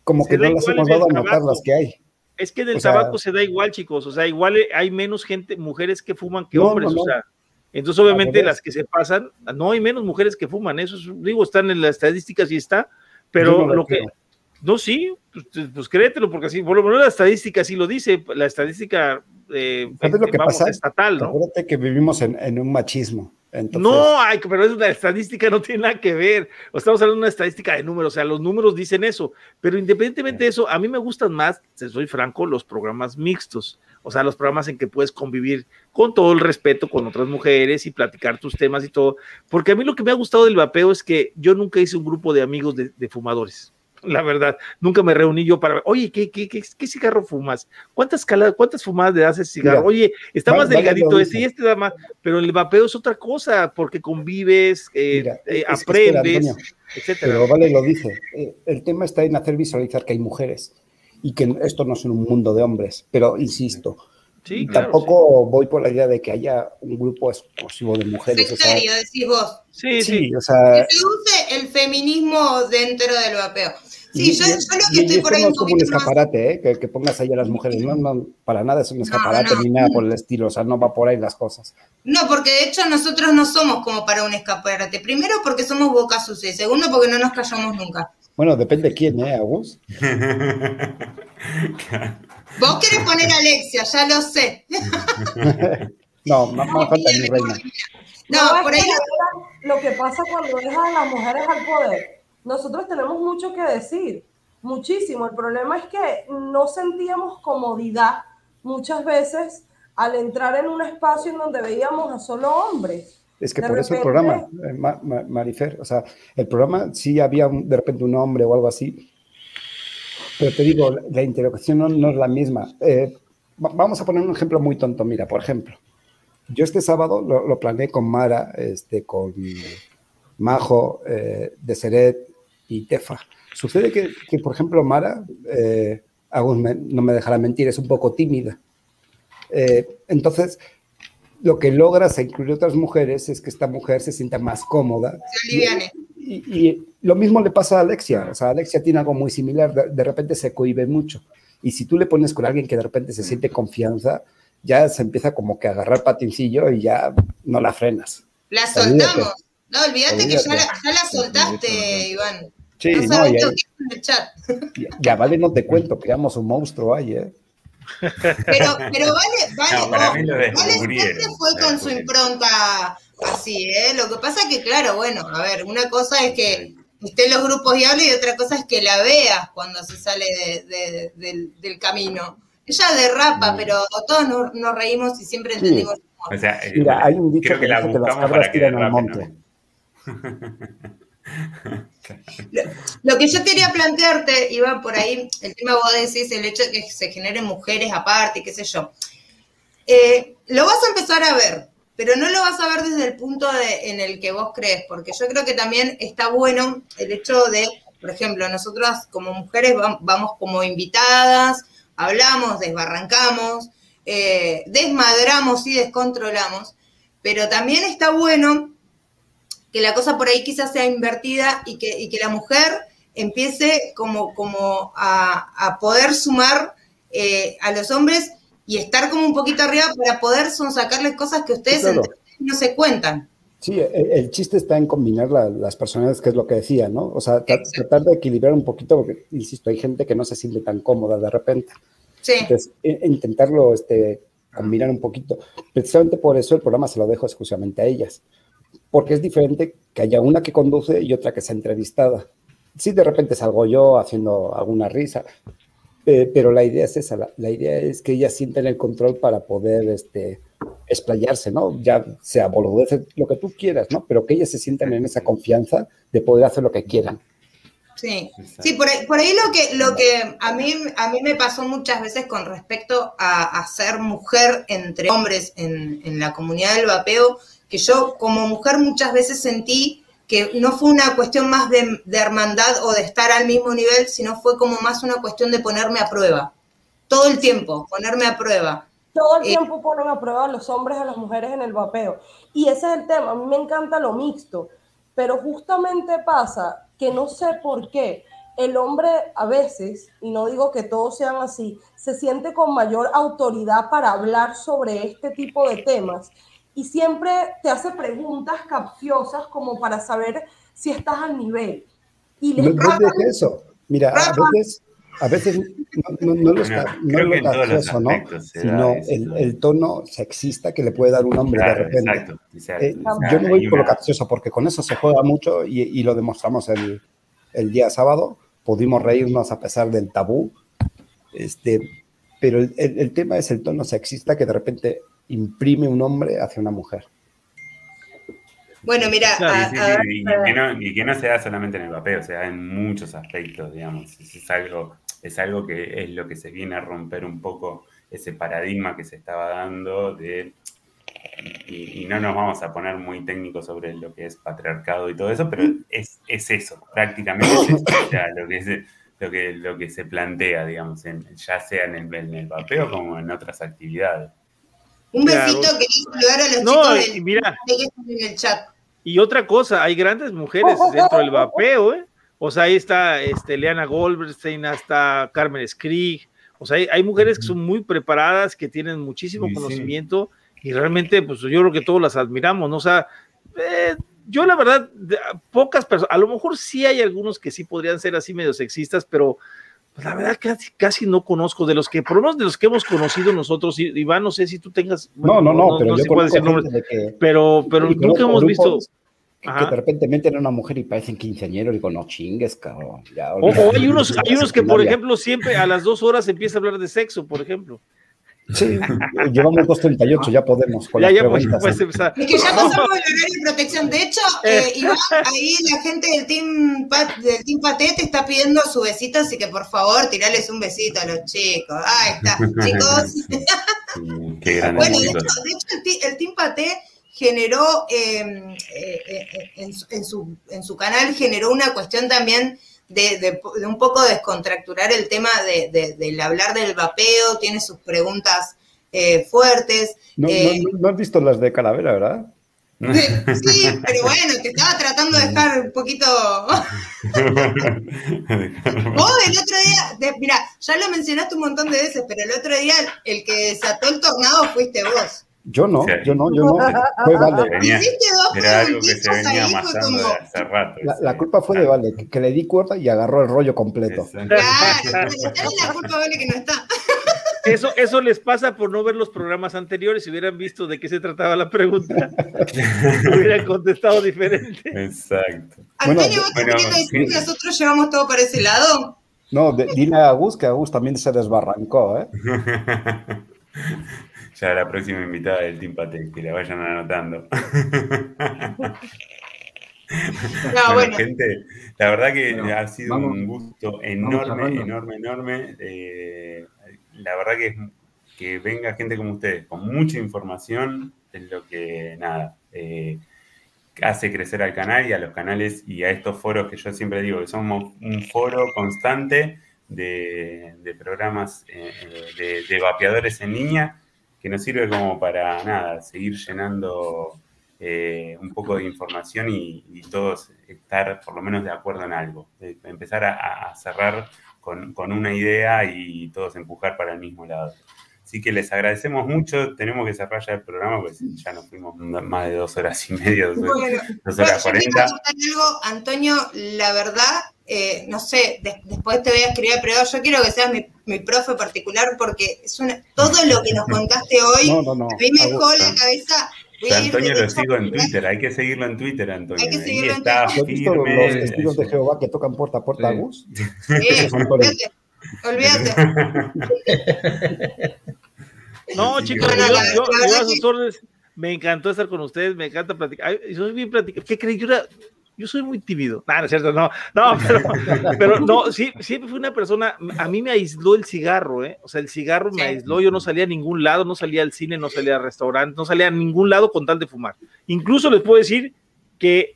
como que no las hemos dado a notar las que hay. Es que del tabaco se da igual, chicos. O sea, igual hay menos gente, mujeres que fuman que hombres. O sea, entonces obviamente las que se pasan, no hay menos mujeres que fuman. Eso digo, están en las estadísticas y está. Pero lo que. No, sí, pues, pues, créetelo, porque así, por lo menos la estadística sí lo dice, la estadística eh, lo que pasa? estatal, ¿no? Acuérdate que vivimos en, en un machismo no, hay, pero es una estadística, no tiene nada que ver. O estamos hablando de una estadística de números, o sea, los números dicen eso. Pero independientemente de eso, a mí me gustan más, si soy franco, los programas mixtos. O sea, los programas en que puedes convivir con todo el respeto con otras mujeres y platicar tus temas y todo. Porque a mí lo que me ha gustado del vapeo es que yo nunca hice un grupo de amigos de, de fumadores la verdad. Nunca me reuní yo para ver, oye, ¿qué, qué, qué, cigarro fumas? ¿Cuántas, ¿Cuántas fumadas le das ese cigarro? oye, está más delgadito este y este da más, pero el vapeo es otra cosa, porque convives, eh, eh, aprendes, etcétera. Pero vale, lo dice. Eh, el tema está en hacer visualizar que hay mujeres y que esto no es un mundo de hombres, pero insisto. Sí, Tampoco voy por la idea de que haya un grupo exclusivo de mujeres. serio, decís vos. Sí, sí, o sea. Que se use el feminismo dentro del vapeo. Sí, yo, yo, lo que estoy por ahí no es como un escaparate, ¿eh? que, que, pongas ahí a las mujeres. No, no, para nada es un escaparate ni nada por el estilo. O sea, no va por ahí las cosas. No, porque de hecho nosotros no somos como para un escaparate. Primero porque somos boca sucia. Segundo porque no nos callamos nunca. Bueno, depende de quién, ¿eh, Agus? Vos querés poner a Alexia, ya lo sé. no, más, falta mi reina. No, por ahí. Lo que pasa cuando dejan a las mujeres al poder nosotros tenemos mucho que decir, muchísimo. El problema es que no sentíamos comodidad muchas veces al entrar en un espacio en donde veíamos a solo hombres. Es que por eso el programa, eh, Marifer, o sea, el programa sí había de repente un hombre o algo así, pero te digo, la interacción no, es la misma. Eh, vamos a poner un ejemplo muy tonto. Mira, por ejemplo, yo este sábado lo, planeé con Mara, este, con Majo, eh, de Seret, y Tefa. Sucede que, que por ejemplo, Mara, eh, no me dejará mentir, es un poco tímida. Eh, entonces, lo que logras incluir otras mujeres es que esta mujer se sienta más cómoda. Y, y, lo mismo le pasa a Alexia. O sea, Alexia tiene algo muy similar. De, repente se cohibe mucho. Y si tú le pones con alguien que de repente se siente confianza, ya se empieza como que a agarrar patincillo y ya no la frenas. La soltamos. No, olvídate que ya la, ya la soltaste, Iván. Sí, no, ya, ya, vale, no te cuento, creamos un monstruo ahí, ¿eh? Pero, pero vale, vale, vale siempre fue con su impronta así, ¿eh? Lo que pasa es que, claro, bueno, a ver, una cosa es que esté en los grupos y hable y otra cosa es que la veas cuando se sale de, del, camino. Ella derrapa, mm. pero todos nos, reímos y siempre entendimos. O sea, Mira, hay un dicho que, la que las cabras tiran al monte. Lo, que yo quería plantearte, Iván, por ahí, el tema vos decís, el hecho de que se generen mujeres aparte, qué sé yo. Eh, lo vas a empezar a ver, pero no lo vas a ver desde el punto en el que vos crees, porque yo creo que también está bueno el hecho de, por ejemplo, nosotras como mujeres vamos como invitadas, hablamos, desbarrancamos, eh, desmadramos y descontrolamos, pero también está bueno que la cosa por ahí quizás sea invertida y que, que la mujer empiece como, como a, poder sumar eh, a los hombres y estar como un poquito arriba para poder sacarles cosas que ustedes no se cuentan. Sí, el, chiste está en combinar las personalidades, que es lo que decía, ¿no? O sea, tratar de equilibrar un poquito, porque, insisto, hay gente que no se siente tan cómoda de repente. Sí. Entonces, intentarlo este, combinar un poquito. Precisamente por eso el programa se lo dejo exclusivamente a ellas porque es diferente que haya una que conduce y otra que sea entrevistada. Si de repente salgo yo haciendo alguna risa, eh, pero la idea es esa, la, idea es que ellas sienten el control para poder este, explayarse, ¿no? Ya sea boludez, lo que tú quieras, ¿no? Pero que ellas se sientan en esa confianza de poder hacer lo que quieran. Sí, sí, por ahí, por ahí, lo que, lo que a, mí, a mí me pasó muchas veces con respecto a, ser mujer entre hombres en, en la comunidad del vapeo, que yo como mujer muchas veces sentí que no fue una cuestión más de, hermandad o de estar al mismo nivel, sino fue como más una cuestión de ponerme a prueba. Todo el tiempo, ponerme a prueba. Todo el eh, tiempo ponen a prueba a los hombres a las mujeres en el vapeo. Y ese es el tema. A mí me encanta lo mixto, pero justamente pasa que no sé por qué el hombre a veces, y no digo que todos sean así, se siente con mayor autoridad para hablar sobre este tipo de temas y siempre te hace preguntas capciosas como para saber si estás al nivel. Y les no, eso. Mira, a veces, a veces no, no, lo está, no lo gracioso, ¿no? Sino el, el, tono sexista que le puede dar un hombre de repente. Eh, yo no voy por lo gracioso porque con eso se juega mucho y, y lo demostramos el, el, día sábado. Pudimos reírnos a pesar del tabú. Este, pero el, el tema es el tono sexista que de repente imprime un hombre hacia una mujer. Bueno, mira, y, que no, se da solamente en el papel, o sea, en muchos aspectos, digamos. Es algo, es algo que es lo que se viene a romper un poco ese paradigma que se estaba dando de y, no nos vamos a poner muy técnicos sobre lo que es patriarcado y todo eso, pero es, eso, prácticamente es o sea, lo que, es, lo, que, lo que se plantea, digamos, ya sea en el, en el vapeo como en otras actividades. Un besito que saludar a los no, chicos mira, en el chat. Y otra cosa, hay grandes mujeres dentro del vapeo, ¿eh? O sea, ahí está este, Leana Goldberstein, hasta Carmen Skrig. O sea, hay, mujeres que son muy preparadas, que tienen muchísimo conocimiento y realmente, pues yo creo que todos las admiramos, ¿no? O sea, eh, yo la verdad, pocas personas, a lo mejor sí hay algunos que sí podrían ser así medio sexistas, pero pues la verdad casi, casi no conozco de los que, por lo menos de los que hemos conocido nosotros, Iván, no sé si tú tengas. no, no, no, pero yo puedo decir pero, pero nunca hemos visto. Que de repente meten a una mujer y parecen quinceañeros y digo, no chingues, cabrón. o, hay unos, hay unos que, por ejemplo, siempre a las dos horas empieza a hablar de sexo, por ejemplo. Sí, llevamos 2.38, ya podemos. Con ya, ya pues, puedes empezar. Es que ya pasamos el horario de protección. De hecho, eh, Iván, ahí la gente del Team, Pat, del team Paté te está pidiendo su besito, así que por favor, tirales un besito a los chicos. Ahí está, chicos. bueno, de hecho, de hecho el, Team Paté generó eh, eh, en, en, su, en su canal generó una cuestión también de, un poco descontracturar el tema de, del hablar del vapeo, tiene sus preguntas eh, fuertes. No, eh, no, has visto las de Calavera, ¿verdad? Sí, pero bueno, te estaba tratando de dejar un poquito. Vos el otro día, mira, ya lo mencionaste un montón de veces, pero el otro día el que desató el tornado fuiste vos. Yo no, yo no, yo no. Fue Vale. era algo que se venía amasando de hace rato. La, culpa fue de Vale, que, le di cuerda y agarró el rollo completo. Claro, la culpa Vale que no está. Eso, eso les pasa por no ver los programas anteriores. Si hubieran visto de qué se trataba la pregunta, hubieran contestado diferente. Exacto. Antonio, ¿vos bueno, decir que nosotros llevamos todo para ese lado? No, dile a Gus que a Gus también se desbarrancó, ¿eh? Ya la próxima invitada del Team Pate, que la vayan anotando. No, bueno, Gente, la verdad que ha sido un gusto enorme, enorme, enorme. Eh, la verdad que, que venga gente como ustedes, con mucha información, es lo que, nada, eh, hace crecer al canal y a los canales y a estos foros que yo siempre digo que somos un foro constante de, programas eh, de, de vapeadores en línea que nos sirve como para nada, seguir llenando eh, un poco de información y, todos estar por lo menos de acuerdo en algo, empezar a, cerrar con, una idea y todos empujar para el mismo lado. Así que les agradecemos mucho. Tenemos que cerrar ya el programa, pues ya nos fuimos más de dos horas y media, dos, horas cuarenta. Antonio, la verdad, eh, no sé, después te voy a escribir pero yo quiero que seas mi, mi profe particular porque es una, todo lo que nos contaste hoy, a mí me dejó la cabeza. Antonio lo sigo en Twitter, hay que seguirlo en Twitter, Antonio. Hay que seguirlo en Twitter. ¿Has visto los testigos de Jehová que tocan puerta a puerta a Gus? Sí, olvídate. no, chicos, yo, yo, yo, a sus órdenes me encantó estar con ustedes, me encanta platicar. soy bien platicar. ¿Qué creí? Yo era, yo soy muy tímido. No, no es cierto, no, no, pero, no, sí, siempre fui una persona, a mí me aisló el cigarro, ¿eh? O sea, el cigarro me aisló, yo no salía a ningún lado, no salía al cine, no salía al restaurante, no salía a ningún lado con tal de fumar. Incluso les puedo decir que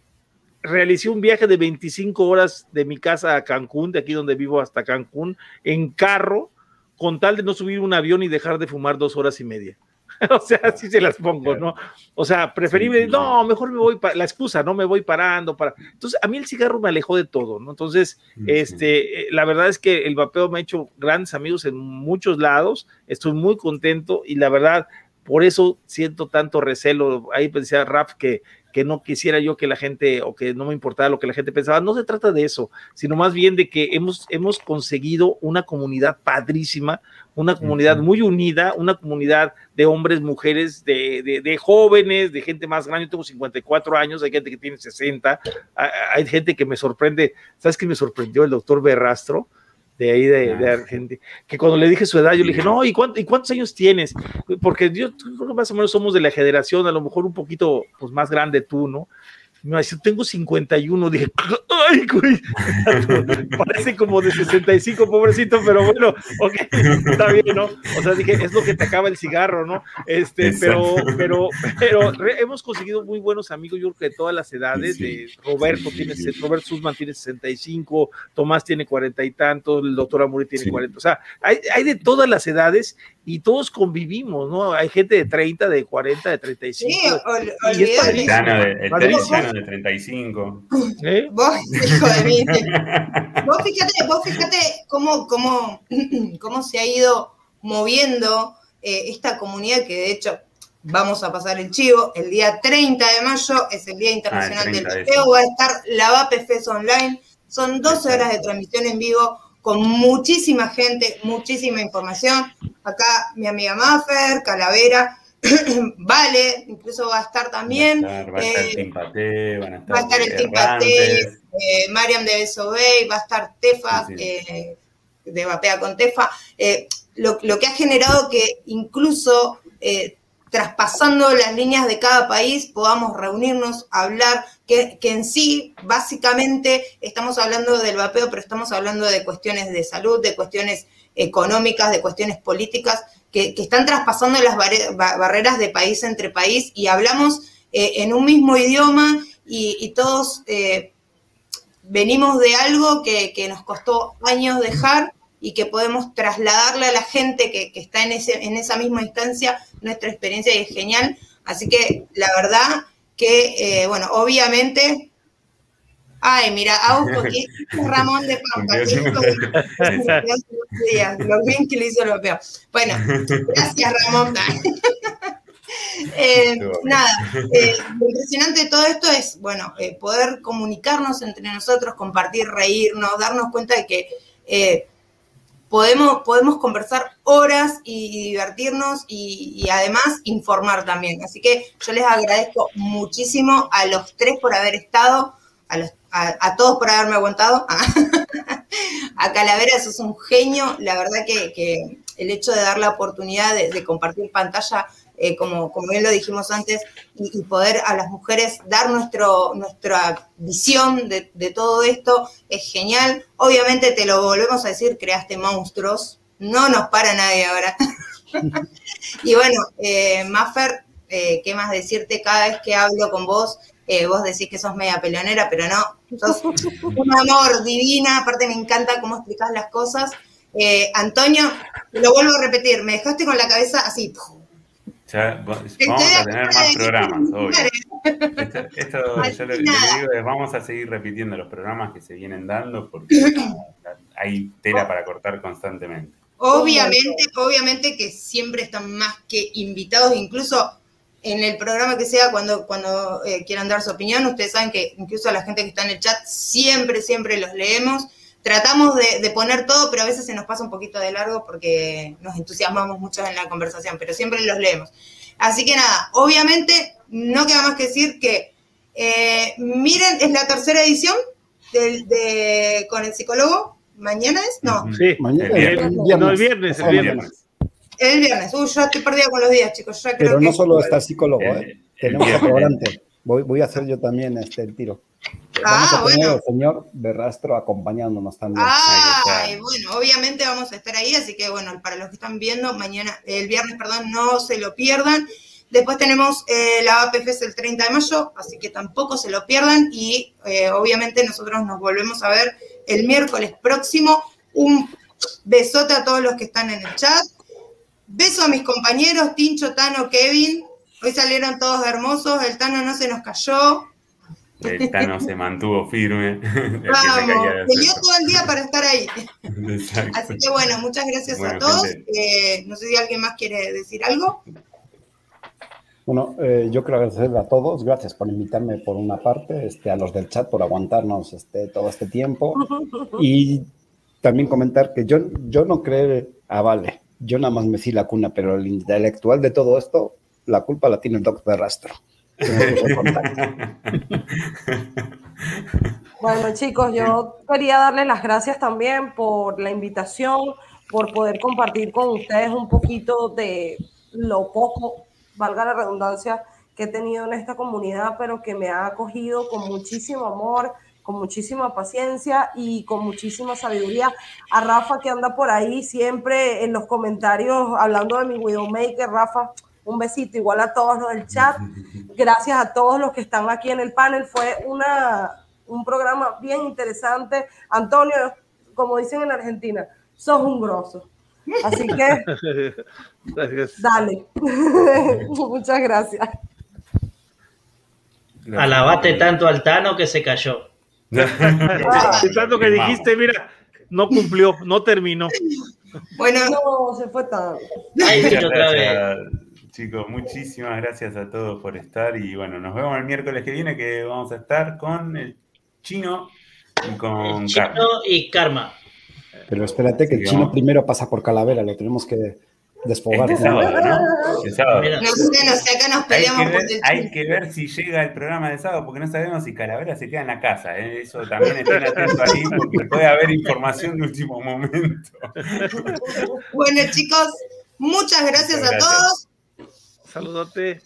realicé un viaje de 25 horas de mi casa a Cancún, de aquí donde vivo hasta Cancún, en carro, con tal de no subir un avión y dejar de fumar dos horas y media. o sea, así se las pongo, ¿no? O sea, preferible, no, mejor me voy, para, la excusa, no me voy parando, para. Entonces, a mí el cigarro me alejó de todo, ¿no? Entonces, este, eh, la verdad es que el vapeo me ha hecho grandes amigos en muchos lados, estoy muy contento y la verdad, por eso siento tanto recelo. Ahí pensé a Raf que, que no quisiera yo que la gente o que no me importara lo que la gente pensaba. No se trata de eso, sino más bien de que hemos, hemos conseguido una comunidad padrísima, una comunidad muy unida, una comunidad de hombres, mujeres, de, de, jóvenes, de gente más grande. Yo tengo 54 años, hay gente que tiene 60, hay gente que me sorprende. ¿Sabes qué me sorprendió el doctor Berrastro? De ahí de, de, Argentina, que cuando le dije su edad, yo le dije, no, ¿y, ¿y cuántos años tienes? Porque yo creo que más o menos somos de la generación, a lo mejor un poquito pues, más grande tú, ¿no? Me dice, tengo 51, dije, ay, güey, parece como de 65, pobrecito, pero bueno, ok, está bien, ¿no? O sea, dije, es lo que te acaba el cigarro, ¿no? Este, pero, pero, pero hemos conseguido muy buenos amigos, yo creo que de todas las edades, de Roberto tiene, Robert Sussman tiene 65, Tomás tiene cuarenta y tantos, el doctor Amuri tiene 40, o sea, hay, hay de todas las edades y todos convivimos, ¿no? Hay gente de 30, de 40, de 35. Sí, y es el de, de 35. ¿Eh? Vos, hijo de mí. vos fíjate, vos fíjate cómo, cómo, cómo se ha ido moviendo eh, esta comunidad que de hecho vamos a pasar el chivo. El día 30 de mayo es el Día Internacional ah, del Vapeo. Va a estar la VAPFES online. Son 12 horas de transmisión en vivo con muchísima gente, muchísima información. Acá mi amiga Maffer, Calavera, Vale, incluso va a estar también. Va a estar, el Timpate, va a estar el Timpate, eh, Mariam de Besobey, va a estar Tefa, eh, de Vapea con Tefa. Eh, lo, lo, que ha generado que incluso traspasando las líneas de cada país, podamos reunirnos, hablar, que, en sí, básicamente, estamos hablando del vapeo, pero estamos hablando de cuestiones de salud, de cuestiones económicas, de cuestiones políticas, que, están traspasando las barreras de país entre país y hablamos eh, en un mismo idioma y, todos eh, venimos de algo que, que nos costó años dejar y que podemos trasladarle a la gente que, está en, ese, en esa misma instancia nuestra experiencia y es genial. Así que la verdad que, eh, bueno, obviamente, ay, mira, Augusto, aquí Ramón de Pampa, lo bien que le hizo lo peor. Bueno, gracias Ramón. Eh, nada, eh, lo impresionante de todo esto es, bueno, poder comunicarnos entre nosotros, compartir, reírnos, darnos cuenta de que podemos, podemos conversar horas y, divertirnos y, además informar también. Así que yo les agradezco muchísimo a los tres por haber estado, a, los, a, todos por haberme aguantado. a Calavera, eso es un genio. La verdad que, el hecho de dar la oportunidad de compartir pantalla eh, como, como bien lo dijimos antes, y, poder a las mujeres dar nuestro, nuestra visión de, todo esto es genial. Obviamente te lo volvemos a decir, creaste monstruos, no nos para nadie ahora. y bueno, eh, Maffer, eh, ¿qué más decirte? Cada vez que hablo con vos, eh, vos decís que sos media peleonera, pero no, sos un amor divina, aparte me encanta cómo explicás las cosas. Antonio, lo vuelvo a repetir, me dejaste con la cabeza así, vamos a tener más programas, obvio. Esto, yo digo es, vamos a seguir repitiendo los programas que se vienen dando porque hay tela para cortar constantemente. Obviamente, obviamente que siempre están más que invitados, incluso en el programa que sea, cuando, cuando eh, quieran dar su opinión, ustedes saben que incluso a la gente que está en el chat, siempre, siempre los leemos tratamos de, poner todo, pero a veces se nos pasa un poquito de largo porque nos entusiasmamos mucho en la conversación, pero siempre los leemos. Así que nada, obviamente no queda más que decir que eh, miren, es la tercera edición de, con el psicólogo. ¿Mañana es? No. Sí, mañana. El, viernes. No, el viernes, el viernes. El viernes. Uy, yo estoy perdida con los días, chicos. pero no solo está el psicólogo, ¿eh? Tenemos a Voy, voy a hacer yo también este, el tiro. Vamos ah, a tener al señor Berrastro acompañándonos también. Ah, bueno, obviamente vamos a estar ahí, así que bueno, para los que están viendo, mañana, el viernes, perdón, no se lo pierdan. Después tenemos eh, la APFS el 30 de mayo, así que tampoco se lo pierdan. Y eh, obviamente nosotros nos volvemos a ver el miércoles próximo. Un besote a todos los que están en el chat. Beso a mis compañeros, Tincho, Tano, Kevin. Hoy salieron todos hermosos, el Tano no se nos cayó. El Tano se mantuvo firme. Vamos, peleó todo el día para estar ahí. Así que bueno, muchas gracias a todos. Eh, no sé si alguien más quiere decir algo. Bueno, eh, yo quiero agradecer a todos, gracias por invitarme por una parte, este, a los del chat por aguantarnos este, todo este tiempo y también comentar que yo, yo no creo, ah, vale, yo nada más me fui la cuna, pero el intelectual de todo esto, la culpa la tiene el doctor rastro. Bueno, chicos, yo quería darles las gracias también por la invitación, por poder compartir con ustedes un poquito de lo poco, valga la redundancia, que he tenido en esta comunidad, pero que me ha acogido con muchísimo amor, con muchísima paciencia y con muchísima sabiduría. A Rafa que anda por ahí siempre en los comentarios hablando de mi Widowmaker, Rafa, un besito igual a todos los del chat. Gracias a todos los que están aquí en el panel. Fue una, un programa bien interesante. Antonio, como dicen en Argentina, sos un grosso. Así que, dale. Muchas gracias. Alabate tanto al Tano que se cayó. tanto que dijiste, mira, no cumplió, no terminó. Bueno, no, se fue tan. Chicos, muchísimas gracias a todos por estar y bueno, nos vemos el miércoles que viene que vamos a estar con el chino y con chino y Karma. Pero espérate que el chino primero pasa por Calavera, lo tenemos que desfogar. Este sábado, ¿no? El sábado. No sé, no sé, acá nos peleamos hay que, ver, hay que ver si llega el programa de sábado, porque no sabemos si Calavera se queda en la casa. ¿eh? Eso también estén atentos ahí, porque puede haber información de último momento. Bueno, chicos, muchas gracias, a todos. Saludote.